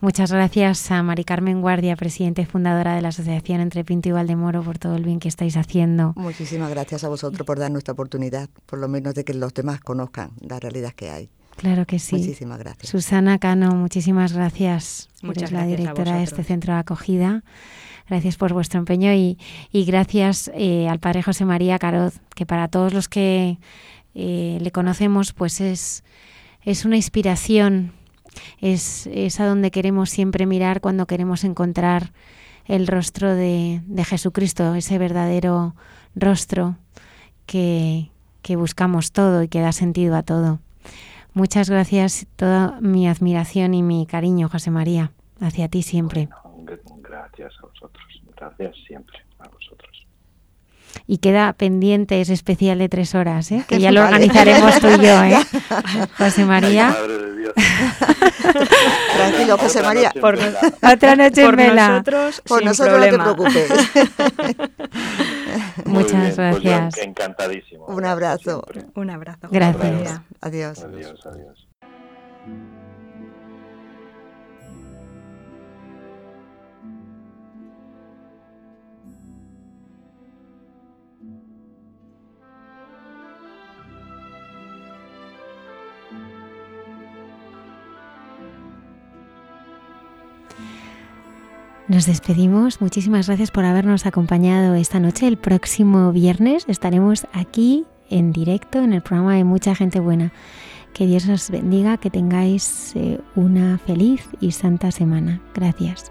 Muchas gracias a Mari Carmen Guardia, presidenta y fundadora de la Asociación Entre Pinto y Valdemoro, por todo el bien que estáis haciendo. Muchísimas gracias a vosotros por darnos esta oportunidad, por lo menos de que los demás conozcan la realidad que hay. Claro que sí. Muchísimas gracias. Susana Cano, muchísimas gracias. Muchas Eres la gracias a directora de este centro de acogida. Gracias por vuestro empeño y, y gracias eh, al padre José María Caroz, que para todos los que eh, le conocemos, pues es, es una inspiración, es, a donde queremos siempre mirar cuando queremos encontrar el rostro de, Jesucristo, ese verdadero rostro que, buscamos todo y que da sentido a todo. Muchas gracias, toda mi admiración y mi cariño, José María, hacia ti siempre. Gracias a vosotros. Gracias siempre. Y queda pendiente ese especial de tres horas, ¿eh? que ya lo Vale. organizaremos tú y yo, ¿eh? José María. Madre de Dios. Tranquilo, José Otra María. Por-. Otra noche Por en vela. nosotros, Por sin nosotros problema. no te preocupes. Muchas bien, pues gracias. encantadísimo. Un abrazo. Siempre. Un abrazo. Gracias. Adiós. Adiós, adiós. Nos despedimos. Muchísimas gracias por habernos acompañado esta noche. El próximo viernes estaremos aquí en directo en el programa de Mucha Gente Buena. Que Dios os bendiga, que tengáis eh, una feliz y santa semana. Gracias.